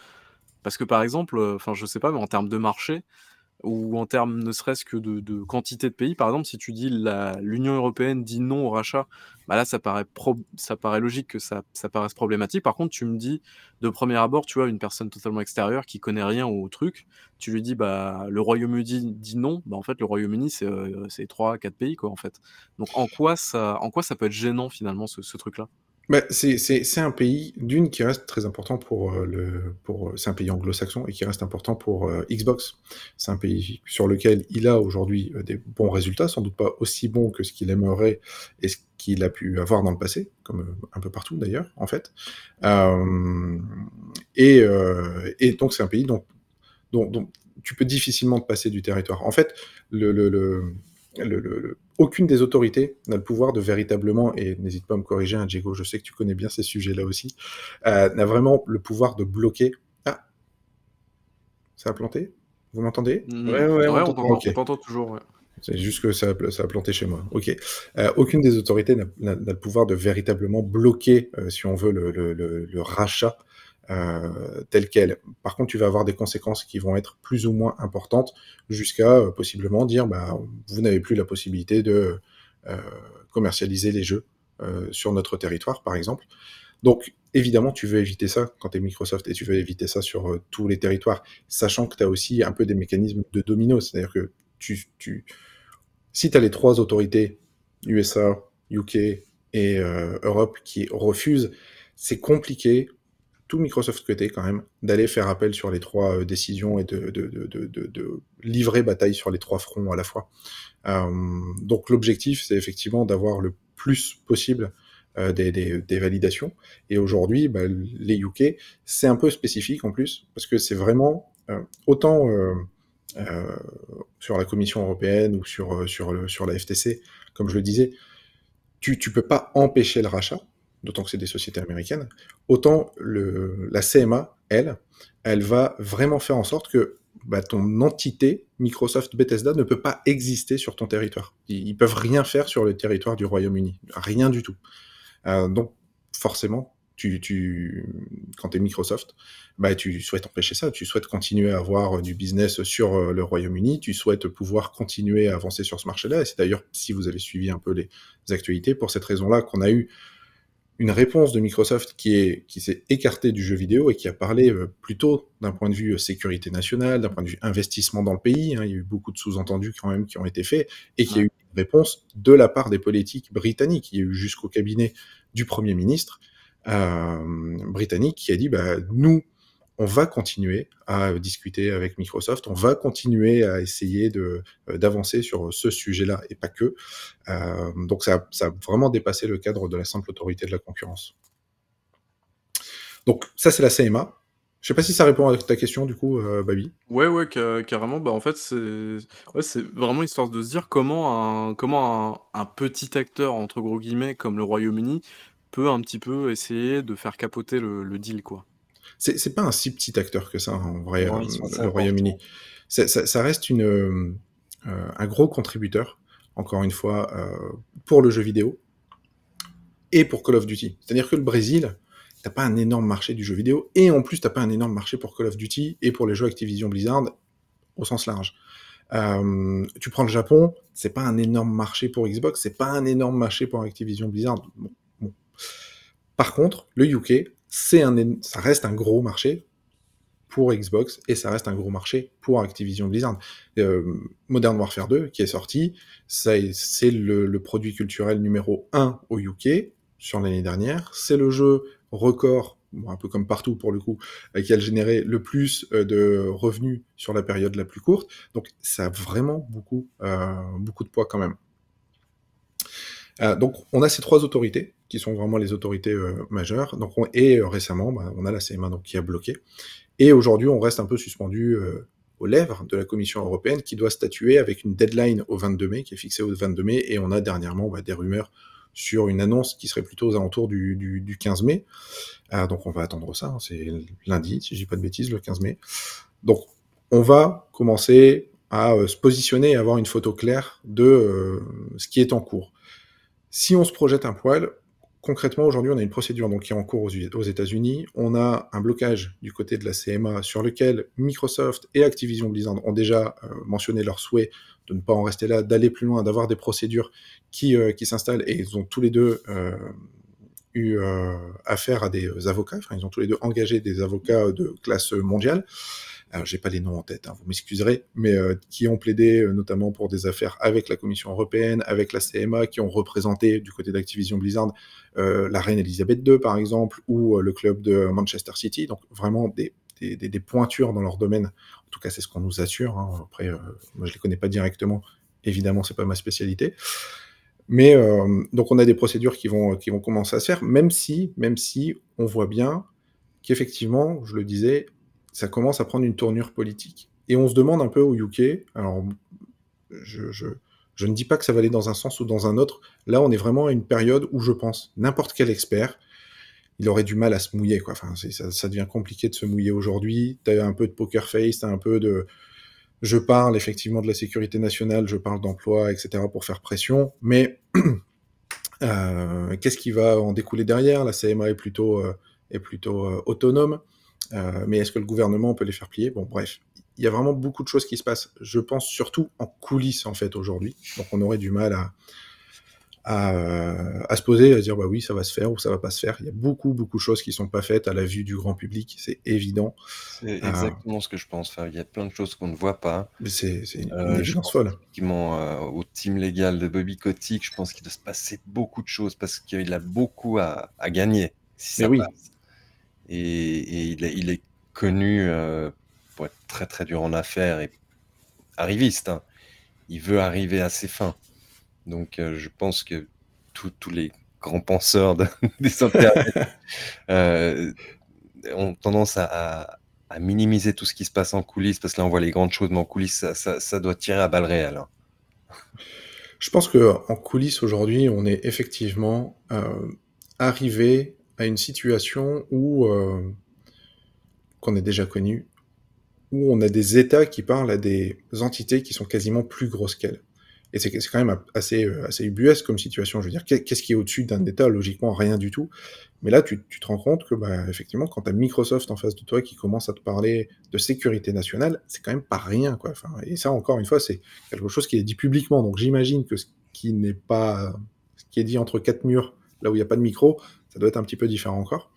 parce que par exemple, euh, enfin je sais pas, mais en termes de marché, ou en termes ne serait-ce que de, quantité de pays. Par exemple, si tu dis l'Union européenne dit non au rachat, bah là, ça paraît, logique que ça, ça paraisse problématique. Par contre, tu me dis de premier abord, tu vois, une personne totalement extérieure qui connaît rien au truc, tu lui dis, bah, le Royaume-Uni dit non, bah, en fait, le Royaume-Uni, c'est euh, c'est trois, quatre pays, quoi, en fait. Donc, en quoi ça, peut être gênant, finalement, ce truc-là? Bah, c'est un pays, d'une, qui reste très important pour euh, le. pour C'est un pays anglo-saxon et qui reste important pour euh, Xbox. C'est un pays sur lequel il a aujourd'hui euh, des bons résultats, sans doute pas aussi bons que ce qu'il aimerait et ce qu'il a pu avoir dans le passé, comme euh, un peu partout d'ailleurs, en fait. Euh, et, euh, donc, c'est un pays dont, tu peux difficilement te passer du territoire. En fait, le- aucune des autorités n'a le pouvoir de véritablement, et n'hésite pas à me corriger, hein, Diego, je sais que tu connais bien ces sujets-là aussi, euh, n'a vraiment le pouvoir de bloquer. Ah Ça a planté? Vous m'entendez? Mm. Ouais, ouais, on on t'entend. toujours. ouais. C'est juste que ça a, ça a planté chez moi. Ok. Euh, aucune des autorités n'a le pouvoir de véritablement bloquer, euh, si on veut, le, le- le- le rachat euh, tel quel. Par contre, tu vas avoir des conséquences qui vont être plus ou moins importantes, jusqu'à euh, possiblement dire, bah, vous n'avez plus la possibilité de euh, commercialiser les jeux euh, sur notre territoire, par exemple. Donc, évidemment, tu veux éviter ça quand tu es Microsoft et tu veux éviter ça sur tous les territoires, sachant que tu as aussi un peu des mécanismes de domino, c'est-à-dire que si tu as les trois autorités, USA, UK et Europe, qui refusent, c'est compliqué, Microsoft côté quand même, d'aller faire appel sur les trois euh, décisions et de, livrer bataille sur les trois fronts à la fois. Euh, donc l'objectif, c'est effectivement d'avoir le plus possible euh, des, validations. Et aujourd'hui, bah, les UK, c'est un peu spécifique en plus, parce que c'est vraiment autant sur la Commission européenne ou sur, sur la FTC, comme je le disais, tu ne peux pas empêcher le rachat, d'autant que c'est des sociétés américaines, autant la CMA, elle, elle va vraiment faire en sorte que bah, ton entité Microsoft Bethesda ne peut pas exister sur ton territoire. Ils, ils peuvent rien faire sur le territoire du Royaume-Uni, rien du tout. Euh, donc forcément, quand tu es Microsoft, bah, tu souhaites empêcher ça, tu souhaites continuer à avoir du business sur euh, le Royaume-Uni, tu souhaites pouvoir continuer à avancer sur ce marché-là, et c'est d'ailleurs, si vous avez suivi un peu les actualités, pour cette raison-là qu'on a eu une réponse de Microsoft qui est qui s'est écartée du jeu vidéo et qui a parlé euh, plutôt d'un point de vue euh, sécurité nationale, d'un point de vue investissement dans le pays. hein. il y a eu beaucoup de sous-entendus quand même qui ont été faits et qui a eu une réponse de la part des politiques britanniques. Il y a eu jusqu'au cabinet du Premier ministre euh, britannique qui a dit bah, nous, on va continuer à discuter avec Microsoft, on va continuer à essayer euh, d'avancer sur ce sujet-là et pas que. Euh, donc ça, a vraiment dépassé le cadre de la simple autorité de la concurrence. Donc ça c'est la CMA. Je sais pas si ça répond à ta question du coup, euh, Babi. Ouais, ouais, ca- carrément. Bah, en fait, c'est c'est vraiment histoire de se dire comment un petit acteur, entre gros guillemets, comme le Royaume-Uni, peut un petit peu essayer de faire capoter le, le deal, quoi. C'est pas un si petit acteur que ça en vrai, Non, assez le Royaume-Uni. Ça, reste une, euh, euh, un gros contributeur, encore une fois, euh, pour le jeu vidéo et pour Call of Duty. C'est-à-dire que le Brésil, t'as pas un énorme marché du jeu vidéo, et en plus t'as pas un énorme marché pour Call of Duty et pour les jeux Activision Blizzard au sens large. Euh, tu prends le Japon, c'est pas un énorme marché pour Xbox, c'est pas un énorme marché pour Activision Blizzard. Bon, bon. Par contre, le UK, c'est un, ça reste un gros marché pour Xbox et ça reste un gros marché pour Activision Blizzard. Euh, Modern Warfare 2 qui est sorti, c'est le, le produit culturel numéro 1 au UK sur l'année dernière. C'est le jeu record, bon, un peu comme partout pour le coup, euh, qui a généré le plus euh, de revenus sur la période la plus courte. Donc ça a vraiment beaucoup, euh, beaucoup de poids quand même. Euh, donc on a ces trois autorités qui sont vraiment les autorités euh, majeures. Donc on- et euh, récemment, bah, on a la CMA donc qui a bloqué. Et aujourd'hui, on reste un peu suspendu aux lèvres de la Commission européenne qui doit statuer avec une deadline au 22 mai, qui est fixée au 22 mai. Et on a dernièrement bah, des rumeurs sur une annonce qui serait plutôt aux alentours du, du, du 15 mai. Donc on va attendre ça. hein, C'est lundi, si je dis pas de bêtises, le 15 mai. Donc on va commencer à se positionner et avoir une photo claire de ce qui est en cours. Si on se projette un poil, concrètement, aujourd'hui, on a une procédure donc, qui est en cours aux, États-Unis. On a un blocage du côté de la CMA sur lequel Microsoft et Activision Blizzard ont déjà euh, mentionné leur souhait de ne pas en rester là, d'aller plus loin, d'avoir des procédures qui, euh, qui s'installent. Et ils ont tous les deux euh, eu affaire à des avocats, enfin ils ont tous les deux engagé des avocats de classe mondiale alors j'ai pas les noms en tête, hein, vous m'excuserez, mais euh, qui ont plaidé euh, notamment pour des affaires avec la Commission européenne, avec la CMA, qui ont représenté du côté d'Activision Blizzard euh, la reine Elisabeth II par exemple, ou le club de Manchester City, donc vraiment des, pointures dans leur domaine. En tout cas, c'est ce qu'on nous assure. Hein. Après, moi je les connais pas directement, évidemment, c'est pas ma spécialité. Mais donc on a des procédures qui vont qui vont commencer à se faire, même si même si on voit bien qu'effectivement, je le disais, ça commence à prendre une tournure politique. Et on se demande un peu au UK, alors je, ne dis pas que ça va aller dans un sens ou dans un autre, là on est vraiment à une période où je pense n'importe quel expert, il aurait du mal à se mouiller. Quoi. Enfin, ça, ça devient compliqué de se mouiller aujourd'hui, tu as un peu de poker face, tu as un peu de... Je parle effectivement de la sécurité nationale, je parle d'emploi, etc. pour faire pression, mais euh, qu'est-ce qui va en découler derrière? La CMA est plutôt, euh, est plutôt euh, autonome. Euh, mais est-ce que le gouvernement peut les faire plier? Bon, bref, il y a vraiment beaucoup de choses qui se passent. Je pense surtout en coulisses en fait aujourd'hui. Donc on aurait du mal à, à, euh, à, se poser, à dire bah oui, ça va se faire ou ça va pas se faire. Il y a beaucoup beaucoup de choses qui sont pas faites à la vue du grand public, c'est évident. C'est exactement euh, ce que je pense. Enfin, il y a plein de choses qu'on ne voit pas. C'est une euh. Effectivement, euh, au team légal de Bobby Kotick, je pense qu'il doit se passer beaucoup de choses parce qu'il a beaucoup à, à gagner. Si Mais oui. Passe et, et il, est, il, est, connu euh, pour être très très dur en affaires et arriviste. Hein. Il veut arriver à ses fins. Donc euh, je pense que tous les grands penseurs de, des internets euh, ont tendance à, à, à, minimiser tout ce qui se passe en coulisses parce que là on voit les grandes choses, mais en coulisses ça, ça, ça doit tirer à balles réelles. Hein. Je pense que en coulisses aujourd'hui, on est effectivement euh, arrivé à une situation où euh, qu'on est déjà connu, où on a des États qui parlent à des entités qui sont quasiment plus grosses qu'elles. Et c'est quand même assez, euh, assez ubuesque comme situation. Je veux dire, qu'est-ce qui est au-dessus d'un État? Logiquement, rien du tout. Mais là, tu, tu te rends compte que, bah, effectivement, quand tu as Microsoft en face de toi qui commence à te parler de sécurité nationale, c'est quand même pas rien. Quoi. Et ça, encore une fois, c'est quelque chose qui est dit publiquement. Donc j'imagine que ce qui n'est pas. Ce qui est dit entre quatre murs, là où il n'y a pas de micro, ça doit être un petit peu différent encore.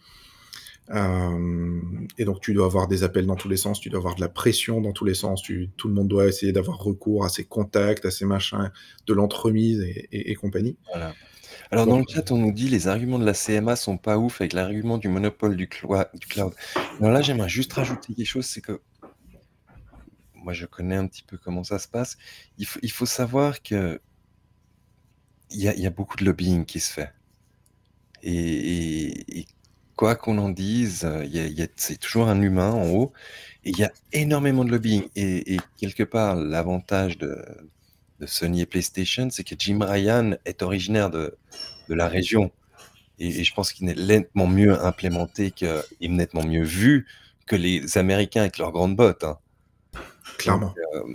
Euh, et donc tu dois avoir des appels dans tous les sens, tu dois avoir de la pression dans tous les sens, tout le monde doit essayer d'avoir recours à ses contacts, à ses machins, de l'entremise et, compagnie. Alors dans le chat, on nous dit les arguments de la CMA sont pas ouf avec l'argument du monopole du, clo du cloud. Alors là, j'aimerais juste rajouter quelque chose, c'est que moi je connais un petit peu comment ça se passe. Il faut, savoir que il y, y a beaucoup de lobbying qui se fait. Et, et, et quoi qu'on en dise, c'est toujours un humain en haut. Et il y a énormément de lobbying. Et, et quelque part, l'avantage de, de, Sony et PlayStation, c'est que Jim Ryan est originaire de, de la région. Et, et je pense qu'il est nettement mieux implémenté que, et nettement mieux vu que les Américains avec leurs grandes bottes. Hein. Clairement. Euh,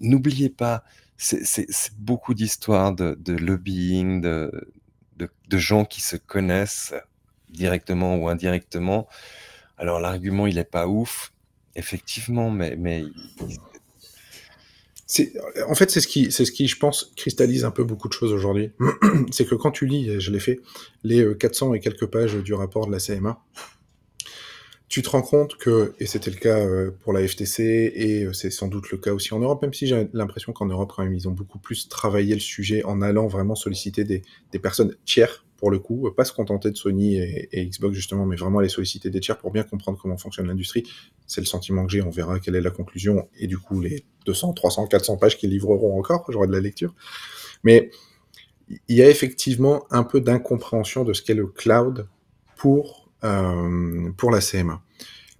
N'oubliez pas, c'est beaucoup d'histoires de, de, lobbying, de, de, gens qui se connaissent directement ou indirectement. Alors l'argument, il n'est pas ouf, effectivement, mais... mais... En fait, c'est ce, qui, ce qui, je pense, cristallise un peu beaucoup de choses aujourd'hui. c'est que quand tu lis, je l'ai fait, les 400 et quelques pages du rapport de la CMA, tu te rends compte que, et c'était le cas euh, pour la FTC, et euh, c'est sans doute le cas aussi en Europe, même si j'ai l'impression qu'en Europe, quand même, ils ont beaucoup plus travaillé le sujet en allant vraiment solliciter des, personnes tiers, pour le coup, pas se contenter de Sony et, et, Xbox justement, mais vraiment aller solliciter des tiers pour bien comprendre comment fonctionne l'industrie. C'est le sentiment que j'ai, on verra quelle est la conclusion, et du coup, les 200, 300, 400 pages qu'ils livreront encore, j'aurai de la lecture. Mais il y a effectivement un peu d'incompréhension de ce qu'est le cloud pour euh, pour la CMA.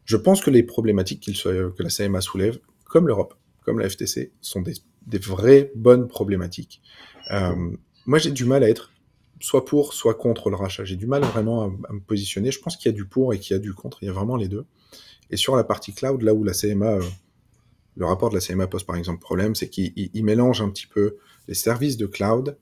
Je pense que les problématiques que la CMA soulève, comme l'Europe, comme la FTC, sont des, vraies bonnes problématiques. Euh, moi, j'ai du mal à être soit pour, soit contre le rachat. J'ai du mal vraiment à, me positionner. Je pense qu'il y a du pour et qu'il y a du contre. Il y a vraiment les deux. Et sur la partie cloud, là où la CMA, euh, le rapport de la CMA pose par exemple problème, c'est qu'il mélange un petit peu les services de cloud,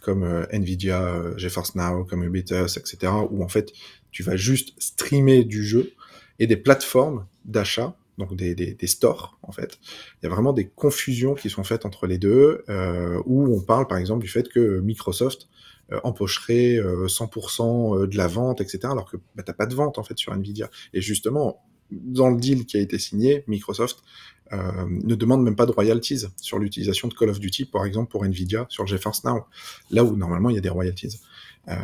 comme euh, Nvidia, euh, GeForce Now, comme Ubisoft, etc., où en fait, tu vas juste streamer du jeu et des plateformes d'achat, donc des, des, des, stores, en fait. Il y a vraiment des confusions qui sont faites entre les deux, euh, où on parle, par exemple, du fait que Microsoft euh, empocherait 100% de la vente, etc., alors que bah, t'as pas de vente, en fait, sur Nvidia. Et justement, dans le deal qui a été signé, Microsoft euh, ne demande même pas de royalties sur l'utilisation de Call of Duty, par exemple pour Nvidia sur GeForce Now, là où normalement il y a des royalties. Euh,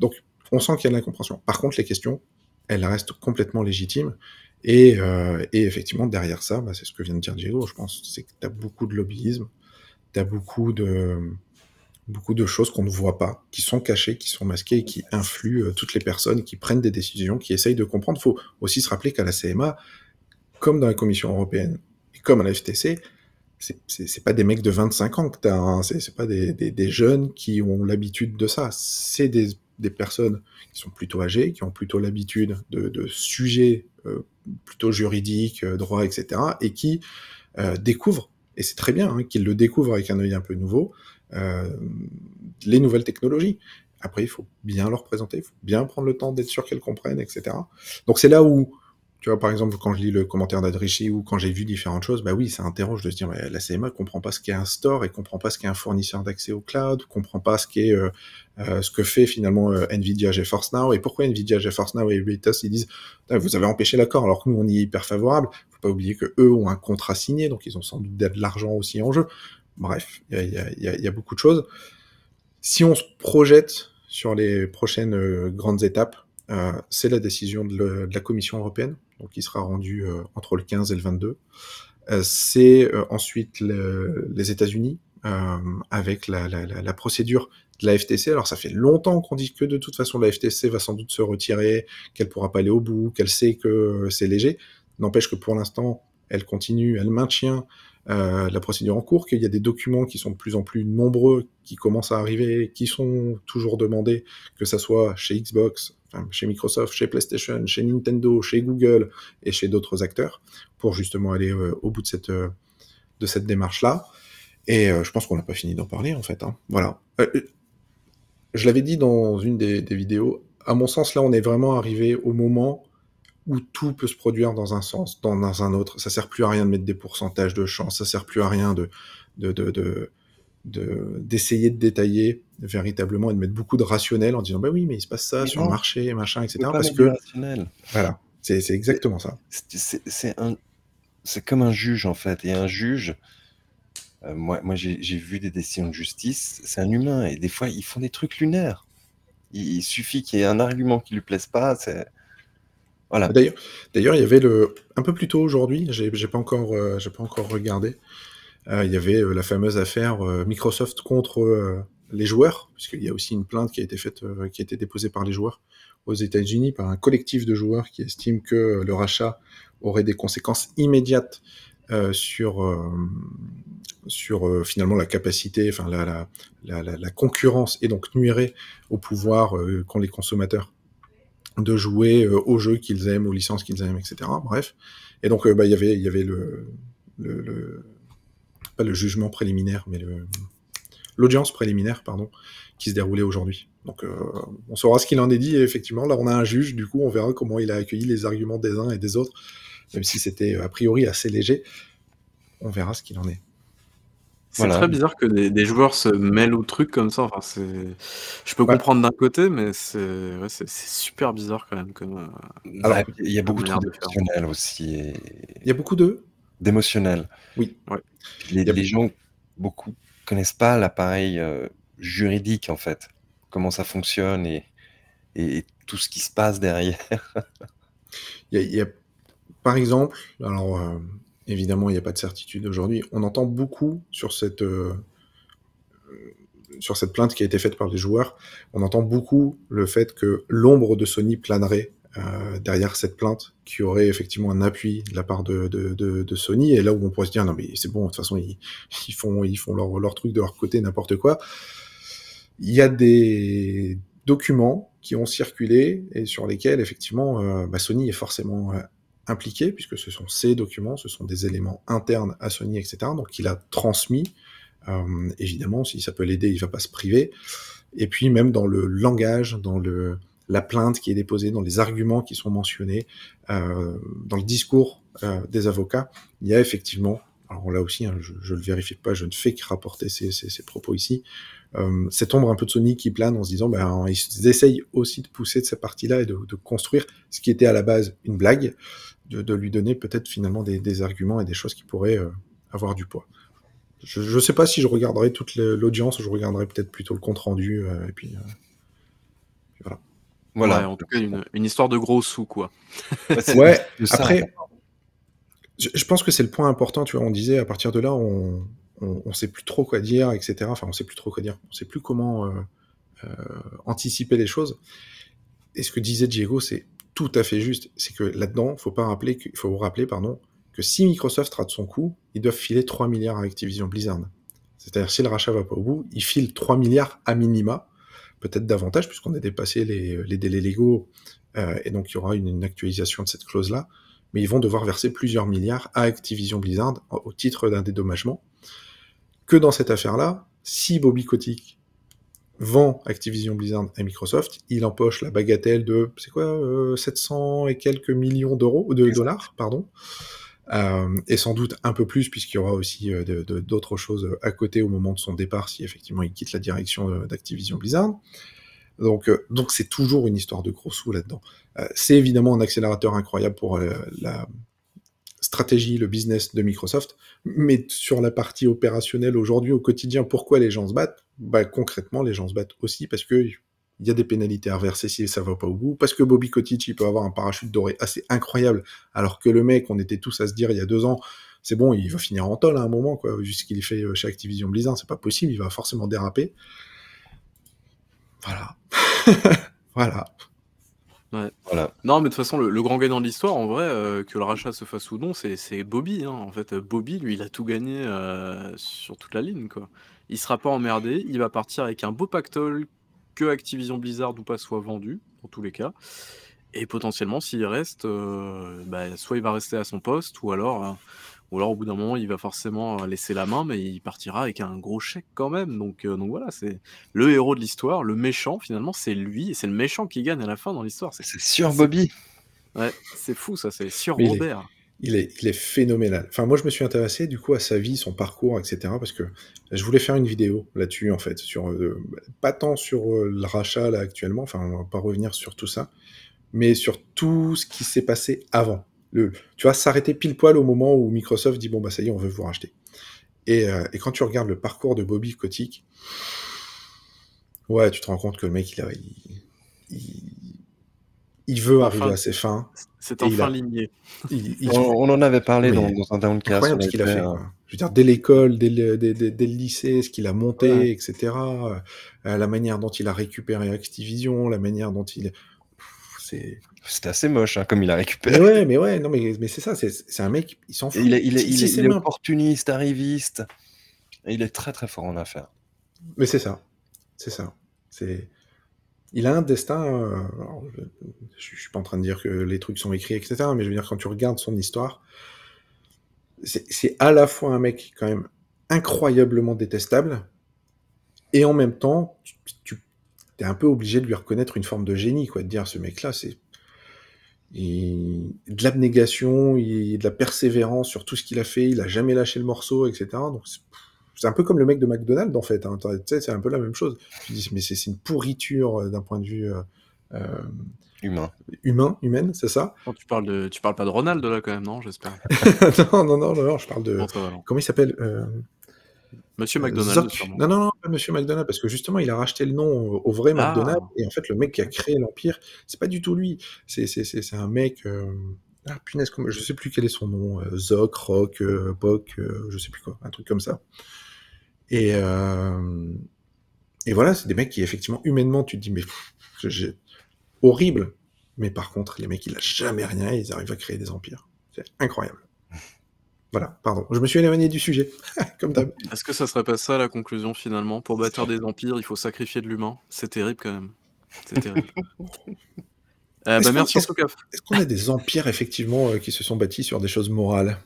donc on sent qu'il y a de l'incompréhension. Par contre, les questions, elles restent complètement légitimes. Et, euh, effectivement, derrière ça, bah, c'est ce que vient de dire Diego, je pense, c'est que tu as beaucoup de lobbyisme, tu as beaucoup de, beaucoup de choses qu'on ne voit pas, qui sont cachées, qui sont masquées et qui influent toutes les personnes qui prennent des décisions, qui essayent de comprendre. Il faut aussi se rappeler qu'à la CMA, comme dans la Commission européenne comme à la FTC, c'est pas des mecs de 25 ans que t'as, hein, c'est pas des, des, des, jeunes qui ont l'habitude de ça. C'est des, des, personnes qui sont plutôt âgées, qui ont plutôt l'habitude de, de, sujets euh, plutôt juridiques, euh, droits, etc., et qui euh, découvrent, et c'est très bien hein, qu'ils le découvrent avec un œil un peu nouveau, euh, les nouvelles technologies. Après, il faut bien leur présenter, il faut bien prendre le temps d'être sûr qu'elles comprennent, etc. Donc c'est là où, tu vois, par exemple, quand je lis le commentaire d'Adrichi ou quand j'ai vu différentes choses, bah oui, ça interroge de se dire, bah, la CMA comprend pas ce qu'est un store et comprend pas ce qu'est un fournisseur d'accès au cloud, comprend pas ce qu'est euh, euh, ce que fait finalement euh, Nvidia GeForce Now et pourquoi Nvidia GeForce Now et Retas ils disent, vous avez empêché l'accord alors que nous on y est hyper favorable. Faut pas oublier que eux ont un contrat signé, donc ils ont sans doute de l'argent aussi en jeu. Bref, il y a, y, a, y a, beaucoup de choses. Si on se projette sur les prochaines euh, grandes étapes, c'est la décision de, la Commission européenne, donc qui sera rendue euh, entre le 15 et le 22. Euh, c'est euh, ensuite le, les États-Unis avec la, procédure de la FTC. Alors ça fait longtemps qu'on dit que de toute façon la FTC va sans doute se retirer, qu'elle pourra pas aller au bout, qu'elle sait que c'est léger. N'empêche que pour l'instant, elle continue, elle maintient la procédure en cours, qu'il y a des documents qui sont de plus en plus nombreux, qui commencent à arriver, qui sont toujours demandés, que ça soit chez Xbox, chez Microsoft, chez PlayStation, chez Nintendo, chez Google et chez d'autres acteurs, pour justement aller euh, au bout de cette, euh, de cette démarche-là. Et euh, je pense qu'on n'a pas fini d'en parler, en fait. Hein. Voilà. Je l'avais dit dans une des, vidéos, à mon sens, là, on est vraiment arrivé au moment où tout peut se produire dans un sens, dans, un autre. Ça sert plus à rien de mettre des pourcentages de chance, ça sert plus à rien de, de, de d'essayer de, détailler véritablement et de mettre beaucoup de rationnel en disant bah oui mais il se passe ça mais sur non, le marché machin etc parce que rationnel. voilà c'est, c'est exactement ça c'est, un c'est comme un juge en fait et un juge euh, moi, moi j'ai, vu des décisions de justice c'est un humain et des fois ils font des trucs lunaires il, il suffit qu'il y ait un argument qui lui plaise pas c'est voilà. D'ailleurs, d'ailleurs, il y avait le un peu plus tôt aujourd'hui, j'ai, j'ai pas encore, euh, j'ai pas encore regardé. Euh, il y avait euh, la fameuse affaire euh, Microsoft contre euh, les joueurs, puisqu'il y a aussi une plainte qui a été faite, euh, qui a été déposée par les joueurs aux États-Unis par un collectif de joueurs qui estime que le rachat aurait des conséquences immédiates sur sur finalement la capacité, enfin la, la, la, la, concurrence et donc nuirait au pouvoir qu'ont les consommateurs de jouer euh, aux jeux qu'ils aiment, aux licences qu'ils aiment, etc. Bref. Et donc, euh, bah, y avait, il y avait le, le, le, pas le jugement préliminaire, mais l'audience préliminaire, pardon, qui se déroulait aujourd'hui. Donc, euh, on saura ce qu'il en est dit. Et effectivement, là, on a un juge. Du coup, on verra comment il a accueilli les arguments des uns et des autres, même si c'était a priori assez léger. On verra ce qu'il en est. C'est voilà. très bizarre que des, des, joueurs se mêlent au truc comme ça. Enfin, c'est... Je peux ouais. comprendre d'un côté, mais c'est... Ouais, super bizarre quand même. Comme, euh, Alors, il y a beaucoup d'émotionnel aussi. Et... Il y a beaucoup de d'émotionnel. Oui. Ouais. Les, les, gens, beaucoup, connaissent pas l'appareil euh, juridique, en fait. Comment ça fonctionne et, et, et, tout ce qui se passe derrière. il, y a, il y a, par exemple, alors... Euh évidemment, il n'y a pas de certitude aujourd'hui. On entend beaucoup sur cette, euh, sur cette plainte qui a été faite par les joueurs, on entend beaucoup le fait que l'ombre de Sony planerait euh, derrière cette plainte, qui aurait effectivement un appui de la part de, de, de, de Sony, et là où on pourrait se dire, non mais c'est bon, de toute façon, ils, ils font, ils font leur, leur truc de leur côté, n'importe quoi. Il y a des documents qui ont circulé et sur lesquels, effectivement, euh, bah Sony est forcément euh, impliqué, puisque ce sont ces documents, ce sont des éléments internes à Sony, etc. Donc il a transmis évidemment, si ça peut l'aider, il va pas se priver. Et puis même dans le langage, dans le la plainte qui est déposée, dans les arguments qui sont mentionnés, euh, dans le discours euh, des avocats, il y a effectivement, alors là aussi, hein, je ne le vérifie pas, je ne fais que rapporter ces, ces, ces propos ici, euh, cette ombre un peu de Sony qui plane en se disant, ben, ils essayent aussi de pousser de cette partie-là et de, de, construire ce qui était à la base une blague, de, de lui donner peut-être finalement des, des, arguments et des choses qui pourraient euh, avoir du poids. Je ne sais pas si je regarderai toute l'audience, je regarderai peut-être plutôt le compte rendu, euh, et puis, euh. Voilà. Ouais, en tout cas, une, une, histoire de gros sous, quoi. ouais, après, je, je, pense que c'est le point important, tu vois, on disait, à partir de là, on, on, on sait plus trop quoi dire, etc. Enfin, on sait plus trop quoi dire, on sait plus comment euh, euh, anticiper les choses. Et ce que disait Diego, c'est tout à fait juste. C'est que là-dedans, faut pas rappeler, il faut vous rappeler, pardon, que si Microsoft rate son coup, ils doivent filer 3 milliards à Activision Blizzard. C'est-à-dire, si le rachat va pas au bout, ils filent 3 milliards à minima, peut-être davantage, puisqu'on a dépassé les, les délais légaux, euh, et donc il y aura une, une actualisation de cette clause-là, mais ils vont devoir verser plusieurs milliards à Activision Blizzard au titre d'un dédommagement. Que dans cette affaire-là, si Bobby Kotick vend Activision Blizzard à Microsoft, il empoche la bagatelle de, c'est quoi, euh, 700 et quelques millions d'euros, de dollars, pardon, euh, et sans doute un peu plus puisqu'il y aura aussi euh, d'autres choses à côté au moment de son départ si effectivement il quitte la direction euh, d'Activision Blizzard. Donc, donc c'est toujours une histoire de gros sous là-dedans. C'est évidemment un accélérateur incroyable pour la stratégie, le business de Microsoft, mais sur la partie opérationnelle aujourd'hui, au quotidien, pourquoi les gens se battent? Bah, Concrètement, les gens se battent aussi parce que il y a des pénalités à reverser si ça va pas au bout, parce que Bobby Kotick, il peut avoir un parachute doré assez incroyable, alors que le mec, on était tous à se dire il y a deux ans, c'est bon, il va finir en tol à un moment, quoi, vu ce qu'il fait euh, chez Activision Blizzard, c'est pas possible, il va forcément déraper. Voilà. voilà. Ouais. Voilà. Non, mais de toute façon, le, le grand gagnant de l'histoire, en vrai, euh, que le rachat se fasse ou non, c'est Bobby. Hein. En fait, Bobby, lui, il a tout gagné euh, sur toute la ligne. Quoi. Il sera pas emmerdé. Il va partir avec un beau pactole que Activision Blizzard ou pas soit vendu, dans tous les cas. Et potentiellement, s'il reste, euh, bah, soit il va rester à son poste, ou alors ou alors au bout d'un moment il va forcément laisser la main, mais il partira avec un gros chèque quand même. Donc, euh, donc voilà, c'est le héros de l'histoire, le méchant finalement, c'est lui, et c'est le méchant qui gagne à la fin dans l'histoire. C'est sur Bobby. Ouais, c'est fou ça, c'est sur mais Robert. Il est, phénoménal. Enfin, moi je me suis intéressé du coup à sa vie, son parcours, etc. Parce que je voulais faire une vidéo là-dessus en fait, sur euh, pas tant sur euh, le rachat là actuellement, enfin on va pas revenir sur tout ça, mais sur tout ce qui s'est passé avant le, tu vois, s'arrêter pile poil au moment où Microsoft dit bon bah ça y est, on veut vous racheter. Et, euh, quand tu regardes le parcours de Bobby Kotick, ouais, tu te rends compte que le mec il a, il, il, il veut enfin, arriver à ses fins. C'est enfin ligné. on, on, en avait parlé dans, dans, un downcast. Incroyable ce qu'il a fait. Quoi. Je veux dire, dès l'école, dès, le, dès, dès, dès le lycée, ce qu'il a monté, ouais. etc. Euh, la manière dont il a récupéré Activision, la manière dont il c'est c'était assez moche hein, comme il a récupéré. Mais ouais, mais ouais, non, mais, mais c'est ça, c'est un mec, il s'en fout. Il est, il est, il est, il est opportuniste, arriviste. Et il est très très fort en affaires. Mais c'est ça, c'est ça. C'est, il a un destin. Je, suis pas en train de dire que les trucs sont écrits, etc. Mais je veux dire quand tu regardes son histoire, c'est à la fois un mec quand même incroyablement détestable, et en même temps, tu, t'es un peu obligé de lui reconnaître une forme de génie, quoi, de dire ce mec-là, c'est de l'abnégation, il... de la persévérance sur tout ce qu'il a fait, il a jamais lâché le morceau, etc. Donc c'est un peu comme le mec de McDonald's en fait, hein. tu sais, c'est un peu la même chose. Tu dis mais c'est une pourriture euh, d'un point de vue euh, euh, humain, humain, humaine, c'est ça? Oh, tu parles de, tu parles pas de Ronald là quand même, non J'espère. non, non, non, non, je parle de. Bon, comment il s'appelle euh, Monsieur McDonald. Non, non, non, pas Monsieur McDonald, parce que justement, il a racheté le nom au, au vrai ah. McDonald, et en fait, le mec qui a créé l'Empire, c'est pas du tout lui. C'est un mec. Euh... Ah, punaise, je sais plus quel est son nom. Euh, Zoc, Rock, euh, Boc, euh, je sais plus quoi, un truc comme ça. Et, euh, et voilà, c'est des mecs qui, effectivement, humainement, tu te dis, mais j'ai horrible. Mais par contre, les mecs, ils lâchent jamais rien et ils arrivent à créer des empires. C'est incroyable. Voilà, pardon. Je me suis éloigné du sujet, comme d'hab. Est-ce que ça serait pas ça la conclusion finalement? Pour bâtir des empires, il faut sacrifier de l'humain. C'est terrible quand même. C'est terrible. euh, bah, merci en tout cas. Est-ce qu'on a des empires effectivement euh, qui se sont bâtis sur des choses morales?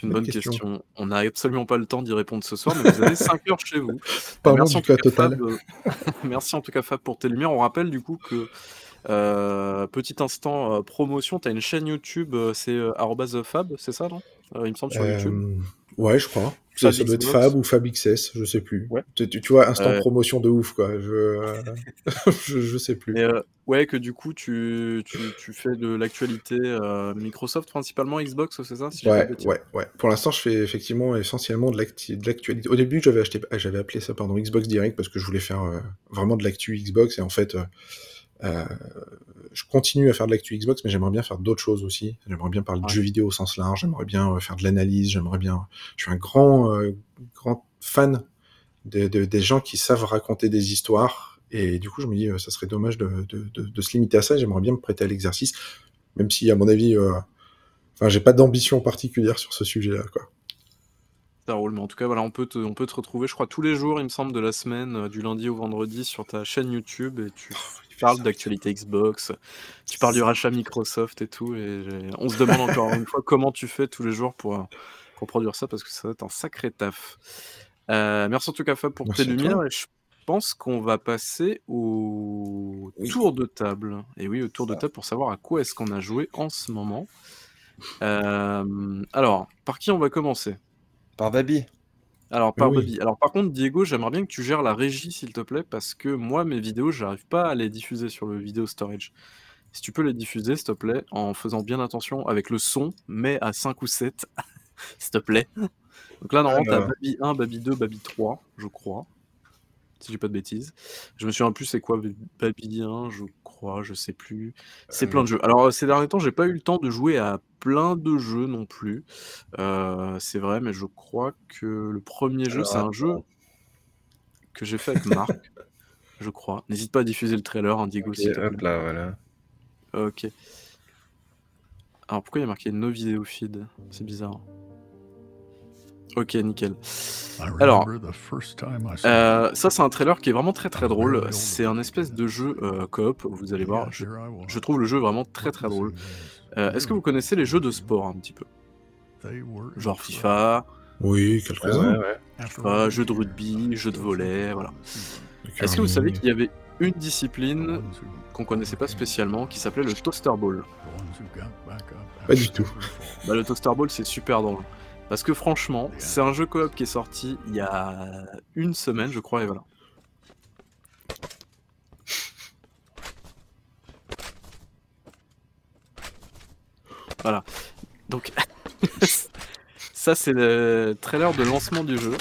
C'est une Bonne bonne question. question. On n'a absolument pas le temps d'y répondre ce soir, mais vous avez 5 heures chez vous. Pardon Merci en tout cas total. Fab, heu, merci en tout cas Fab pour tes lumières. On rappelle du coup que, heu, petit instant, heu, promotion, tu as une chaîne YouTube, c'est, arobase @fab, c'est ça, non? Il me semble sur YouTube? Ouais, je crois. Ça doit être. Fab ou Fab XS, je sais plus. Ouais. Tu vois, instant Heu promotion de ouf, quoi. Je, heu, je je sais plus. Et heu, ouais, que du coup tu tu tu fais de l'actualité, Microsoft principalement, Xbox, c'est ça? Si Ouais, ouais, ouais. Pour l'instant, je fais effectivement essentiellement de l'actualité. Au début, j'avais acheté j'avais appelé ça, pardon, Xbox Direct parce que je voulais faire, vraiment de l'actu Xbox et en fait, heu, je continue à faire de l'actu Xbox, mais j'aimerais bien faire d'autres choses aussi. J'aimerais bien parler de jeux vidéo au sens large, j'aimerais bien, heu, faire de l'analyse, j'aimerais bien je suis un grand, heu, grand fan de de des gens qui savent raconter des histoires et du coup, je me dis, heu, ça serait dommage de de se limiter à ça. J'aimerais bien me prêter à l'exercice, même si à mon avis, heu, enfin, j'ai pas d'ambition particulière sur ce sujet-là, quoi. Ça roule, mais en tout cas, voilà, on peut te on peut te retrouver, je crois, tous les jours, il me semble, de la semaine, heu, du lundi au vendredi sur ta chaîne YouTube et tu parles d'actualité Xbox, tu parles du rachat Microsoft et tout et on se demande encore une fois comment tu fais tous les jours pour, pour produire ça parce que ça doit être un sacré taf. Heu, merci en tout cas Fab pour tes Merci à lumières et je pense qu'on va passer au Oui. tour de table et oui, au tour de table pour savoir à quoi est-ce qu'on a joué en ce moment. Alors, par qui on va commencer? Par Baby. Alors, Mais par oui. Baby. Alors par contre, Diego, j'aimerais bien que tu gères la régie, s'il te plaît, parce que moi, mes vidéos, j'arrive pas à les diffuser sur le vidéo storage. Si tu peux les diffuser, s'il te plaît, en faisant bien attention avec le son, mais à 5 ou 7, s'il te plaît. Donc là, normalement, tu as Alors. Baby 1, Baby 2, Baby 3, je crois, si je dis pas de bêtises. Je me souviens plus c'est quoi Baby Baby 1, je crois, je sais plus. C'est plein de Heu jeux. Alors, heu, ces derniers temps, j'ai pas eu le temps de jouer à plein de jeux non plus. Heu, c'est vrai, mais je crois que le 1er jeu, c'est un jeu que j'ai fait avec Marc, je crois. N'hésite pas à diffuser le trailer, hein, Diego, OK, s'il te hop plaît. là, voilà. OK. Alors pourquoi il y a marqué no video feed? C'est bizarre. OK, nickel. Alors, heu, ça, c'est un trailer qui est vraiment très, très drôle. C'est un espèce de jeu, heu, coop, vous allez voir. Je je trouve le jeu vraiment très, très drôle. Heu, est-ce que vous connaissez les jeux de sport un petit peu? Genre FIFA, Oui, quelques-uns. ouais. FIFA, jeux de rugby, jeux de volley, voilà. Est-ce que vous savez qu'il y avait une discipline qu'on connaissait pas spécialement qui s'appelait le toaster ball? Pas du tout. Bah, le toaster ball, c'est super drôle. Parce que franchement, c'est un jeu coop qui est sorti il y a 1 semaine, je crois et voilà. Voilà. Donc ça, c'est le trailer de lancement du jeu.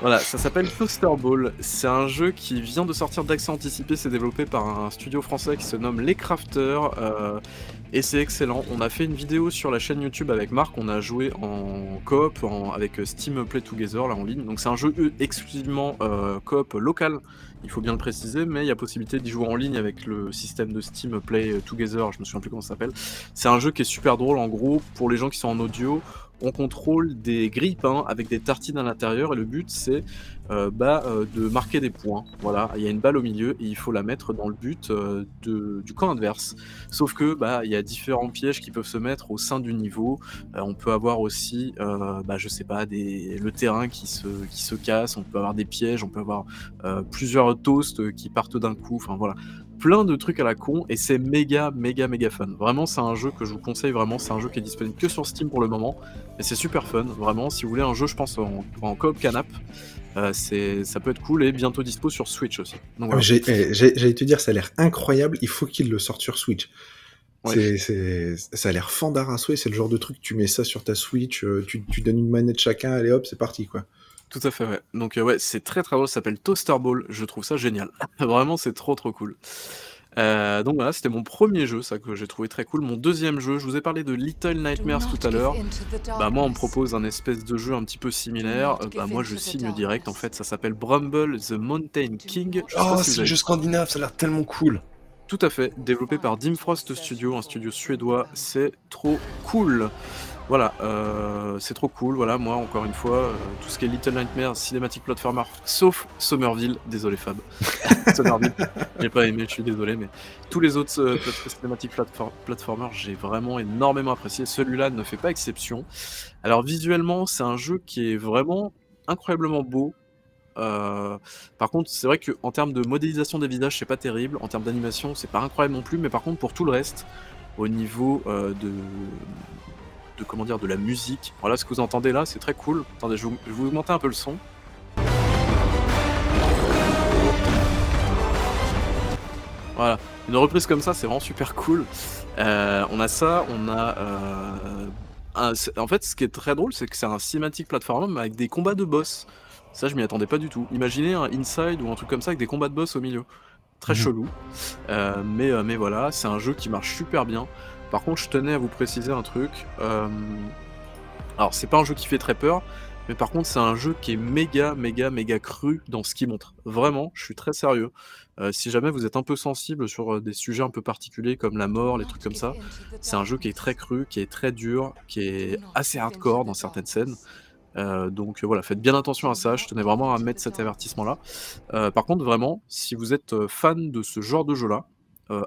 Voilà, ça s'appelle Toaster Ball. C'est un jeu qui vient de sortir d'accès anticipé. C'est développé par un studio français qui se nomme Les Crafters. euh, et c'est excellent. On a fait une vidéo sur la chaîne YouTube avec Marc. On a joué en coop avec Steam Play Together là en ligne. Donc c'est un jeu euh, exclusivement euh, coop local. Il faut bien le préciser, mais il y a possibilité d'y jouer en ligne avec le système de Steam Play Together. Je me souviens plus comment ça s'appelle. C'est un jeu qui est super drôle. En gros, pour les gens qui sont en audio, on contrôle des grille-pains avec des tartines à l'intérieur et le but c'est euh, bah, euh, de marquer des points. Voilà, il y a une balle au milieu et il faut la mettre dans le but euh, du camp adverse. Sauf que bah il y a différents pièges qui peuvent se mettre au sein du niveau. On peut avoir aussi, bah, je sais pas, des, le terrain qui se, qui se casse. On peut avoir des pièges. On peut avoir plusieurs toasts qui partent d'un coup. Enfin voilà, plein de trucs à la con et c'est méga méga méga fun. Vraiment, c'est un jeu que je vous conseille vraiment. C'est un jeu qui est disponible que sur Steam pour le moment, mais c'est super fun. Vraiment, si vous voulez un jeu, je pense en, en coop canap, euh, c'est ça peut être cool et bientôt dispo sur Switch aussi. Ah, eh, J'allais te dire, ça a l'air incroyable. Il faut qu'il le sorte sur Switch. Ouais. C'est, c'est, ça a l'air fandard à souhait. C'est le genre de truc, tu mets ça sur ta Switch, euh, tu, tu donnes une manette chacun, allez hop, c'est parti, quoi. Tout à fait, ouais. Donc euh, ouais, c'est très très drôle, ça s'appelle Toaster Ball, je trouve ça génial. Vraiment, c'est trop trop cool. Euh, donc voilà, c'était mon premier jeu, ça que j'ai trouvé très cool. Mon deuxième jeu, je vous ai parlé de Little Nightmares tout à l'heure. Bah moi, on me propose un espèce de jeu un petit peu similaire. Euh, bah moi, je signe direct. En fait, ça s'appelle Bramble the Mountain King. Je Oh, si c'est le avez- jeu scandinave, ça a l'air tellement cool. Tout à fait, développé par Dim Frost Studio, un studio suédois. C'est trop cool. Voilà, euh, c'est trop cool. Voilà, moi, encore une fois, euh, tout ce qui est Little Nightmares, Cinematic Platformer, sauf Somerville. Désolé, Fab. Stonerville. J'ai pas aimé, je suis désolé, mais tous les autres euh, cinématiques platform- platformers, j'ai vraiment énormément apprécié. Celui-là ne fait pas exception. Alors visuellement, c'est un jeu qui est vraiment incroyablement beau. Euh, par contre, c'est vrai qu'en termes de modélisation des visages, c'est pas terrible. En termes d'animation, c'est pas incroyable non plus. Mais par contre, pour tout le reste, au niveau de, de comment dire, de la musique, voilà ce que vous entendez là, c'est très cool. Attendez, je vais vous- je vais vous augmenter un peu le son. Voilà, une reprise comme ça, c'est vraiment super cool. Euh, on a ça, on a. euh, un- en fait, ce qui est très drôle, c'est que c'est un cinématique platformer mais avec des combats de boss. Ça, je m'y attendais pas du tout. Imaginez un Inside ou un truc comme ça avec des combats de boss au milieu. Très Mhm. chelou. Euh, mais, euh, mais voilà, c'est un jeu qui marche super bien. Par contre, je tenais à vous préciser un truc. Euh, alors, c'est pas un jeu qui fait très peur, mais par contre, c'est un jeu qui est méga, méga, méga cru dans ce qu'il montre. Vraiment, je suis très sérieux. Euh, si jamais vous êtes un peu sensible sur euh, des sujets un peu particuliers comme la mort, les trucs comme ça, c'est un jeu qui est très cru, qui est très dur, qui est assez hardcore dans certaines scènes. Euh, donc voilà, faites bien attention à ça. Je tenais vraiment à mettre cet avertissement-là. Par contre, vraiment, si vous êtes fan de ce genre de jeu-là,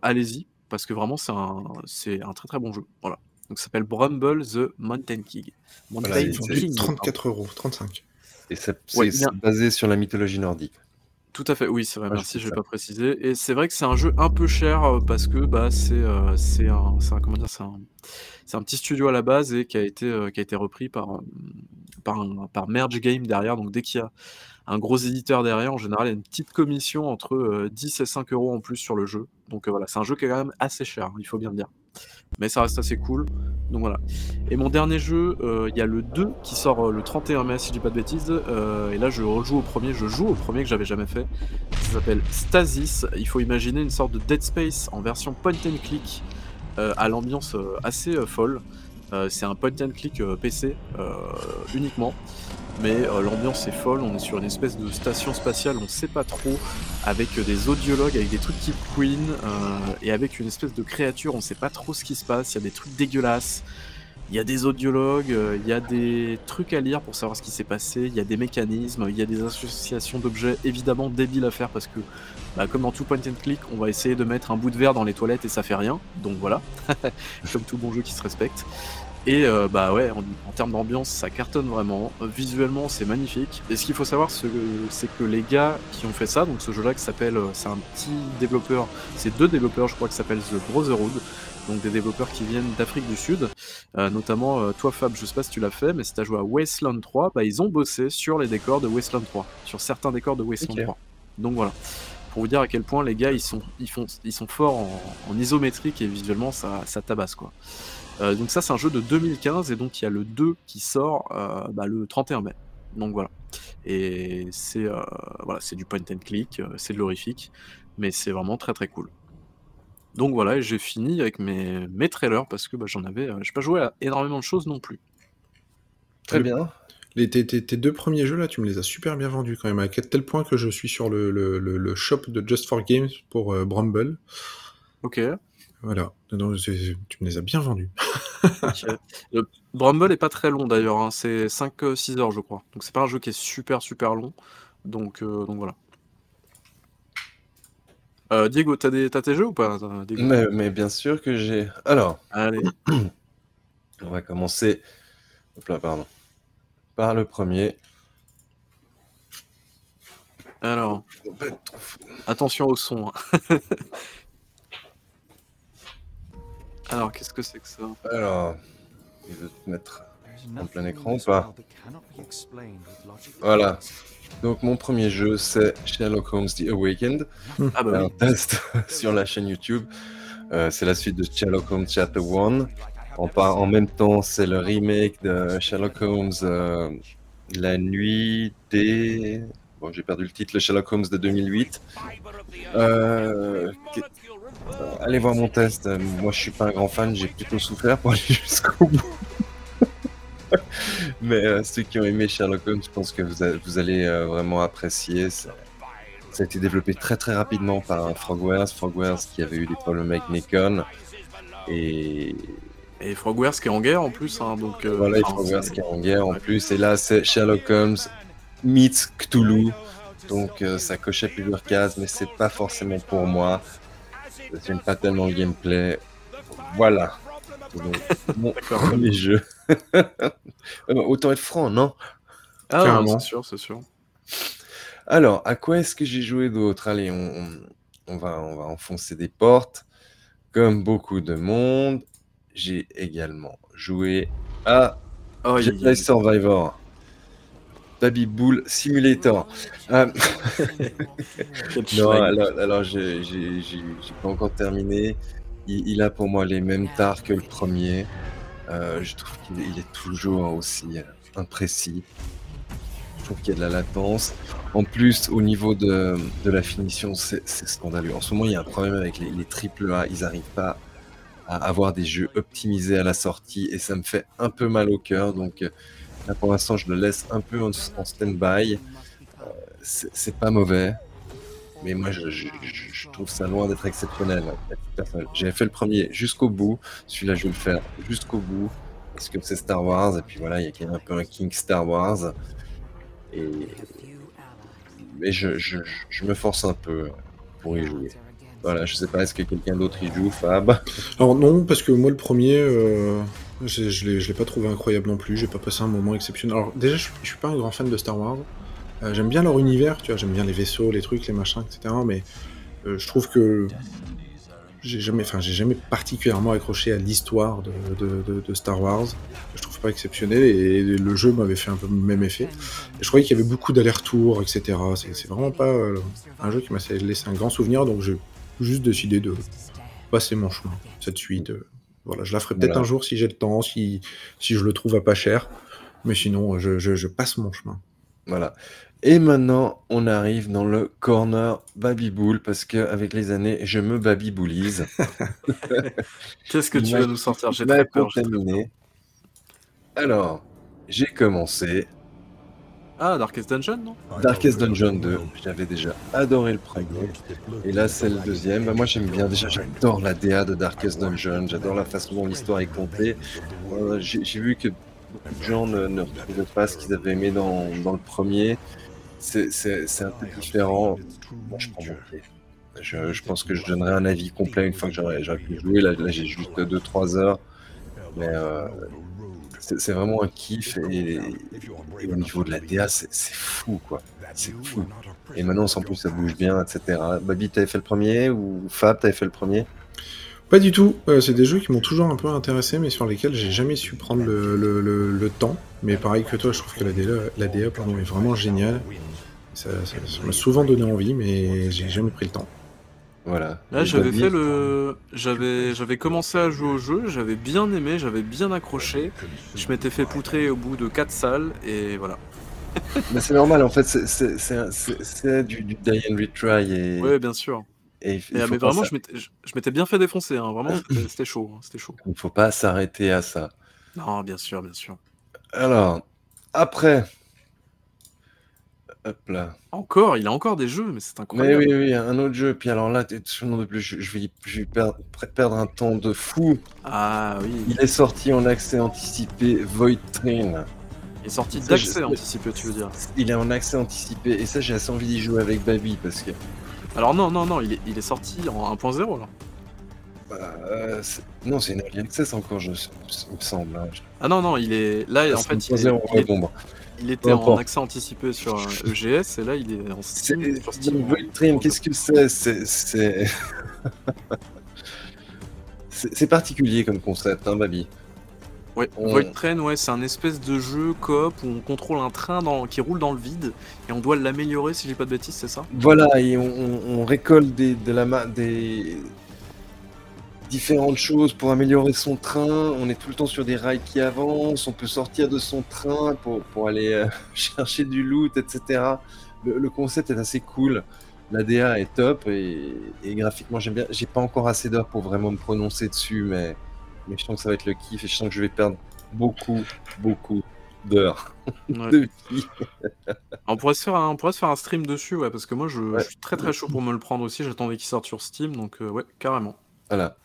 allez-y, parce que vraiment, c'est un, c'est un très très bon jeu. Voilà. Donc, ça s'appelle Brumble the Mountain King. Mountain Voilà, King. 34 euros, 35. Et c'est Ouais, c'est- bien. c'est basé sur la mythologie nordique. Tout à fait, oui, c'est vrai, Ouais, je merci, je ça. pas précisé. Et c'est vrai que c'est un jeu un peu cher euh, parce que bah, c'est euh, c'est un, c'est un- comment dire, c'est un, c'est un petit studio à la base et qui a été, euh, qui a été repris par, euh, par, un- par Merge Game derrière. Donc dès qu'il y a un gros éditeur derrière, en général, il y a une petite commission entre euh, 10 et 5 euros en plus sur le jeu. Donc euh, voilà, c'est un jeu qui est quand même assez cher, il faut bien le dire. Mais ça reste assez cool. Donc voilà. Et mon dernier jeu, euh, il y a le 2 qui sort euh, le 31 mai, si je dis pas de bêtises. Euh, et là, je rejoue au premier, je joue au premier que j'avais jamais fait. Ça s'appelle Stasis. Il faut imaginer une sorte de Dead Space en version point and click à l'ambiance assez folle. C'est un point and click PC uniquement. Mais euh, l'ambiance est folle, on est sur une espèce de station spatiale, on sait pas trop, avec euh, des audiologues, avec des trucs type Queen, euh, et avec une espèce de créature, on sait pas trop ce qui se passe, il y a des trucs dégueulasses, il y a des audiologues, il y a des trucs à lire pour savoir ce qui s'est passé, il y a des mécanismes, il y a des associations d'objets évidemment débiles à faire parce que, bah, comme dans tout point and click, on va essayer de mettre un bout de verre dans les toilettes et ça fait rien, donc voilà, comme tout bon jeu qui se respecte. Et euh, bah ouais, en, en termes d'ambiance, ça cartonne vraiment. Visuellement, c'est magnifique. Et ce qu'il faut savoir, c'est que, les gars qui ont fait ça, donc ce jeu-là qui s'appelle, euh, c'est un petit développeur, c'est deux développeurs, je crois, qui s'appellent The Brotherhood, donc des développeurs qui viennent d'Afrique du Sud. Euh, notamment, euh, toi Fab, je sais pas si tu l'as fait, mais si t'as joué à Wasteland 3, bah ils ont bossé sur les décors de Wasteland 3, sur certains décors de Wasteland Ok. 3. Donc voilà. Pour vous dire à quel point les gars ils sont, ils font, ils sont forts en, en isométrique et visuellement ça, ça tabasse quoi. Euh, donc ça c'est un jeu de 2015 et donc il y a le 2 qui sort euh, bah, le 31 mai. Donc voilà. Et c'est euh, voilà, c'est du point and click, euh, c'est de l'horrifique, mais c'est vraiment très très cool. Donc voilà, et j'ai fini avec mes, mes trailers parce que bah, j'en avais, euh, j'ai pas joué à énormément de choses non plus. Très bien. Les, tes, tes- tes deux premiers jeux là, tu me les as super bien vendus quand même, à tel point que je suis sur le, le, le- le shop de Just for Games pour euh, Bramble. Ok. Voilà, tu me les as bien vendus. ok. Le Bramble est pas très long d'ailleurs, hein, c'est 5-6 heures je crois. Donc c'est pas un jeu qui est super super long. Donc, euh, donc voilà. Euh, Diego, t'as des- t'as tes jeux ou pas euh, Diego? Mais, mais bien sûr que j'ai. Alors, Allez. on va commencer. Hop là, pardon. Par le premier. Alors, attention au son. Alors, qu'est-ce que c'est que ça Alors, il veut te mettre en plein écran ou pas Voilà. Donc mon premier jeu c'est Sherlock Holmes The Awakened. Ah bah un oui. test sur la chaîne YouTube. Euh, c'est la suite de Sherlock Holmes Chapter 1. En, en même temps, c'est le remake de Sherlock Holmes euh, La nuit des. Bon, j'ai perdu le titre, le Sherlock Holmes de 2008. Euh, qui- euh, allez voir mon test. Euh, Moi, je suis pas un grand fan, j'ai plutôt souffert pour aller jusqu'au bout. Mais euh, ceux qui ont aimé Sherlock Holmes, je pense que vous, a- vous allez euh, vraiment apprécier. Ça, ça a été développé très très rapidement par Frogwares. Frogwares qui avait eu des problèmes avec Nikon. Et Et Frogwares qui est en guerre en plus, hein, donc. euh, voilà, et Frogwares qui est en guerre en plus. Et là, c'est Sherlock Holmes meets Cthulhu donc euh, ça cochait plusieurs cases, mais c'est pas forcément pour moi. J'aime pas tellement le gameplay. Voilà. Donc, mon premier jeu. Bah, autant être franc, non? Ah, c'est sûr, c'est sûr. Alors, à quoi est-ce que j'ai joué d'autre? Allez, on, on- on va, on va enfoncer des portes. Comme beaucoup de monde, j'ai également joué à Oh, il- Jedi Survivor. Baby Bull Simulator. Quel non, alors, alors j'ai pas encore terminé. Il, il a pour moi les mêmes tares que le premier. Euh, je trouve qu'il est- toujours aussi euh, imprécis. Je trouve qu'il y a de la latence. En plus, au niveau de, de la finition, c'est scandaleux. En ce moment, il y a un problème avec les, les triple A. Ils n'arrivent pas à avoir des jeux optimisés à la sortie et ça me fait un peu mal au cœur. Donc euh, là, pour l'instant, je le laisse un peu en, stand-by. Euh, c'est pas mauvais, mais moi, je, trouve ça loin d'être exceptionnel. J'avais fait le premier jusqu'au bout. Celui-là, je vais le faire jusqu'au bout parce que c'est Star Wars et puis voilà, il y a un peu un king Star Wars. Mais je me force un peu pour y jouer. Voilà, je sais pas, est-ce que quelqu'un d'autre y joue, Fab? Alors non, parce que moi le premier, euh, je, je l'ai pas trouvé incroyable non plus, j'ai pas passé un moment exceptionnel. Alors déjà, je, je suis pas un grand fan de Star Wars. Euh, j'aime bien leur univers, tu vois, j'aime bien les vaisseaux, les trucs, les machins, etc. Mais euh, je trouve que j'ai jamais, enfin, j'ai jamais particulièrement accroché à l'histoire de, de- de- Star Wars. Je trouve pas exceptionnel et le jeu m'avait fait un peu le même effet. Et je croyais qu'il y avait beaucoup d'allers-retours, etc. C'est c'est vraiment pas euh, un jeu qui m'a laissé un grand souvenir, donc j'ai juste décidé de passer mon chemin. Cette suite, euh, voilà, je la ferai peut-être Voilà. un jour si j'ai le temps, si, si je le trouve à pas cher. Mais sinon, je, je- je passe mon chemin. Voilà. Et maintenant, on arrive dans le corner Babyboul, parce que avec les années, je me babyboulise. Qu'est-ce que tu vas nous sortir? J'ai très peur. Alors, j'ai commencé. Ah, Darkest Dungeon, non Darkest Dungeon 2. J'avais déjà adoré le premier. Et là, c'est le deuxième. Bah, moi, j'aime bien. Déjà, j'adore la DA de Darkest Dungeon. J'adore la façon dont l'histoire est contée. Euh, J'ai j'ai vu que beaucoup de gens ne, ne retrouvaient pas ce qu'ils avaient aimé dans, dans le premier. C'est c'est- c'est un peu différent. Bon, je prends mon pied. Je, je pense que je donnerai un avis complet une fois que j'aurai j'aurai pu jouer. Là, là j'ai juste 2-3 heures. Mais euh, c'est vraiment un kiff. Et, et au niveau de la DA, c'est fou, quoi. C'est fou. Et maintenant, en plus, ça bouge bien, etc. Babi, t'avais fait le premier Ou Fab, t'avais fait le premier? Pas du tout. Euh, c'est des jeux qui m'ont toujours un peu intéressé, mais sur lesquels j'ai jamais su prendre le, le- le- le temps. Mais pareil que toi, je trouve que la DA, la DA pardon, est vraiment géniale. Ça m'a souvent donné envie, mais j'ai jamais pris le temps. Voilà. Là, j'avais fait le. J'avais j'avais commencé à jouer au jeu, j'avais bien aimé, j'avais bien accroché. Je m'étais fait poutrer au bout de 4 salles, et voilà. Mais c'est normal, en fait, c'est- du, du die and retry. Et, Ouais, bien sûr. et Et, mais vraiment, je m'étais- bien fait défoncer, hein. vraiment, c'était c'était chaud. hein, C'était chaud. il ne faut pas s'arrêter à ça. Non, bien sûr, bien sûr. Alors, après. Hop là. Encore, il a encore des jeux, mais c'est Mais incroyable. oui, oui, un autre jeu. Puis alors là, n'en peux plus, je, je vais, je vais perdre, perdre un temps de fou. Ah oui, Il est sorti en accès anticipé Void Train. il est sorti d'accès anticipé, tu veux dire. Il est en accès anticipé. Et ça, j'ai assez envie d'y jouer avec Baby parce que. Alors non, non, non, il est, il est sorti en 1.0 là. euh, c'est- non, c'est une early access encore, je, il me semble. hein. Ah non, non, il est là, en C'est fait, une il, est- il bah. Il était en accès anticipé sur euh, EGS, et là, il est en Steam. sur qu'est-ce que c'est? C'est- C'est c'est c'est particulier comme concept, hein, Baby. Ouais, On- Void Train, ouais, c'est un espèce de jeu coop où on contrôle un train dans- qui roule dans le vide et on doit l'améliorer si j'ai pas de bêtises, c'est ça? Voilà, et on récolte des, de la ma- des différentes choses pour améliorer son train. On est tout le temps sur des rails qui avancent. On peut sortir de son train pour, pour aller euh, chercher du loot, etc. Le, le concept est assez cool. La DA est top et, et graphiquement j'aime bien. J'ai pas encore assez d'heures pour vraiment me prononcer dessus, mais, mais je sens que ça va être le kiff et je sens que je vais perdre beaucoup, beaucoup d'heures Ouais. on, pourrait se faire un, on pourrait se faire un stream dessus, ouais, parce que moi je, Ouais. je suis très très chaud pour me le prendre aussi. J'attendais qu'il sorte sur Steam, donc euh, ouais, carrément. Voilà.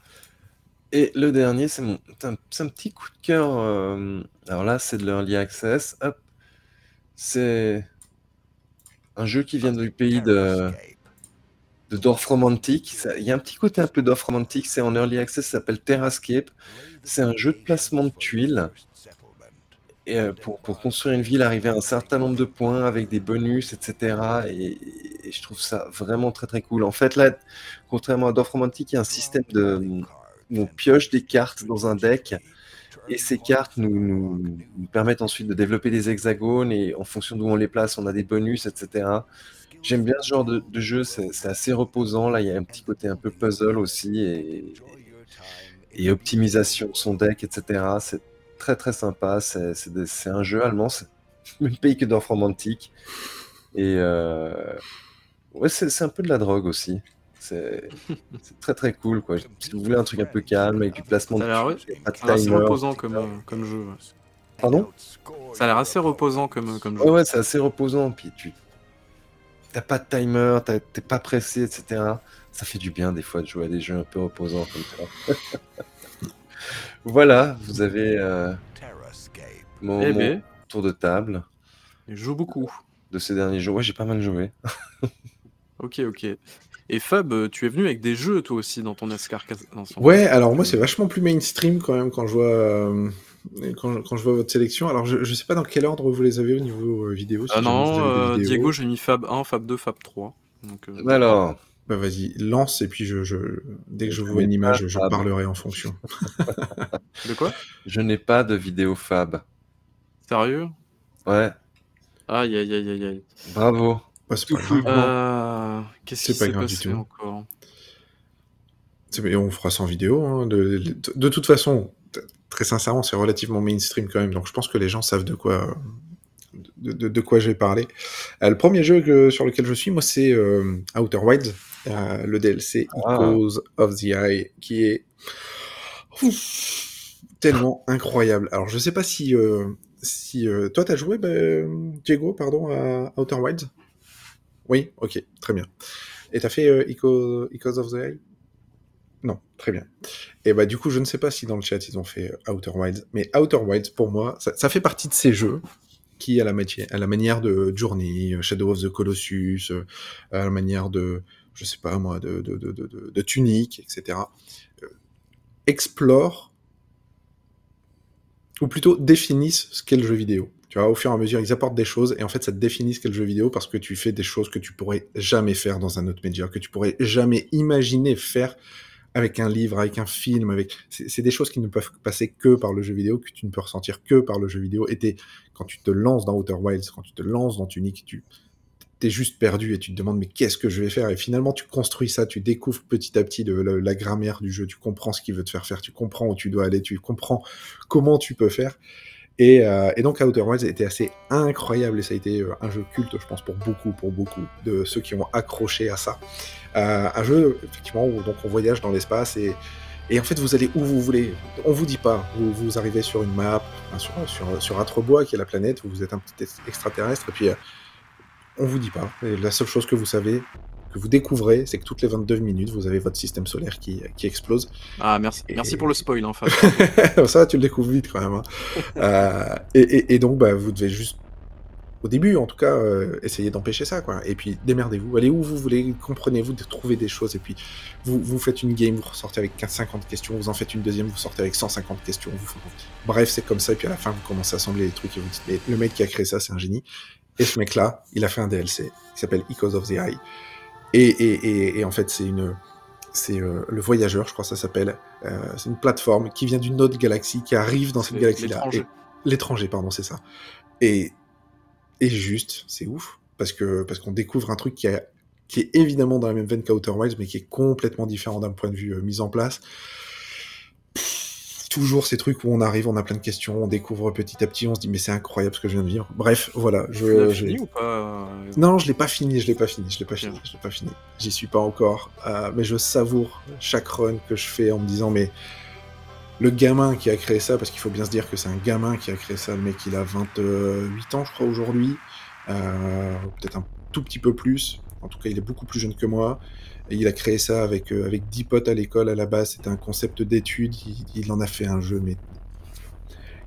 Et le dernier, c'est mon, un, un petit coup de cœur. euh, alors là, c'est de l'early access. C'est un jeu qui vient du pays de, de Dorf Romantic. Il y a un petit côté un peu Dorf Romantic, c'est en early access, ça s'appelle Terrascape. C'est un jeu de placement de tuiles. Et euh, pour, pour construire une ville, arriver à un certain nombre de points avec des bonus, etc. Et, et je trouve ça vraiment très très cool. En fait, là, contrairement à Dorf Romantic, il y a un système de on pioche des cartes dans un deck. Et ces cartes nous, permettent ensuite de développer des hexagones et en fonction d'où on les place, on a des bonus, etc. J'aime bien ce genre de, jeu, c'est assez reposant. Là, il y a un petit côté un peu puzzle aussi et, optimisation de son deck, etc. C'est très très sympa. C'est un jeu allemand, c'est même pays que Dorf Romantic. Et euh, c'est un peu de la drogue aussi. C'est très très cool quoi. Si vous voulez un truc un peu calme avec du placement Ça a de pas de l'air assez timer, reposant comme, euh, comme jeu. ouais. Pardon? Ça a l'air assez reposant comme, comme jeu. Ouais, ouais, c'est assez reposant. Puis tu t'as pas de timer, t'es pas pressé, etc. Ça fait du bien des fois de jouer à des jeux un peu reposants comme ça. voilà, vous avez euh, mon, Eh mon ben, tour de table je joue beaucoup. de ces derniers jours. Ouais, j'ai pas mal joué. Ok, ok. Et Fab, euh, tu es venu avec des jeux toi aussi dans ton dans son- Ouais, alors moi c'est vachement plus mainstream quand même quand je vois euh, quand, quand je vois votre sélection. Alors je, je sais pas dans quel ordre vous les avez au niveau euh, vidéo. si Ah non, euh, vidéos. Diego, j'ai mis Fab 1, Fab 2, Fab 3. Donc, euh, Alors, Bah vas-y, lance et puis je, je dès que je Je vois une image, je Fab. parlerai en fonction. De quoi? Je n'ai pas de vidéo fab. Sérieux? Ouais, aïe, aïe, aïe, aïe. bravo. C'est pas grave. Euh, Qu'est-ce C'est qui pas s'est grave du tout. encore C'est- mais on fera sans vidéo. hein, De, de, de toute façon, très sincèrement, c'est relativement mainstream quand même, donc je pense que les gens savent de quoi, de, de- de quoi je vais parler. Euh, le premier jeu que- sur lequel je suis, moi, c'est euh, Outer Wilds, euh, le DLC Ah. Echoes of the Eye, qui est ouf, tellement incroyable. Alors, je sais pas si, euh, si euh, toi, t'as joué, bah, Diego, pardon, à Outer Wilds? Oui, ok, très bien. Et t'as fait euh, Echo- Echoes of the Eye? Non, très bien. Et bah du coup, je ne sais pas si dans le chat ils ont fait euh, Outer Wilds, mais Outer Wilds pour moi, ça, fait partie de ces jeux qui, à la, manière de Journey, euh, Shadow of the Colossus, euh, à la manière de, je sais pas moi, de, de, de, de, Tunic, etc., euh, explorent ou plutôt définissent ce qu'est le jeu vidéo. Tu vois, au fur et à mesure, ils apportent des choses et en fait, ça te définit ce qu'est le jeu vidéo parce que tu fais des choses que tu pourrais jamais faire dans un autre média, que tu pourrais jamais imaginer faire avec un livre, avec un film, avec c'est des choses qui ne peuvent passer que par le jeu vidéo, que tu ne peux ressentir que par le jeu vidéo. Et quand tu te lances dans Outer Wilds, quand tu te lances dans Tunic, tu t'es juste perdu et tu te demandes mais qu'est-ce que je vais faire? Et finalement, tu construis ça, tu découvres petit à petit la grammaire du jeu, tu comprends ce qu'il veut te faire faire, tu comprends où tu dois aller, tu comprends comment tu peux faire. Et, euh, et donc Outer Wilds était assez incroyable et ça a été euh, un jeu culte, je pense, pour beaucoup, pour beaucoup de ceux qui ont accroché à ça. Euh, un jeu, effectivement, où donc on voyage dans l'espace et, en fait vous allez où vous voulez. On vous dit pas. Vous, vous arrivez sur une map, sur, sur, sur qui est la planète, vous êtes un petit ex- extraterrestre, et puis euh, on vous dit pas. La seule chose que vous savez, que vous découvrez, c'est que toutes les 22 minutes, vous avez votre système solaire qui, qui explose. Ah, merci, Et- merci pour le spoil, Fab. ça, tu le découvres vite quand même. hein. Euh, et, et- et donc, bah, vous devez juste, au début en tout cas, euh, essayer d'empêcher ça. Quoi. Et puis, démerdez-vous. Allez où vous voulez, comprenez-vous de trouver des choses. Et puis, vous, vous faites une game, vous ressortez avec 15, 50 questions. Vous en faites une deuxième, vous sortez avec 150 questions. Vous... Bref, c'est comme ça. Et puis, à la fin, vous commencez à assembler les trucs et vous dites, mais le mec qui a créé ça, c'est un génie. Et ce mec-là, il a fait un DLC qui s'appelle Echoes of the Eye. Et, et, et, et en fait, c'est une. C'est euh, le voyageur, je crois que ça s'appelle. Euh, c'est une plateforme qui vient d'une autre galaxie, qui arrive dans cette galaxie-là. l'étranger. Pardon, c'est ça. Et, et juste, c'est ouf, parce que parce qu'on découvre un truc qui, a- qui est évidemment dans la même veine qu'Outer Wilds, mais qui est complètement différent d'un point de vue euh, mise en place. Pff, toujours ces trucs où on arrive, on a plein de questions, on découvre petit à petit, on se dit mais c'est incroyable ce que je viens de vivre. Bref, voilà. Je, Tu fini ou pas euh, non, je l'ai pas fini, je l'ai pas fini, je l'ai pas fini, je l'ai pas fini. J'y suis pas encore, euh, mais je savoure chaque run que je fais en me disant mais le gamin qui a créé ça, parce qu'il faut bien se dire que c'est un gamin qui a créé ça, le mec il a 28 ans je crois aujourd'hui, euh, peut-être un tout petit peu plus, en tout cas il est beaucoup plus jeune que moi, et il a créé ça avec, euh, avec 10 potes à l'école à la base, c'était un concept d'étude, il, il en a fait un jeu, mais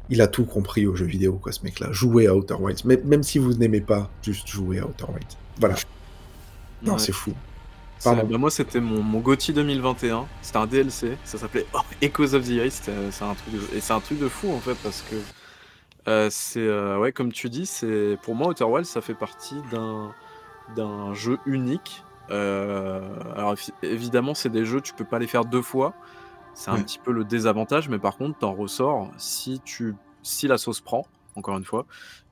il a tout compris au jeu vidéo quoi ce mec là, jouez à Outer Wilds, même, même si vous n'aimez pas, juste jouez à Outer Wilds. Voilà. Non, Ouais. c'est fou. Pardon. bah, moi, c'était mon, mon GOTY 2021. C'était un DLC. Ça s'appelait Echoes of the Ice. C'était- C'est un truc de... Et c'est un truc de fou, en fait, parce que euh, c'est. euh, ouais, comme tu dis, c'est pour moi, Outer Wilds, ça fait partie d'un d'un jeu unique. Euh, alors, évi- évidemment, c'est des jeux, tu peux pas les faire deux fois. C'est un Ouais. petit peu le désavantage, mais par contre, t'en ressors si, tu... si la sauce prend, encore une fois.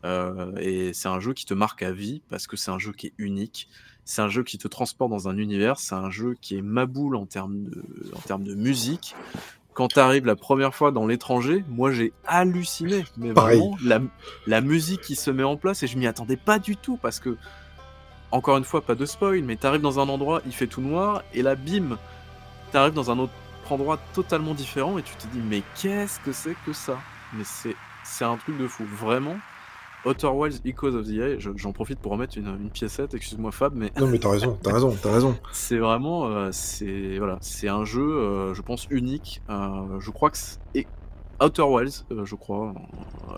Euh, et c'est un jeu qui te marque à vie parce que c'est un jeu qui est unique. C'est un jeu qui te transporte dans un univers. C'est un jeu qui est maboule en termes de, en termes de musique. Quand tu arrives la première fois dans l'étranger, moi j'ai halluciné. Mais Pareil. vraiment, la, la musique qui se met en place, et je m'y attendais pas du tout parce que, encore une fois, pas de spoil, mais tu arrives dans un endroit, il fait tout noir, et là, bim, tu arrives dans un autre endroit totalement différent, et tu te dis, mais qu'est-ce que c'est que ça? Mais c'est c'est un truc de fou, vraiment. Outer Wilds Echoes of the Eye, je- j'en profite pour remettre une, une piécette, excuse-moi Fab, mais Non, mais t'as raison, t'as raison, t'as raison. c'est vraiment, euh, c'est voilà, c'est un jeu, euh, je pense unique. Euh, je crois que c'est- et Outer Wilds, euh, je crois,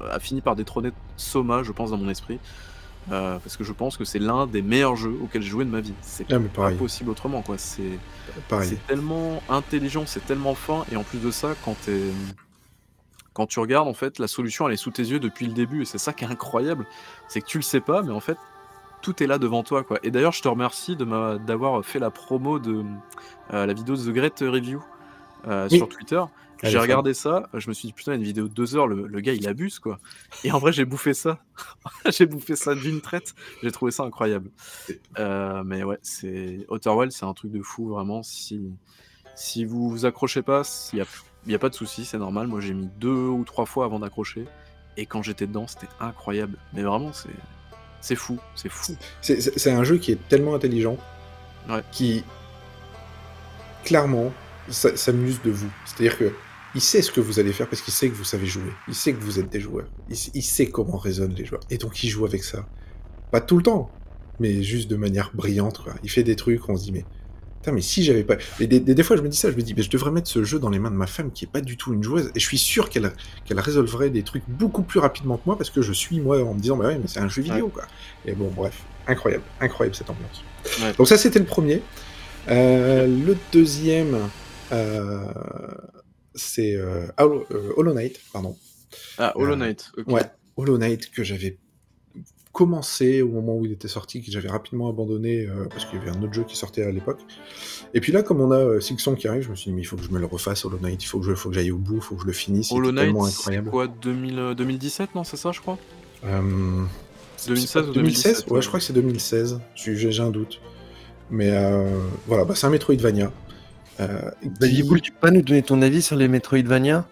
euh, a fini par détrôner Soma, je pense dans mon esprit, Euh, parce que je pense que c'est l'un des meilleurs jeux auxquels j'ai joué de ma vie. C'est Ah, pas possible autrement, quoi. C'est tellement intelligent, c'est tellement fin, et en plus de ça, quand, t'es- quand tu regardes, en fait, la solution, elle est sous tes yeux depuis le début, et c'est ça qui est incroyable, c'est que tu le sais pas, mais en fait, tout est là devant toi, quoi. Et d'ailleurs, je te remercie d'avoir fait la promo de euh, la vidéo de The Great Review euh, Oui. sur Twitter. J'ai regardé ça, je me suis dit, putain, une vidéo de deux heures, le, le gars, il abuse, quoi. Et en vrai, j'ai bouffé ça. j'ai bouffé ça d'une traite. J'ai trouvé ça incroyable. Euh, mais ouais, c'est Outer Wilds, c'est un truc de fou, vraiment. Si, si vous vous accrochez pas, il n'y a, y a pas de souci, c'est normal. Moi, j'ai mis deux ou trois fois avant d'accrocher. Et quand j'étais dedans, c'était incroyable. Mais vraiment, c'est c'est fou, c'est fou. C'est- un jeu qui est tellement intelligent, Ouais. qui clairement s'amuse de vous. C'est-à-dire que il sait ce que vous allez faire parce qu'il sait que vous savez jouer. Il sait que vous êtes des joueurs. Il, sait comment résonnent les joueurs. Et donc il joue avec ça. Pas tout le temps, mais juste de manière brillante. quoi. Il fait des trucs, on se dit mais putain mais si j'avais pas. Et des, des- des fois je me dis ça, je me dis mais je devrais mettre ce jeu dans les mains de ma femme qui est pas du tout une joueuse. Et je suis sûr qu'elle qu'elle résolverait des trucs beaucoup plus rapidement que moi parce que je suis moi en me disant bah ouais mais c'est un jeu vidéo quoi. Et bon bref, incroyable, incroyable cette ambiance. Ouais. Donc ça c'était le premier. Euh, le deuxième, euh, c'est euh, Hollow, euh, Hollow Knight, pardon. Ah, Hollow Euh, Knight. Ouais, Hollow Knight que j'avais commencé au moment où il était sorti, que j'avais rapidement abandonné euh, parce qu'il y avait un autre jeu qui sortait à l'époque. Et puis là, comme on a euh, Silksong qui arrive, je me suis dit, mais il faut que je me le refasse, Hollow Knight, il faut que je- faut que j'aille au bout, il faut que je le finisse, Hollow Knight, c'est quoi 2000, euh, 2017, non C'est ça, je crois? Euh, 2016 ou 2016 2017, Ouais, je crois que c'est 2016, j'ai un doute. Mais voilà, bah, c'est un Metroidvania. Euh, Bah, qui- Yiboul, tu peux pas nous donner ton avis sur les Metroidvania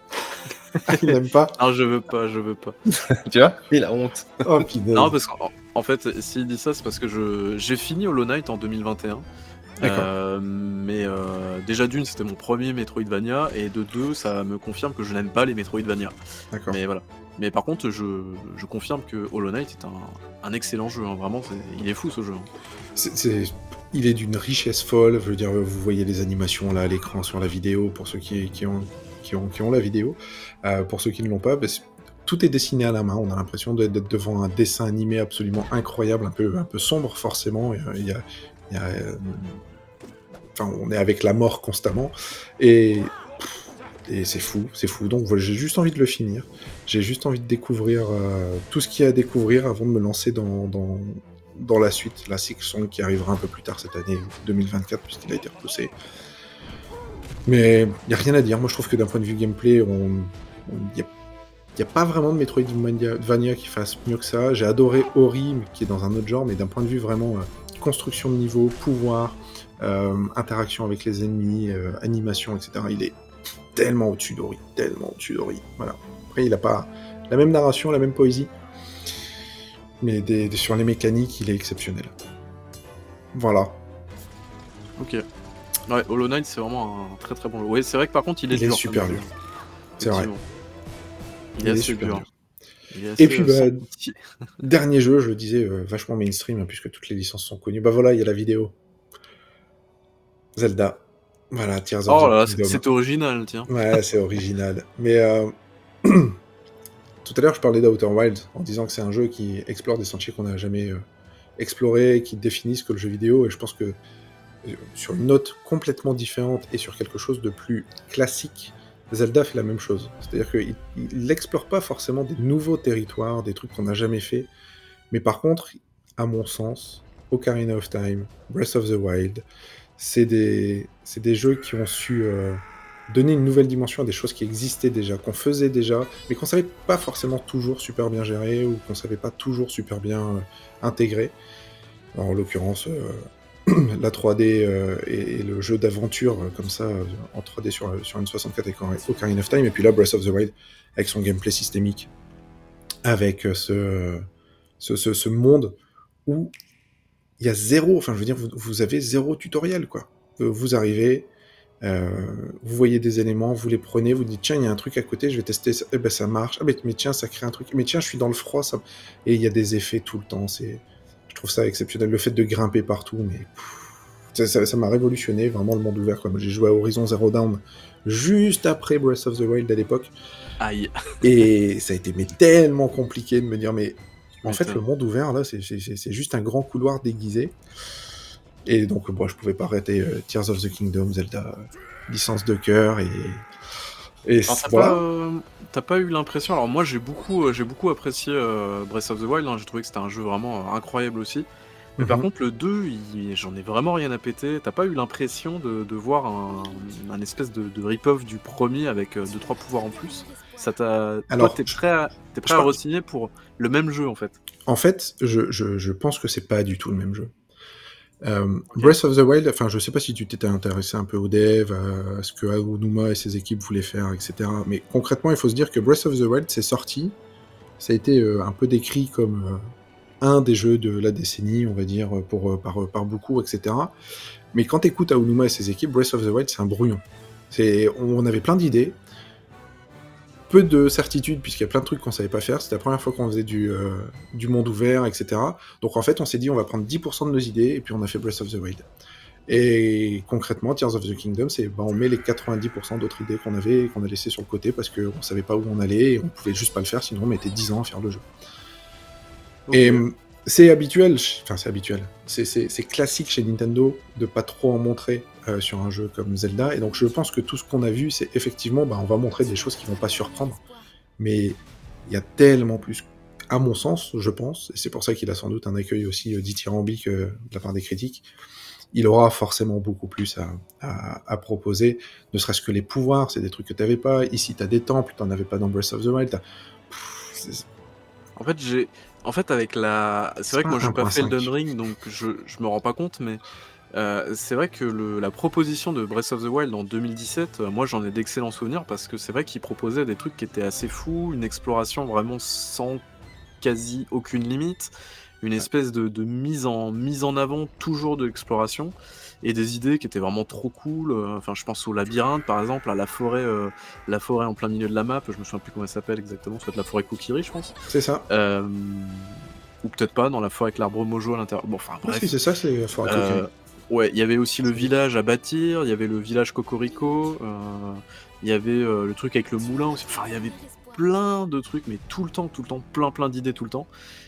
il n'aime pas. Non, je veux pas, je veux pas. Tu vois Il a honte. Oh. Non, parce qu'en en fait, s'il dit ça, c'est parce que je j'ai fini Hollow Knight en 2021. D'accord. Euh, mais euh, déjà d'une, c'était mon premier Metroidvania, et de deux, ça me confirme que je n'aime pas les Metroidvania. D'accord. Mais voilà. Mais par contre, je, je confirme que Hollow Knight est un, un excellent jeu. hein. Vraiment, il est fou ce jeu. hein. C'est- c'est- il est d'une richesse folle. Je veux dire, vous voyez les animations là à l'écran sur la vidéo pour ceux qui, ont, la vidéo. Euh, pour ceux qui ne l'ont pas, tout est dessiné à la main. On a l'impression d'être devant un dessin animé absolument incroyable, un peu, sombre forcément. Enfin, on est avec la mort constamment. Et, et c'est fou, c'est fou. Donc voilà, j'ai juste envie de le finir. J'ai juste envie de découvrir euh, tout ce qu'il y a à découvrir avant de me lancer dans, dans la suite, la Six Song qui arrivera un peu plus tard cette année, 2024, puisqu'il a été repoussé. Mais il n'y a rien à dire. Moi, je trouve que d'un point de vue gameplay, il n'y a, pas vraiment de Metroidvania qui fasse mieux que ça. J'ai adoré Ori, qui est dans un autre genre, mais d'un point de vue vraiment euh, construction de niveau, pouvoir, euh, interaction avec les ennemis, euh, animation, etc. Il est tellement au-dessus d'Ori, tellement au-dessus d'Ori. Voilà. Après, il n'a pas la même narration, la même poésie, mais des, des- sur les mécaniques, il est exceptionnel. Voilà. Ok. Ouais, Hollow Knight, c'est vraiment un très très bon jeu. Oui, c'est vrai que par contre, il est Il est super dur. C'est vrai. Il, Il est assez super dur. Et puis, euh, bah, pitié. Dernier jeu, je le disais, euh, vachement mainstream, hein, puisque toutes les licences sont connues. Bah voilà, il y a la vidéo. Zelda. Voilà, Tears of Oh là là, c'est original, tiens. Ouais, c'est original. Mais euh, tout à l'heure, je parlais d'Outer Wilds en disant que c'est un jeu qui explore des sentiers qu'on n'a jamais, euh, explorer, qui définissent que le jeu vidéo. Et je pense que euh, sur une note complètement différente et sur quelque chose de plus classique, Zelda fait la même chose. C'est-à-dire qu'il n'explore pas forcément des nouveaux territoires, des trucs qu'on n'a jamais fait. Mais par contre, à mon sens, Ocarina of Time, Breath of the Wild, c'est des, c'est des jeux qui ont su euh, donner une nouvelle dimension à des choses qui existaient déjà, qu'on faisait déjà, mais qu'on savait pas forcément toujours super bien gérer ou qu'on savait pas toujours super bien euh, intégrer. En l'occurrence, euh, la 3D euh, et, et le jeu d'aventure comme ça en 3D sur, sur N64 avec Ocarina of Time, et puis là Breath of the Wild avec son gameplay systémique, avec ce, ce, monde où il y a zéro, enfin je veux dire, vous, avez zéro tutoriel quoi. Vous arrivez, euh, vous voyez des éléments, vous les prenez, vous dites tiens il y a un truc à côté, je vais tester, ça. Eh ben ça marche, ah mais, mais tiens ça crée un truc, mais tiens je suis dans le froid, ça... et il y a des effets tout le temps, c'est, je trouve ça exceptionnel, le fait de grimper partout, mais ça- ça ça m'a révolutionné vraiment le monde ouvert quoi. J'ai joué à Horizon Zero Dawn juste après Breath of the Wild à l'époque, Aïe. et ça a été mais tellement compliqué de me dire mais en fait le monde ouvert là c'est- c'est juste un grand couloir déguisé. Et donc bon, je pouvais pas arrêter euh, Tears of the Kingdom, Zelda, euh, licence de cœur et et t'as voilà. pas, euh, t'as pas eu l'impression. Alors, moi, j'ai beaucoup, j'ai beaucoup apprécié Breath of the Wild. hein, J'ai trouvé que c'était un jeu vraiment incroyable aussi. Mais par Mhm. contre, le 2, il- j'en ai vraiment rien à péter. T'as pas eu l'impression de, de voir un, un espèce de, de rip-off du premier avec 2-3 pouvoirs en plus? Ça t'a. Alors, t'es prêt à, prêt re-signer pour le même jeu en fait? En fait, je, je, je pense que c'est pas du tout le même jeu. Euh, Breath of the Wild, enfin, je sais pas si tu t'étais intéressé un peu au dev, à, ce que Aonuma et ses équipes voulaient faire, etc. Mais concrètement, il faut se dire que Breath of the Wild, c'est sorti, ça a été euh, un peu décrit comme euh, un des jeux de la décennie, on va dire, pour, par, par beaucoup, etc. Mais quand t'écoutes Aonuma et ses équipes, Breath of the Wild, c'est un brouillon. On avait plein d'idées, peu de certitude puisqu'il y a plein de trucs qu'on savait pas faire. C'était la première fois qu'on faisait du, euh, du monde ouvert, etc. Donc en fait, on s'est dit on va prendre 10% de nos idées et puis on a fait Breath of the Wild. Et concrètement, Tears of the Kingdom, c'est bah, on met les 90% d'autres idées qu'on avait et qu'on a laissé sur le côté parce qu'on savait pas où on allait et on pouvait juste pas le faire, sinon on mettait 10 ans à faire le jeu. Et hum, c'est habituel, enfin c'est habituel, c'est classique chez Nintendo de pas trop en montrer euh, sur un jeu comme Zelda, et donc je pense que tout ce qu'on a vu, c'est effectivement, bah, on va montrer des choses qui vont pas surprendre, mais il y a tellement plus, à mon sens, je pense, et c'est pour ça qu'il a sans doute un accueil aussi euh, dithyrambique euh, de la part des critiques, il aura forcément beaucoup plus à, à- proposer, ne serait-ce que les pouvoirs, c'est des trucs que t'avais pas, ici t'as des temples, t'en avais pas dans Breath of the Wild, Pff, En fait, j'ai. En fait, avec la. C'est vrai que moi, j'ai pas fait 1.5. Elden Ring, donc je, je me rends pas compte, mais euh, c'est vrai que le- la proposition de Breath of the Wild en 2017, euh, moi, j'en ai d'excellents souvenirs parce que c'est vrai qu'il proposait des trucs qui étaient assez fous, une exploration vraiment sans quasi aucune limite, une espèce de, de mise, en, mise en avant toujours de l'exploration et des idées qui étaient vraiment trop cool. euh, Enfin, je pense au labyrinthe, par exemple, à la forêt, euh, la forêt en plein milieu de la map. Je me souviens plus comment elle s'appelle exactement, soit la forêt Kokiri, je pense. c'est ça. Ou peut-être pas, dans la forêt avec l'arbre mojo à l'intérieur. Bon, enfin Ah, bref. c'est ça, c'est Forêt Euh. Ouais, il y avait aussi le village à bâtir, il y avait le village Cocorico, euh, il y avait euh, le truc avec le moulin aussi. Enfin, il y avait plein de trucs, mais tout le temps, tout le temps, plein, plein d'idées tout le temps.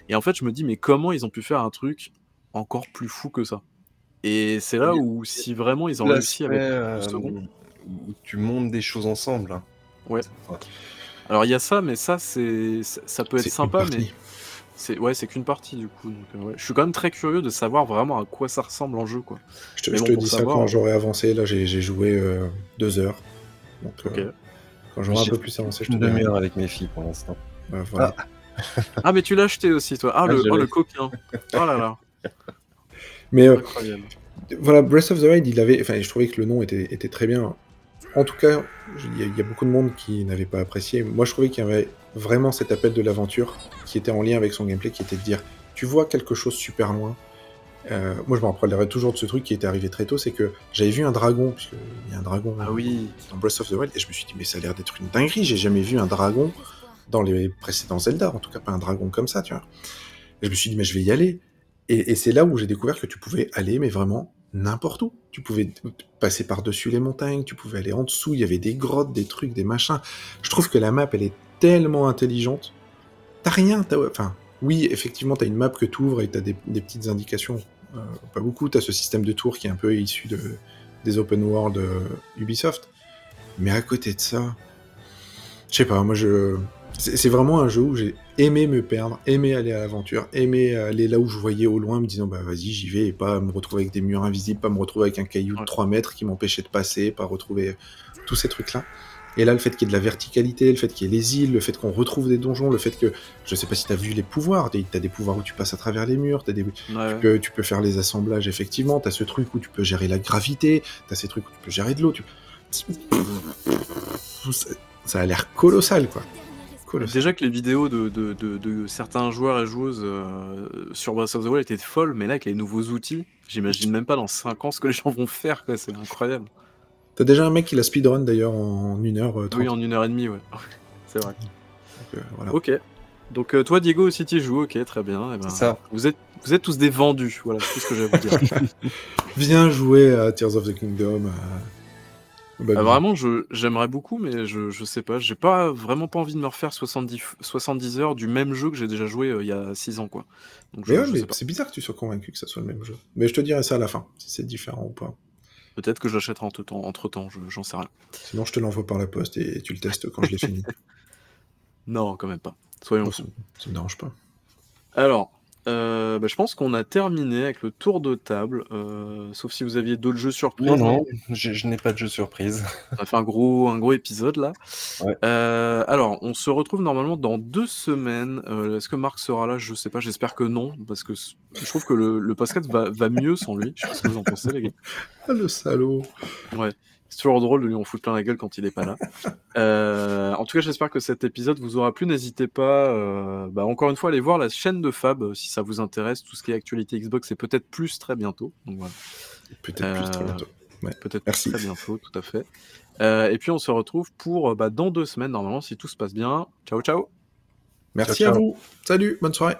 Et en fait, je me dis, mais comment ils ont pu faire un truc encore plus fou que ça? Et c'est là où, si vraiment ils ont réussi avec euh, second. où tu montes des choses ensemble. hein. Ouais. Alors il y a ça, mais ça, c'est, ça peut être sympa, mais c'est ouais, c'est qu'une partie du coup. Donc, euh, ouais. Je suis quand même très curieux de savoir vraiment à quoi ça ressemble en jeu, quoi. Je te, je bon, te dis ça quand j'aurai avancé. Là, j'ai joué euh, deux heures. Donc, euh, quand j'aurai un peu plus avancé, je te Une dirai. avec mes filles pour l'instant. Bah, voilà. Ah, mais tu l'as acheté aussi, toi. Ah, Ah, le, oh, le coquin. Oh là là, Mais euh, incroyable. voilà, Breath of the Wild, il avait, enfin, je trouvais que le nom était, était très bien. En tout cas, il y, y a beaucoup de monde qui n'avait pas apprécié. Moi, je trouvais qu'il y avait vraiment cet appel de l'aventure qui était en lien avec son gameplay, qui était de dire, tu vois quelque chose super loin. Euh, moi, je me rappellerai toujours de ce truc qui était arrivé très tôt, c'est que j'avais vu un dragon, puisqu'il y a un dragon Ah oui. dans Breath of the Wild, et je me suis dit, mais ça a l'air d'être une dinguerie, j'ai jamais vu un dragon dans les précédents Zelda, en tout cas pas un dragon comme ça, tu vois. Et je me suis dit, mais je vais y aller. Et, et c'est là où j'ai découvert que tu pouvais aller, mais vraiment n'importe où. Tu pouvais passer par-dessus les montagnes, tu pouvais aller en dessous, il y avait des grottes, des trucs, des machins. Je trouve que la map, elle est tellement intelligente. T'as rien, t'as- enfin, oui, effectivement, tu as une map que tu ouvres et tu as des, des petites indications. Euh, pas beaucoup, tu as ce système de tour qui est un peu issu de, des open world euh, Ubisoft. Mais à côté de ça, je sais pas, moi je. C'est vraiment un jeu où j'ai aimé me perdre, aimé aller à l'aventure, aimé aller là où je voyais au loin, me disant bah vas-y j'y vais et pas me retrouver avec des murs invisibles, pas me retrouver avec un caillou de Ouais. 3 mètres qui m'empêchait de passer, pas retrouver tous ces trucs-là. Et là, le fait qu'il y ait de la verticalité, le fait qu'il y ait les îles, le fait qu'on retrouve des donjons, le fait que, je sais pas si t'as vu les pouvoirs, t'as des pouvoirs où tu passes à travers les murs, t'as des, Ouais, tu ouais. peux, tu peux faire les assemblages, effectivement. T'as ce truc où tu peux gérer la gravité. T'as ces trucs où tu peux gérer de l'eau. Tu... Ça, a l'air colossal, quoi. Déjà que les vidéos de, de, de, de certains joueurs et joueuses euh, sur Breath of the Wild étaient folles, mais là, avec les nouveaux outils, j'imagine même pas dans 5 ans ce que les gens vont faire, quoi. C'est incroyable. T'as déjà un mec qui l'a speedrun d'ailleurs en une heure euh, Oui, en une heure et demie, ouais. C'est vrai. Donc, euh, voilà. Ok. Donc, euh, toi, Diego, aussi, tu joues, ok, très bien. eh ben, C'est ça. Vous êtes, vous êtes tous des vendus, voilà, c'est tout ce que j'ai à vous dire. Viens jouer à Tears of the Kingdom. Euh, Babylon. vraiment, je, j'aimerais beaucoup, mais je, je sais pas. J'ai pas vraiment pas envie de me refaire 70, f- 70 heures du même jeu que j'ai déjà joué euh, il y a 6 ans, quoi. Donc, je, Mais ouais, je mais sais pas. c'est bizarre que tu sois convaincu que ça soit le même jeu. Mais je te dirai ça à la fin, si c'est différent ou pas. Peut-être que je l'achèterai entre temps, entre temps j'en sais rien. Sinon, je te l'envoie par la poste et tu le testes quand je l'ai fini. Non, quand même pas. Soyons fous. ça, ça me dérange pas. Alors, euh, bah, je pense qu'on a terminé avec le tour de table, euh, sauf si vous aviez d'autres jeux surprises. Non, non, je, je n'ai pas de jeu surprise. On a fait un gros, un gros épisode là. Ouais. Euh, alors, on se retrouve normalement dans deux semaines. Euh, Est-ce que Marc sera là? Je sais pas. J'espère que non, parce que je trouve que le, le podcast va, va mieux sans lui. Je sais pas ce que vous en pensez, les gars. Ah, le salaud C'est toujours drôle de lui en foutre plein la gueule quand il est pas là. Euh, en tout cas, j'espère que cet épisode vous aura plu. N'hésitez pas, euh, bah, encore une fois, à aller voir la chaîne de Fab euh, si ça vous intéresse. Tout ce qui est actualité Xbox, c'est peut-être plus très bientôt. Voilà. Peut-être plus très bientôt. Peut-être Merci. très bientôt, tout à fait. Euh, et puis on se retrouve pour bah, dans deux semaines, normalement, si tout se passe bien. Ciao, ciao Merci ciao. à vous. Salut, bonne soirée.